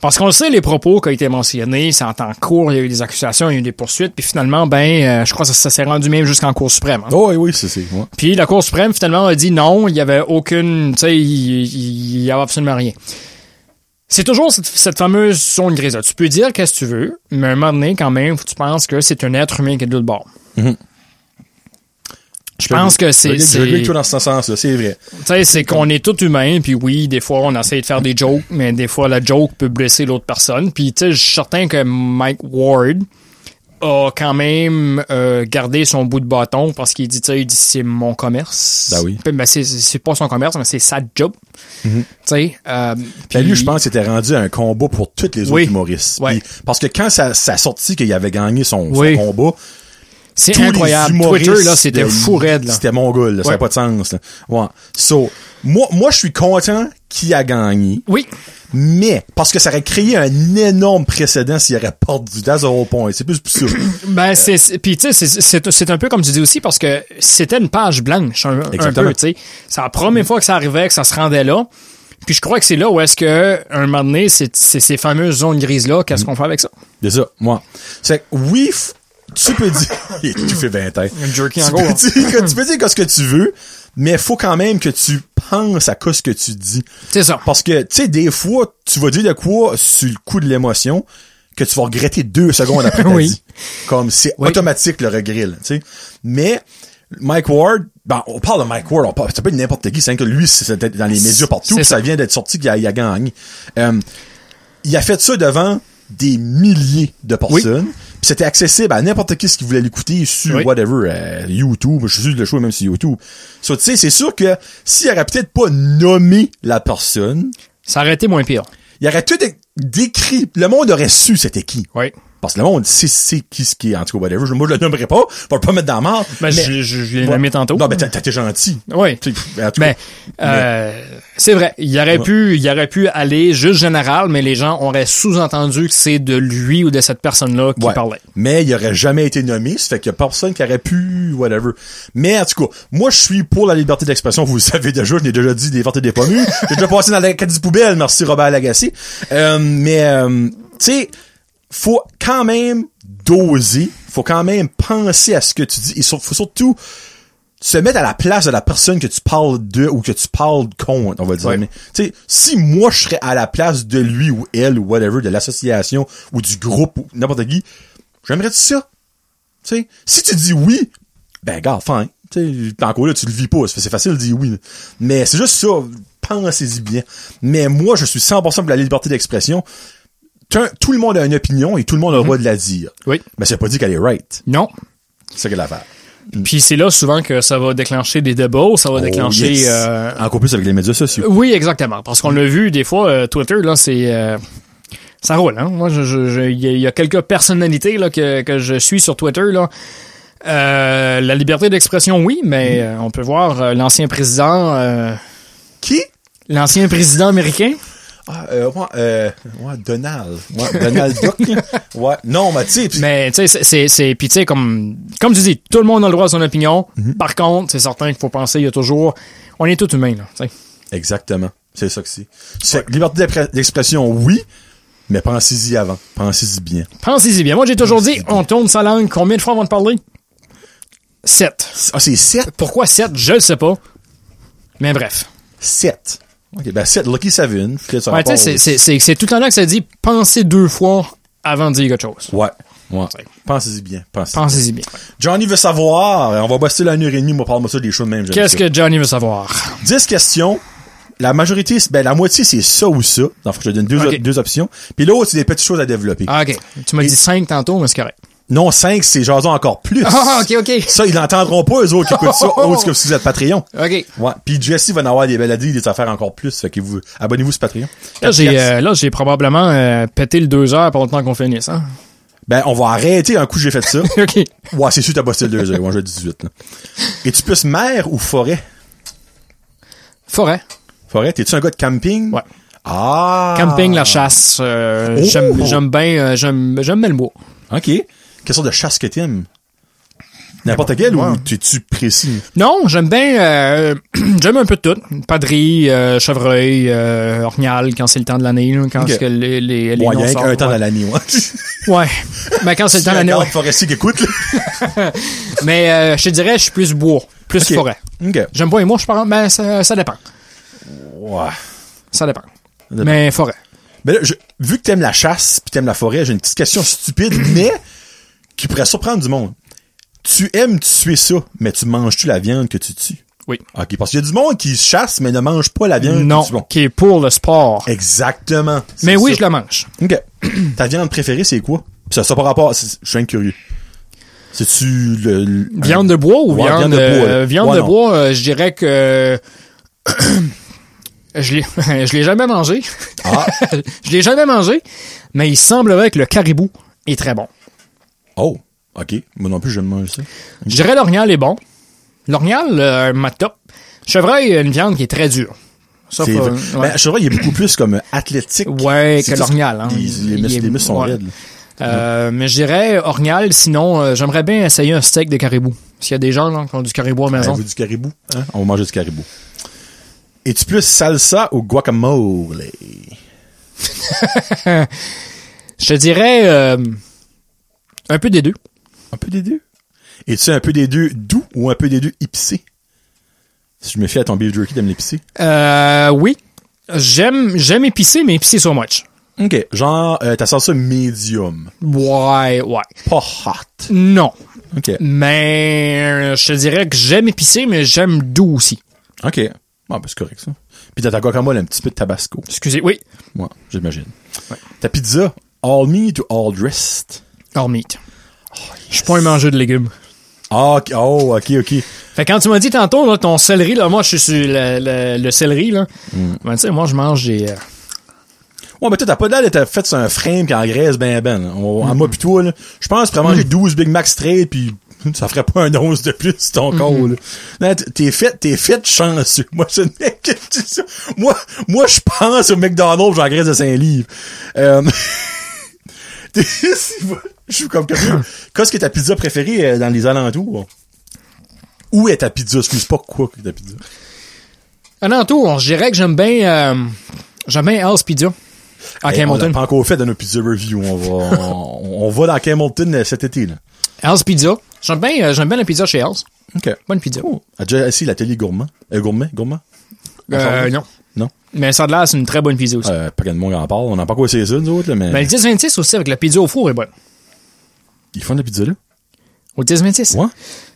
Parce qu'on le sait, les propos qui ont été mentionnés, c'est en temps court, il y a eu des accusations, il y a eu des poursuites, puis finalement, ben, euh, je crois que ça, ça s'est rendu même jusqu'en Cour suprême. hein. Oh, oui, oui, c'est, ouais. Puis la Cour suprême, finalement, a dit non, il y avait aucune, tu sais, il, y avait absolument rien. C'est toujours cette, cette fameuse zone grise-là. Tu peux dire qu'est-ce que tu veux, mais à un moment donné, quand même, tu penses que c'est un être humain qui est de l'autre bord. Je pense que c'est, Je c'est, regarde tout dans ce sens-là, c'est vrai. tu sais, c'est qu'on est tous humains, puis oui, des fois, on essaie de faire des jokes, mais des fois, la joke peut blesser l'autre personne. Puis, tu sais, je suis certain que Mike Ward a quand même euh, gardé son bout de bâton parce qu'il dit, tu sais, il dit, c'est mon commerce. Ben oui. Ben, c'est, pas son commerce, mais c'est sa job. Tu sais, euh, Ben, puis- lui, je pense que c'était rendu un combat pour tous les autres Oui. humoristes. Ouais. Puis- parce que quand ça, ça a sorti qu'il avait gagné son, son Oui. combat, c'est incroyable. Twitter, là, c'était euh, fou raide, là. C'était mon gars, là. Ça Ouais. n'a pas de sens, là. Ouais. So, moi, moi, je suis content qu'il a gagné. Oui. Mais, parce que ça aurait créé un énorme précédent s'il aurait perdu. The whole point. C'est plus ça. Ben, c'est, c'est- puis tu sais, c'est- un peu comme tu dis aussi parce que c'était une page blanche, un, un peu, tu sais. C'est la première fois que ça arrivait, que ça se rendait là. Puis je crois que c'est là où est-ce que, un moment donné, c'est, ces fameuses zones grises-là, qu'est-ce qu'on fait avec ça? C'est ça, moi. C'est oui, tu peux dire, tu fais 20 ans. En Tu gros. peux dire, que- tu peux dire ce que tu veux, mais faut quand même que tu penses à quoi ce que tu dis. C'est ça. Parce que, tu sais, des fois, tu vas dire de quoi sur le coup de l'émotion que tu vas regretter deux secondes après Oui. dit. Comme c'est Oui. automatique le regret, tu sais. Mais Mike Ward, ben, on parle de Mike Ward, on parle, ça peut être n'importe qui, c'est que lui, c'est dans les médias partout, ça ça. vient d'être sorti qu'il a, il a gagné. Euh, il a fait ça devant des milliers de personnes. Puis c'était accessible à n'importe qui ce qui voulait l'écouter sur Oui. whatever, euh, YouTube. Je suis sûr que le show est même sur YouTube. So, tu sais, c'est sûr que s'il aurait peut-être pas nommé la personne, Ça aurait été moins pire. il aurait tout décrit. Le monde aurait su c'était qui. Oui. Parce que le monde sait, sait qui ce qui est, en tout cas, whatever. Je- Moi, je le nommerai pas, pour le pas mettre dans la marde. Ben, je, je, je l'ai nommé tantôt. Non, ben, t'as t'as été gentil. Oui. Ben, euh, c'est vrai. Il aurait Ouais. pu, il aurait pu aller juste général, mais les gens auraient sous-entendu que c'est de lui ou de cette personne-là qui Ouais. parlait. Mais il aurait jamais été nommé, ça fait qu'il y a personne qui aurait pu, whatever. Mais en tout cas, moi je suis pour la liberté d'expression, vous le savez déjà, je l'ai déjà dit, liberté des pommes. J'ai déjà passé dans la du poubelle, merci Robert Lagacé. Euh, mais euh, tu sais, faut quand même doser, faut quand même penser à ce que tu dis, et sur- faut surtout se mettre à la place de la personne que tu parles de ou que tu parles contre, on va dire. Ouais. Mais, tu sais, si moi je serais à la place de lui ou elle ou whatever, de l'association ou du groupe ou n'importe qui, j'aimerais ça. Tu sais, si tu dis oui, ben gars, fin. Tu sais, encore là, tu le vis pas. C'est facile de dire oui. Mais c'est juste ça. Pensez-y bien. Mais moi, je suis 100% pour la liberté d'expression. Tout le monde a une opinion et tout le monde a le droit de la dire. Oui. Mais c'est pas dit qu'elle est right. Non. C'est ça qu'elle a l'affaire. Puis c'est là souvent que ça va déclencher des débats, ça va déclencher. Oh, yes. euh, Encore plus avec les médias sociaux. Oui, exactement. Parce qu'on l'a vu des fois, euh, Twitter là, c'est euh, ça roule. Hein? Moi, je, il y, a- il y a quelques personnalités là que, que je suis sur Twitter là. Euh, la liberté d'expression, oui, mais euh, on peut voir euh, l'ancien président, euh, Qui? l'ancien président américain. Ah, euh, ouais, euh, ouais, Donald. Ouais, Donald Duck. là. Ouais, non, mais tu sais, pis- Mais tu sais, c'est- c'est, puis tu sais, comme, comme tu dis, tout le monde a le droit à son opinion. Par contre, c'est certain qu'il faut penser, il y a toujours, on est tous humains là. tu sais. Exactement. C'est ça que c'est. Liberté d'expression, oui, mais pensez-y avant. Pensez-y bien. Pensez-y bien. Moi, j'ai toujours dit, on tourne sa langue. Combien de fois on va te parler? Sept. Ah, c'est 7? Pourquoi 7? Je le sais pas. Mais bref. 7. Ok, ben 7, Lucky Savin. Peut-être ça Ouais, tu sais, c'est, c'est, c'est, c'est tout le temps que ça dit pensez deux fois avant de dire quelque chose. Ouais. Ouais. Pensez-y bien. Pensez Pensez-y bien. Johnny veut savoir. On va bosser une heure et demie. Moi, parle-moi ça des choses de même. Qu'est-ce que Johnny veut savoir? 10 questions. La majorité, c'est- ben, la moitié, c'est ça ou ça. Donc, je te donne deux, deux options. Puis l'autre, c'est des petites choses à développer. Ah, ok. Tu m'as dit cinq tantôt, mais c'est correct. Non, 5, c'est jason encore plus. Ah, ok, ok. Ça, ils l'entendront pas, eux autres qui écoutent ça, autres que si vous êtes Patreon. Ok. Ouais. Puis Jesse va en avoir des baladies, des affaires encore plus. Fait que vous, abonnez-vous sur Patreon. Là, j'ai, euh, là, j'ai probablement euh, pété le deux heures pour le temps qu'on finisse, hein. Ben, on va arrêter un coup, j'ai fait ça. ok. ouais, c'est sûr, t'as bossé le 2 heures. Moi, je 18, là. Es-tu plus mer ou forêt? Forêt. Forêt, t'es-tu un gars de camping? Ouais. Ah! Camping, la chasse. euh, Oh! J'aime, j'aime bien, euh, j'aime, j'aime bien le bois. OK. Quelle sorte de chasse que t'aimes? N'importe quelle Ouais. ou t'es-tu précis? Non, j'aime bien, euh, j'aime un peu de tout. Padrie, euh, chevreuil, euh, orgnal, quand c'est le temps de l'année, quand Ok. c'est que les, les, les Bon, il y noms a sortent, un temps ouais. dans l'année, ouais. Ouais. Ben, quand c'est le temps de l'année, un ouais. forestier qui écoute, là. Mais, euh, je te dirais, je suis plus bois, plus forêt. J'aime pas les mots, je parle, ben, ça, ça dépend. Ouais. Ça dépend. dépend. Mais forêt. Mais là, je- vu que t'aimes la chasse pis t'aimes la forêt, j'ai une petite question stupide, mais qui pourrait surprendre du monde. Tu aimes tuer ça, mais tu manges-tu la viande que tu tues? Oui. OK, parce qu'il y a du monde qui chasse, mais ne mange pas la viande Non, que tu bon. qui est pour le sport. Exactement. Mais oui, ça. je la mange. OK. Ta viande préférée, c'est quoi? Ça, ça par rapport, je suis curieux. C'est-tu le, le- Viande de bois ou Ouais, viande, viande de bois, euh, viande Ouais, de bois, euh, je dirais que je l'ai je l'ai jamais mangé. Ah. je l'ai jamais mangé, mais il semblerait que le caribou est très bon. Oh. OK. Moi non plus, je me mange ça. Je dirais l'orignal est bon. L'orignal, euh, ma top. Chevreuil, une viande qui est très dure. Ça, C'est faut- vrai. ouais. Ben, vois, il est beaucoup plus comme athlétique. Ouais, C'est que l'orignal, hein. Les, muscles, est- les muscles sont ouais. raides. là. Euh, mais je dirais orignal, sinon euh, j'aimerais bien essayer un steak de caribou. S'il y a des gens là, qui ont du caribou à la maison. Avez-vous du caribou? Hein? On va manger du caribou. Es-tu plus salsa ou guacamole? Je te dirais euh, un peu des deux. Un peu des deux. Es-tu un peu des deux doux ou un peu des deux épicé? Si je me fie à ton beef jerky, t'aimes l'épicé? Euh, oui. J'aime j'aime épicé, mais épicé so much. OK. Genre, euh, ta salsa médium. Ouais, ouais. Pas hot. Non. OK. Mais euh, je te dirais que j'aime épicé, mais j'aime doux aussi. OK. Ah, ben, c'est correct, ça. Puis dans ta guacamole, un petit peu de tabasco. Excusez, oui. Ouais, j'imagine. Ta pizza, all meat ou all dressed? Hors meat. Je suis pas un mangeur de légumes. Ah, ok. oh, ok, ok. Fait que quand tu m'as dit tantôt, là, ton céleri, là, moi, je suis sur le, le, le céleri, là. Mm. Ben, tu sais, moi, je mange des... euh, Ouais, mais toi, t'as pas l'air d'être fait sur un frame qui engraisse ben ben. là. On- En moi pis toi, là, je pense que tu pourrais manger 12 Big Mac straight pis ça ferait pas un once de plus sur ton corps, là. T'es fait, t'es fait chanceux. Moi, je. Moi, moi, je pense au McDonald's, j'engraisse de 5 livres. Euh, je suis comme. Qu'est-ce que ta pizza préférée euh, dans les alentours? Où est ta pizza? Excuse pas quoi que ta pizza. Un entour, je dirais que j'aime bien... euh, j'aime bien Hell's Pizza. À Hey, on l'a pas encore fait dans nos pizza review. On va, on, on va dans Camelton euh, cet été, là. Hell's Pizza. J'aime bien, euh, j'aime bien la pizza chez Hell's. OK. Bonne pizza. Cool. A déjà essayé l'atelier gourmand? Euh, gourmet? Gourmand? Euh, non. Non? Mais ça de là, c'est une très bonne pizza aussi. Euh, pas qu'un monde en parle. On n'a pas quoi essayer ça, nous autres, là, mais. Mais le 10-26 aussi, avec la pizza au four, est bonne. Ils font de la pizza, là? Au 10-26? Ouais.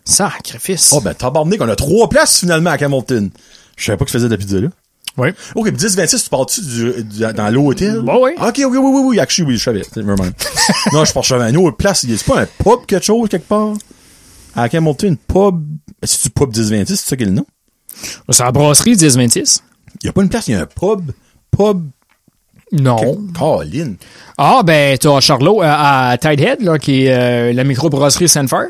Sacrifice. Oh, ben, tabarnak, on a trois places, finalement, à Camelton. Je savais pas qu'ils faisaient de la pizza, là. Oui. OK, puis 10-26, tu pars-tu du, du- dans l'hôtel? Bah oui. OK, oui, oui, oui, oui, actually, oui, je savais. Non, je pense que je savais une autre place. A pas un pub, quelque chose, quelque part? À Camelton, pub. C'est-tu pub 10-26, c'est ça qui est le nom? C'est la brasserie 10-26? Y a pas une place, y a un pub. Pub. Non. Colin. Ah, ben, t'as Charlot euh, à Tidehead, là, qui est euh, la microbrasserie Sanford.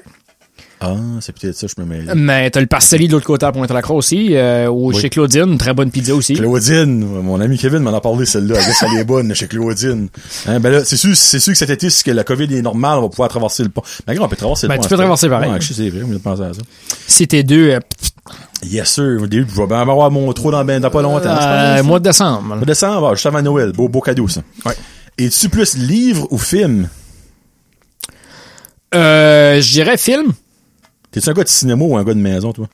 Ah, c'est peut-être ça, je me mêle. Mais t'as le Pastelli de l'autre côté à Pointe-à-la-Croix aussi, euh, Oui. chez Claudine, très bonne pizza aussi. Claudine, mon ami Kevin m'en a parlé celle-là. Elle est bonne chez Claudine. Hein, ben là, c'est sûr, c'est sûr que cet été, si que la COVID est normale, on va pouvoir traverser le pont. Mais regarde, on peut traverser Ben, le pont. tu peux traverser pareil. Ouais, c'est vrai, on vient de penser à ça. T'es deux, euh, Yes, sir. Au début, je vais bien avoir mon trou dans, ben, dans pas longtemps. euh, mois de décembre. Au décembre, ah, juste avant Noël. Beau, beau cadeau, ça. Ouais. Es-tu plus livre ou film? Euh, je dirais film. T'es-tu un gars de cinéma ou un gars de maison, toi?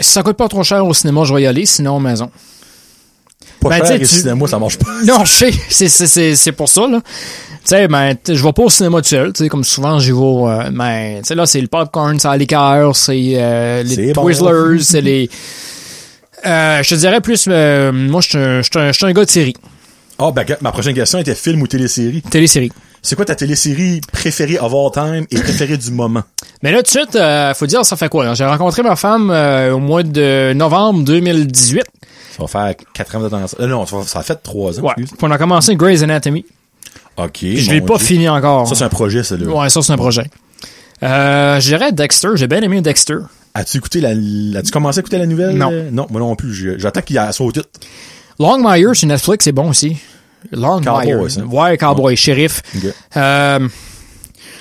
Si ça coûte pas trop cher au cinéma, je vais y aller, sinon maison. Pas Ben, cher, et tu- cinéma, ça marche pas. Non, je sais, c'est, c'est, c'est, c'est pour ça, là. Tu sais, ben, je vais pas au cinéma tout seul, tu sais, comme souvent, j'y vais, euh, ben, tu sais, là, c'est le popcorn, c'est la liqueur, c'est, euh, les bon. Twizzlers, c'est les, euh, je te dirais plus, euh, moi, je suis un, gars de série, Ah, ben, ma prochaine question était film ou télésérie? télésérie. C'est quoi ta télésérie préférée of all time et préférée du moment? Mais là, tout de suite, euh, faut dire, ça fait quoi? J'ai rencontré ma femme euh, au mois de novembre 2018. Ça va faire 4 ans de temps. Euh, non, ça, a fait 3 ans. Ouais. excuse. Puis on a commencé Grey's Anatomy. OK. Je l'ai pas Dieu. fini encore. Ça, c'est un projet, ça, là. Ouais, ça, c'est un projet. Euh, je dirais Dexter. J'ai bien aimé Dexter. As-tu écouté la, as-tu commencé à écouter la nouvelle? Non. Non, moi non plus. J'attends qu'il y ait son titre. Longmire sur Netflix, c'est bon aussi. Longmire. Cowboy. Ouais, Cowboy, shérif. Euh,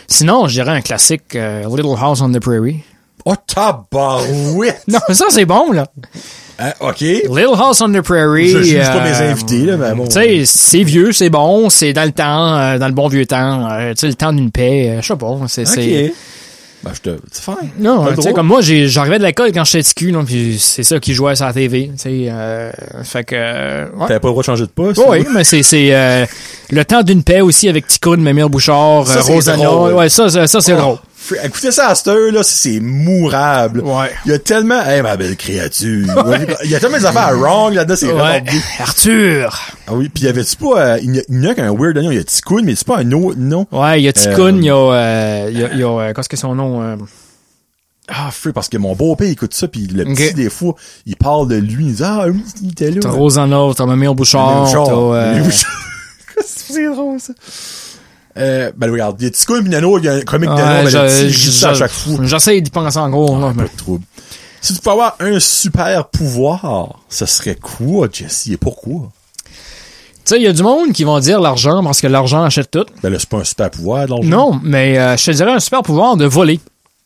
sinon, je dirais un classique, euh, Little House on the Prairie. Oh, tabarouette! Non, ça, c'est bon, là. Hein, OK. Little House on the Prairie. Je juge pas mes euh, invités, là, mais bon. Tu sais, c'est vieux, c'est bon, c'est dans le temps, euh, dans le bon vieux temps, euh, tu sais, le temps d'une paix, euh, je sais pas, c'est, c'est... Ben, je te, c'est fine. Non, tu sais, comme moi, j'ai, j'arrivais de l'école quand j'étais cul, là, puis c'est ça qui jouait sur la TV, tu sais, euh, fait que, euh, ouais. T'avais pas le droit de changer de poste? Oui, mais c'est, c'est euh, le temps d'une paix aussi avec Ticoun, Mémile Bouchard, euh, drôle. Ouais, ça, ça, ça, c'est Oh, drôle. Écoutez ça à cette heure, là, c'est mourable. Ouais. Il y a tellement, hey, ma belle créature. Il y a tellement des affaires wrong là-dedans, c'est Ouais. Arthur! Ah oui, puis y avait-tu pas, euh, il y a, qu'un weird nom, il y a Ticoun, mais c'est pas un autre nom? Ouais, il y a Ticoun, Euh, il y a, euh, il y a, il y a, euh, qu'est-ce que c'est son nom? euh, Ah, free, parce que mon beau-père écoute ça, puis le petit, des fois, il parle de lui, il dit, ah, oui, il était là. T'as Rosanna, t'as Mémile Bouchard, Genre, t'as, euh, c'est drôle, ça? Euh, ben, regarde, il y a en a un autre, il y a un comique de Ouais, nom, il je- dit ça à chaque fois. J'essaie d'y penser encore. là, Pas mais- de trouble. Si tu peux avoir un super pouvoir, ce serait quoi, Jesse, et pourquoi? Tu sais, il y a du monde qui vont dire l'argent parce que l'argent achète tout. Ben là, c'est pas un super pouvoir, de l'argent. Non, mais euh, je te dirais un super pouvoir de voler.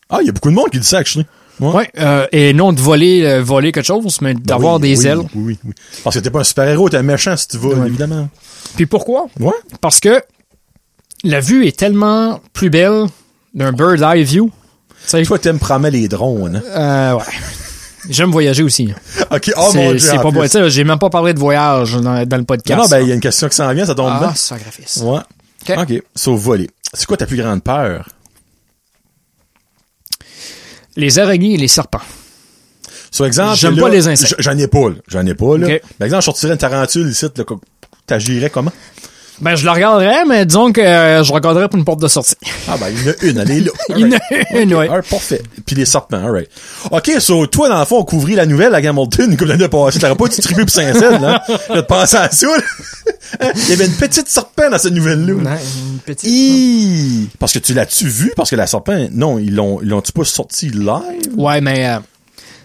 Ah, il y a beaucoup de monde qui dit ça, actually. Ouais. Ouais. euh, et non de voler, euh, voler quelque chose, mais Ben d'avoir oui, des oui, ailes. Oui, oui, oui. Parce que t'es pas un super-héros, t'es un méchant si tu Ouais. évidemment. Puis pourquoi? Ouais. Parce que la vue est tellement plus belle d'un bird eye view. Tu sais, Toi, t'aimes promener les drones. hein? euh, ouais. J'aime voyager aussi. OK, oh mon c'est dieu. c'est pas bon. J'ai même pas parlé de voyage dans, dans le podcast. Non, non, ben, il y a une question qui s'en vient, ça tombe ah, bien. sacrifice. Ouais. Ok. OK. Sauf voler. C'est quoi ta plus grande peur? Les araignées et les serpents. Sur exemple. J'aime pas les insectes. J'en ai pas, là. J'en ai pas, là. Par exemple, je sortirais une tarentule ici, là. T'agirais comment? Ben, je la regarderais, mais disons que euh, je regarderais pour une porte de sortie. Ah, ben, il y en a une, elle est là. Il y en a une, ouais. Alright, parfait. Puis les serpents, alright. OK, so, toi, dans le fond, on couvrit la nouvelle à Hamilton, comme l'année passée. T'aurais pas distribué pour Saint-Cède, là. Je te penser à ça, là. Hein? Il y avait une petite serpent dans cette nouvelle-là. Ouais, une petite. Hi! Parce que tu l'as-tu vu? Parce que la serpent, non, ils l'ont, ils l'ont-tu pas sorti live? Ouais, mais euh,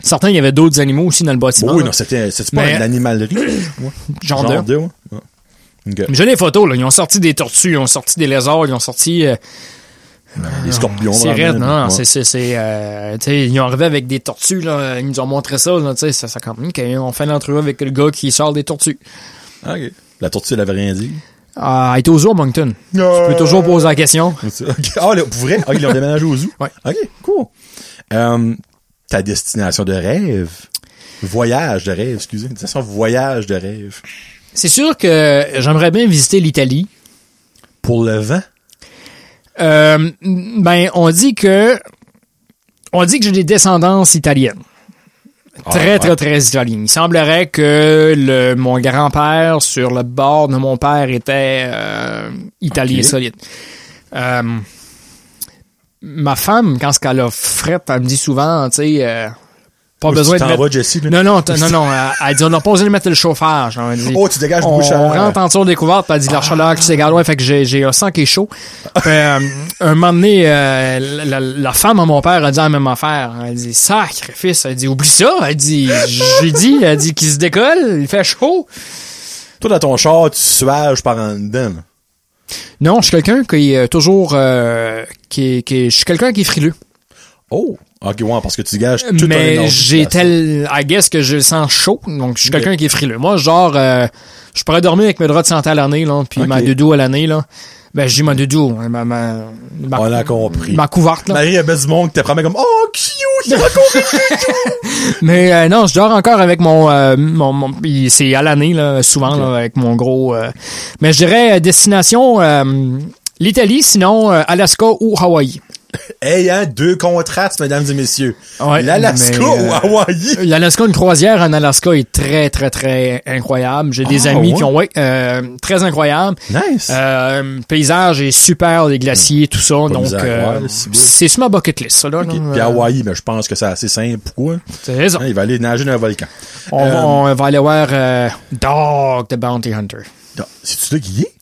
certains, il y avait d'autres animaux aussi dans le bâtiment. Bon, oui, là. non, c'était, c'était pas Mais- une animalerie. Ouais. Genre Genre de. de, ouais. Ouais. Ok. Mais J'ai des photos, là. Ils ont sorti des tortues, ils ont sorti des lézards, ils ont sorti. euh, Les scorpions. c'est raide, non? C'est, c'est, c'est, euh, tu sais, ils ont arrivé avec des tortues, là. Ils nous ont montré ça, là. Tu sais, ça, ça quand même qu'on fait l'entrevue avec le gars qui sort des tortues. Ok. La tortue, elle avait rien dit? Ah, elle était au zoo à Moncton. Tu peux toujours poser la question. Ah, là, pour vrai? Ah, ils l'ont déménagé au zoo? Ouais. Ok, cool. Euh, ta destination de rêve? Voyage de rêve, excusez. Destination voyage de rêve. C'est sûr que j'aimerais bien visiter l'Italie. Pour le vent? Euh, ben, on dit que, on dit que j'ai des descendances italiennes. Très, Ah, ouais. très, très italiennes. Il semblerait que le, mon grand-père, sur le bord de mon père, était euh, italien solide. Euh, ma femme, quand ce qu'elle a frette, elle me dit souvent, tu sais, euh, pas besoin tu de mettre... vas? Non, non, non, non. Elle, elle dit, on n'a pas besoin de mettre le chauffage. Elle dit, Oh, tu dégages on, beaucoup de chaleur. on rentre en dessous découverte, elle dit, la chaleur que tu dégages, ouais, fait que j'ai, j'ai un sang qui est chaud. Puis, euh, un moment donné, euh, la, la- femme à mon père a dit la même affaire. Elle dit, sacrifice. Elle dit, oublie ça. Elle dit, j'ai dit, elle dit qu'il se décolle, il fait chaud. Toi, dans ton char, tu suages par en dedans. Non, je suis quelqu'un qui est toujours, euh, qui qui je suis quelqu'un qui est frileux. Oh! Ok, ouais, parce que tu dégages toute ton Mais j'ai tel, I guess que je sens chaud, donc je suis quelqu'un qui est frileux. Moi, genre, euh, je pourrais dormir avec mes draps de santé à l'année, là, puis Ok. ma doudou à l'année, là. Ben, je dis ma doudou, hein, ma, ma, ma, On a compris. ma couverte, là. Marie, il y avait du monde qui te promet comme, oh, cute! Il a compris! Mais euh, non, je dors encore avec mon, euh, mon, mon- c'est à l'année là, souvent là, avec mon gros. euh, mais je dirais euh, destination euh, l'Italie, sinon Alaska ou Hawaï. Hey, hein, deux contrastes, mesdames et messieurs. Ouais, L'Alaska mais, euh, ou Hawaï. L'Alaska, une croisière en Alaska est très, très, très incroyable. J'ai des Ah, amis ouais? qui ont, ouais, euh, très incroyable. Nice. Euh, paysage est super, les glaciers, tout ça. donc, euh, c'est sur ma bucket list, ça, là. Puis Hawaï, ben, je pense que c'est assez simple. Pourquoi? C'est ça. Hein, il va aller nager dans un volcan. On, va, on va aller voir Dog the Bounty Hunter. C'est-tu là qui est?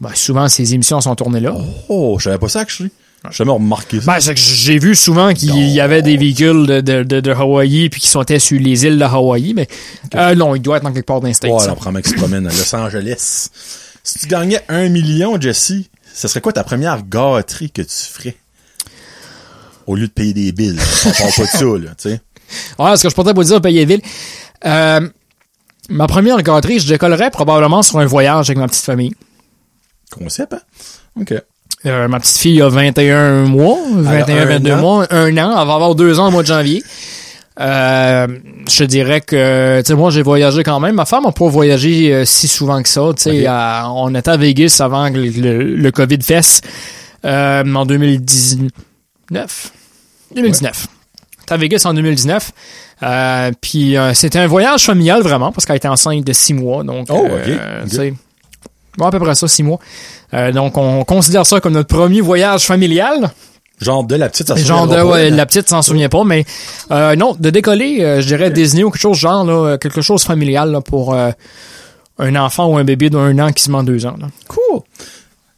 Ben, souvent, ces émissions sont tournées là. Oh, je savais pas ça, que je J'ai jamais remarqué ça. Ben, c'est que j'ai vu souvent qu'il y avait des véhicules de, de, de, de Hawaii puis qui sont sur les îles de Hawaii, mais euh, non, il doit être dans quelque part States. Ouais, là, probablement qu'il se promène à Los Angeles. Si tu gagnais un million, Jesse, ce serait quoi ta première gâterie que tu ferais? Au lieu de payer des billes. On parle pas de ça, là, tu sais. Ouais, ce que je pourrais vous dire, Payéville. Euh, ma première gâterie, je décollerais probablement sur un voyage avec ma petite famille. Concept, hein? OK. Euh, ma petite fille a 21 mois, 21, un 22 an. mois, un an, elle va avoir deux ans au mois de janvier. Euh, je te dirais que, tu sais, moi, j'ai voyagé quand même. Ma femme n'a pas voyagé euh, si souvent que ça. Tu sais, on était à Vegas avant le, le, le COVID fesse, euh, en 2019. 2019. J'étais à Vegas en 2019. Euh, puis c'était un voyage familial vraiment parce qu'elle était enceinte de six mois. Donc, Oh, euh, ok. Ouais, à peu près ça, six mois. Euh, donc, on considère ça comme notre premier voyage familial. Genre de la petite, ça se Genre de, ouais, la petite s'en souvient pas, mais euh, non, de décoller, euh, je dirais Disney ou quelque chose genre, là, quelque chose familial là, pour un enfant ou un bébé d'un an qui se ment deux ans. Là. Cool.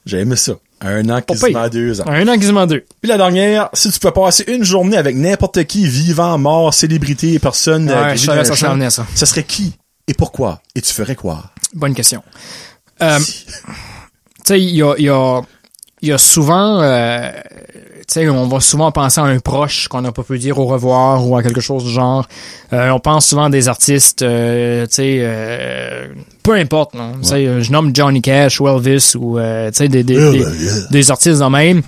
J'ai aimé ça. Un an quasiment deux ans. Un an qui se ment deux. Puis la dernière, si tu peux passer une journée avec n'importe qui, vivant, mort, célébrité, personne, Ouais, je savais ça s'en champ, ça. ce serait qui et pourquoi? Et tu ferais quoi? Bonne question. Euh, tu sais, il y a, il y, a, y a souvent, euh, tu sais, on va souvent penser à un proche qu'on n'a pas pu dire au revoir ou à quelque chose du genre. Euh, on pense souvent à des artistes, euh, tu sais, euh, peu importe, non? Tu sais, euh, je nomme Johnny Cash ou Elvis ou, euh, tu sais, des, des, des, des artistes de même.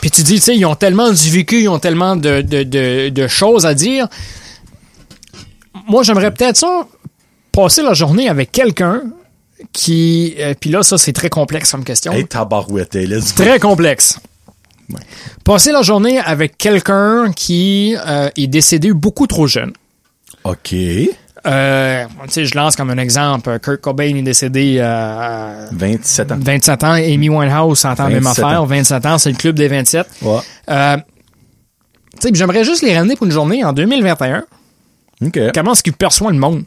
Puis tu dis, tu sais, ils ont tellement du vécu, ils ont tellement de, de, de, de choses à dire. Moi, j'aimerais peut-être ça, passer la journée avec quelqu'un qui, euh, puis là, ça, c'est très complexe comme question. Hey, tabarouette, hey, let's go. Très complexe. Ouais. Passer la journée avec quelqu'un qui euh, est décédé beaucoup trop jeune. OK. Euh, je lance comme un exemple. Kurt Cobain est décédé à 27 ans. 27 ans. Amy Winehouse entend même 27 affaire. ans. 27 ans, c'est le club des 27. Ouais. J'aimerais juste les ramener pour une journée en 2021. OK. Comment est-ce qu'ils perçoivent le monde?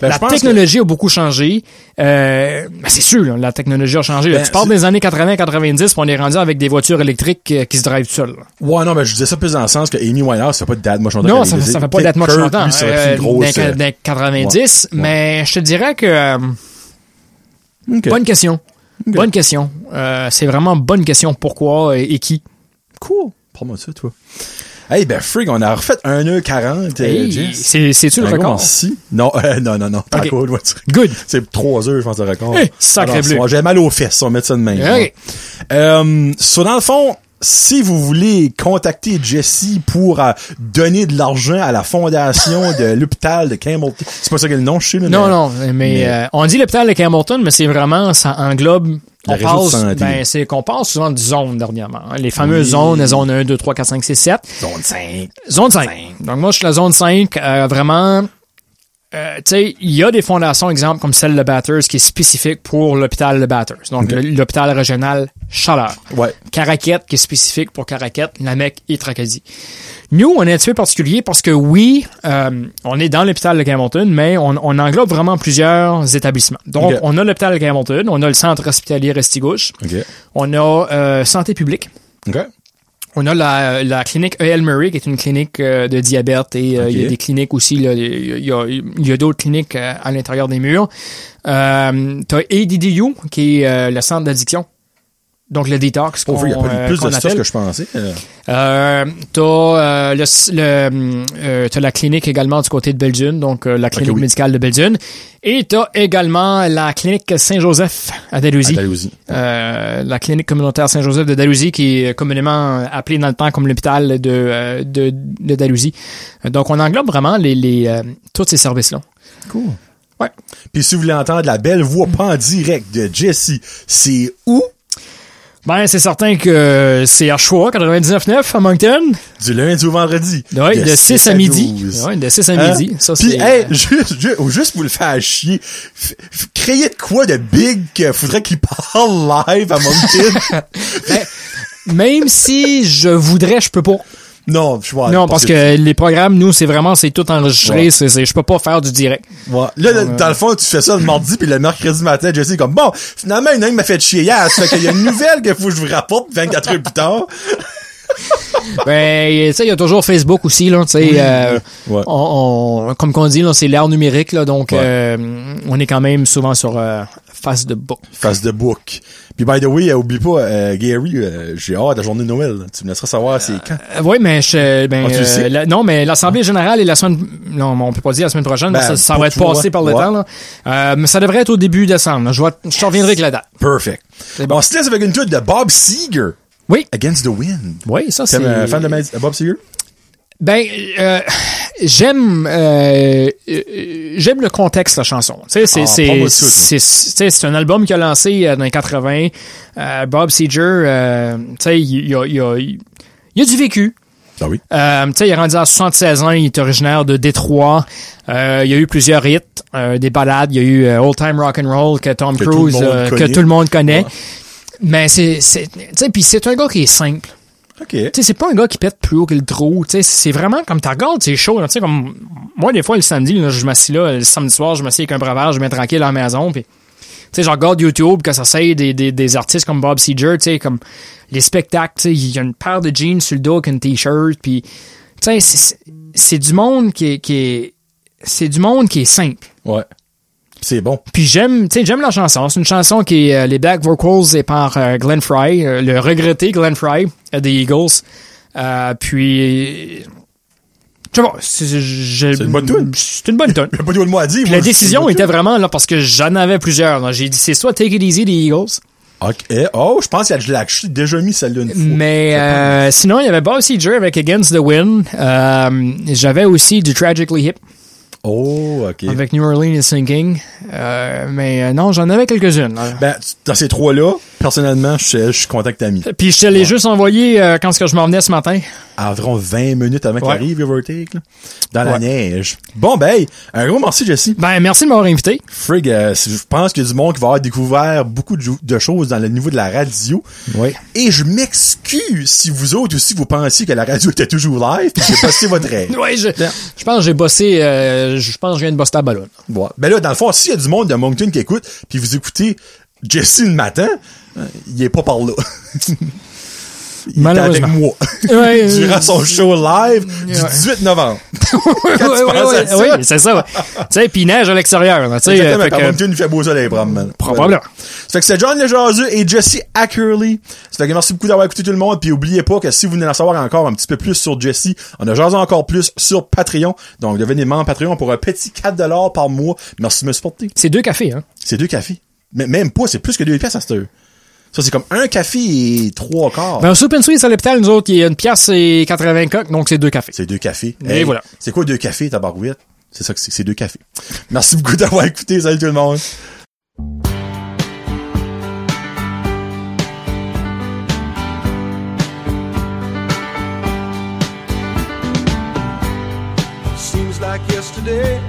Ben, la que- technologie a beaucoup changé. Euh, ben, c'est sûr, là, la technologie a changé. là. Ben, tu parles des années 80-90, puis on est rendu avec des voitures électriques euh, qui se drivent seules. Ouais, non, mais je disais ça plus dans le sens que Amy Winehouse, c'est pas de date moi Non, ça, ça fait pas d'être much longtemps. Lui, ça euh, dans, dans 90, ouais. mais je te dirais que... euh. Bonne question. Bonne question. C'est vraiment bonne question. Pourquoi et, et qui? Cool. De ça, toi. Hey, ben, frig, on a refait 1h40, euh, Hey, C'est-tu le record? merci. Non, euh, non, non, non. Cool, Good. C'est 3 heures, je pense, le record. Eh, sacré bleu. J'ai mal aux fesses, on mettre ça de même. Ok. Euh, so, dans le fond, si vous voulez contacter Jesse pour euh, donner de l'argent à la fondation de l'hôpital de Campbellton, c'est pas ça que le nom, je sais, là, Non, mais- non, mais, mais- euh, on dit l'hôpital de Campbellton, mais c'est vraiment, ça englobe... On passe, ben, c'est qu'on passe souvent de zones dernièrement. hein. Les fameuses Oui. zones, les zones 1, 2, 3, 4, 5, 6, 7. Zone 5. Zone 5. Donc moi, je suis la zone 5. euh, vraiment, euh, tu sais, il y a des fondations, exemple, comme celle de Batters, qui est spécifique pour l'hôpital de Batters. Donc, l'hôpital régional Chaleur. Ouais. Caraquette, qui est spécifique pour Caraquette, Lamec et Tracadie. Nous, on est un petit peu particulier parce que oui, euh, on est dans l'hôpital de Campbellton, mais on, on englobe vraiment plusieurs établissements. Donc, on a l'hôpital de Campbellton, on a le centre hospitalier Restigouche, OK. on a euh, santé publique, OK. on a la, la clinique E.L. Murray, qui est une clinique euh, de diabète, et euh, il y a des cliniques aussi, il y a, y a d'autres cliniques euh, à l'intérieur des murs. Euh, T'as ADDU, qui est le centre d'addiction. Donc le détox Oh, qu'on il y a pas euh, plus de stuff appelle. que je pensais. Euh, Euh, t'as euh, le, le, euh, t'as la clinique également du côté de Belgium, donc euh, la clinique oui. médicale de Belgium. Et t'as également la clinique Saint-Joseph à Dalhousie. Andalousie. Euh, la clinique communautaire Saint-Joseph de Dalhousie, qui est communément appelée dans le temps comme l'hôpital de, euh, de, de Dalhousie. Donc, on englobe vraiment les, les, euh, tous ces services-là. Cool. Ouais. Puis si vous voulez entendre la belle voix pas en direct de Jesse, c'est où? Ben, c'est certain que c'est à choix, 99.9 à Moncton. Du lundi au vendredi. Ouais, de, 6 à midi. 12. Ouais, de 6 à Hein? midi. Ça, Puis, hey, juste, juste, ou juste pour le faire chier, créer de quoi de big qu'il faudrait qu'il parle live à Moncton? Ben, même si je voudrais, je peux pas. Non, je vois. non, parce que les programmes, nous, c'est vraiment, c'est tout enregistré. Ouais. C'est, c'est- je peux pas faire du direct. Ouais. Là, là, dans le fond, tu fais ça le mardi puis le mercredi matin, Jesse est comme bon, finalement, une qui m'a fait chier hier, ça fait qu'il y a une nouvelle qu'il faut que je vous rapporte 24 heures plus tard. Ben, tu sais, il y a toujours Facebook aussi, là, tu sais. euh, Ouais. on, on- comme qu'on dit, là, c'est l'ère numérique, là, donc euh, on est quand même souvent sur euh, face de Puis by the way, euh, oublie pas, euh, Gary, euh, j'ai hâte de la journée de Noël. Tu me laisseras savoir c'est quand. Oui, mais je, ben, Ah, tu le sais? la- non, mais l'Assemblée générale est la semaine, non, on peut pas dire la semaine prochaine, Ben, ça, va être passé par le ouais. temps, là. Mais ça devrait être au début décembre. là. Je, te reviendrai avec la date. Perfect. Bon. On se laisse avec une toute de Bob Seger. Oui. Against the Wind. Oui, ça, c'est... Fan de Bob Seger? Ben, euh, j'aime euh, euh, j'aime le contexte de la chanson. C'est Ah, c'est un album qu'il a lancé euh, dans les 80. Euh, Bob Seger, euh, il y a, il y a, il y a du vécu. Ah oui. Euh, il est rendu à 76 ans, il est originaire de Détroit. Euh, il y a eu plusieurs hits, euh, des ballades. Il y a eu Old Time Rock and Roll que Tom Que tout Cruise, euh, que tout le monde connaît. Ouais. Mais c'est, c'est, puis c'est un gars qui est simple. OK. Tu sais, c'est pas un gars qui pète plus haut que le trou. Tu sais, c'est vraiment comme tu regardes, c'est chaud. Tu sais, comme moi, des fois, le samedi, là, je m'assis là, le samedi soir, je m'assis avec un breuvage, je me mets tranquille à la maison, puis tu sais, je regarde YouTube, que ça s'aide des, des, des artistes comme Bob Seger, tu sais, comme les spectacles, tu sais, il y a une paire de jeans sur le dos avec une t-shirt, puis tu sais, c'est- c'est- c'est du monde qui est, qui est c'est du monde qui est simple. Ouais. C'est bon. Puis j'aime, tu sais, j'aime la chanson. C'est une chanson qui est, euh, les back vocals est par euh, Glenn Fry, euh, le regretté Glenn Fry des Eagles. Puis, je sais pas, c'est je- une bonne tune. C'est une bonne tune. Pas de mot à dire. Puis moi, la je- décision était vraiment là parce que j'en avais plusieurs. J'ai dit c'est soit Take It Easy des Eagles. OK. Eh, Oh, je pense qu'il y a de la... J'ai déjà mis celle-là une fois. mais euh, sinon il y avait Bob Seger avec Against the Wind. Euh, J'avais aussi du Tragically Hip Oh, OK. avec New Orleans Sinking. Euh, mais euh, non, j'en avais quelques-unes. Ben, dans ces trois-là, personnellement, je suis- je suis content que t'as mis. Puis je te l'ai juste envoyé euh, quand que je m'en venais ce matin. À environ 20 minutes avant qu'il Ouais. arrive, Overtake, là, dans la neige. Bon, ben, un gros merci, Jesse. Ben merci de m'avoir invité. Frig, euh, je pense qu'il y a du monde qui va avoir découvert beaucoup de, choses dans le niveau de la radio. Oui. Et je m'excuse si vous autres aussi vous pensiez que la radio était toujours live puis que j'ai passé votre rêve. Ouais, je, je pense que j'ai bossé, euh, je pense que je viens de bosser à ballon. Ouais. Ben là, dans le fond, s'il y a du monde de Moncton qui écoute, puis vous écoutez Jesse le matin, il est pas par là. il est Malheureusement. avec moi. Ouais, Durant son show live du Ouais. 18 novembre. ouais, tu ouais, oui, c'est ça. tu sais, puis il neige à l'extérieur. Tu sais, euh, que- il fait beau soleil, probablement. Probablement. Ça fait que c'est John Lejerseux et Jesse Ackerley. Ça fait que merci beaucoup d'avoir écouté tout le monde. Puis oubliez pas que si vous voulez en savoir encore un petit peu plus sur Jesse, on a jasé encore plus sur Patreon. Donc devenez membre Patreon pour un petit 4$ par mois. Merci de me supporter. c'est deux cafés, hein. C'est deux cafés. Mais même pas, c'est plus que deux pièces à cette heure. Ça, c'est comme un café et trois quarts. Ben, au Soup and Sweet à l'hôpital, nous autres, il y a une pièce et 80 coques, donc c'est deux cafés. C'est deux cafés. Et voilà. C'est quoi deux cafés, tabarouette? C'est ça que c'est, c'est deux cafés. Merci beaucoup d'avoir écouté. Salut tout le monde. Seems like yesterday,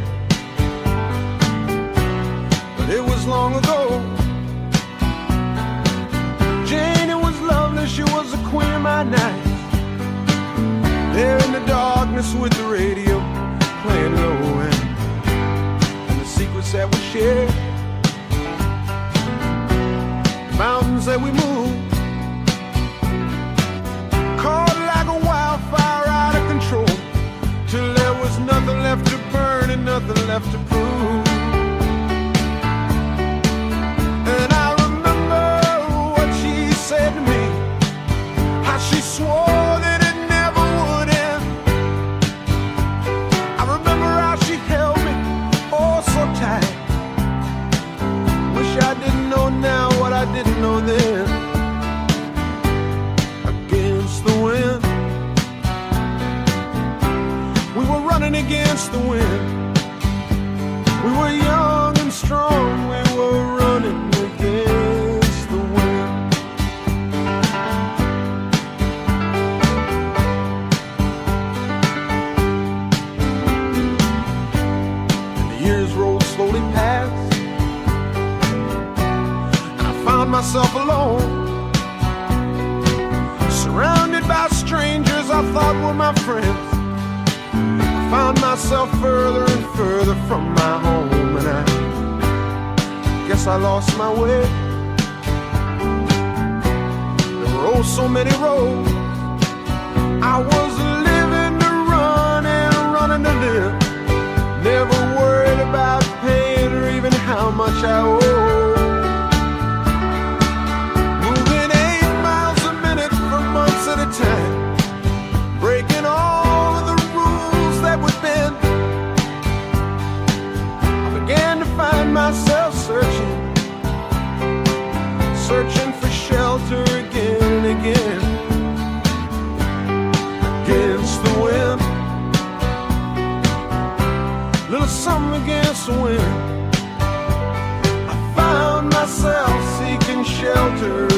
but it was long ago. Queen my night. There in the darkness with the radio playing low end, and the secrets that we shared, the mountains that we moved. Caught like a wildfire out of control till there was nothing left to burn and nothing left to prove. Against the wind. We were running against the wind. We were young and strong. myself alone. Surrounded by strangers I thought were my friends. I found myself further and further from my home, and I guess I lost my way. There were oh so many roads. I was living to run and running to live. Never worried about paying or even how much I owe. shelter.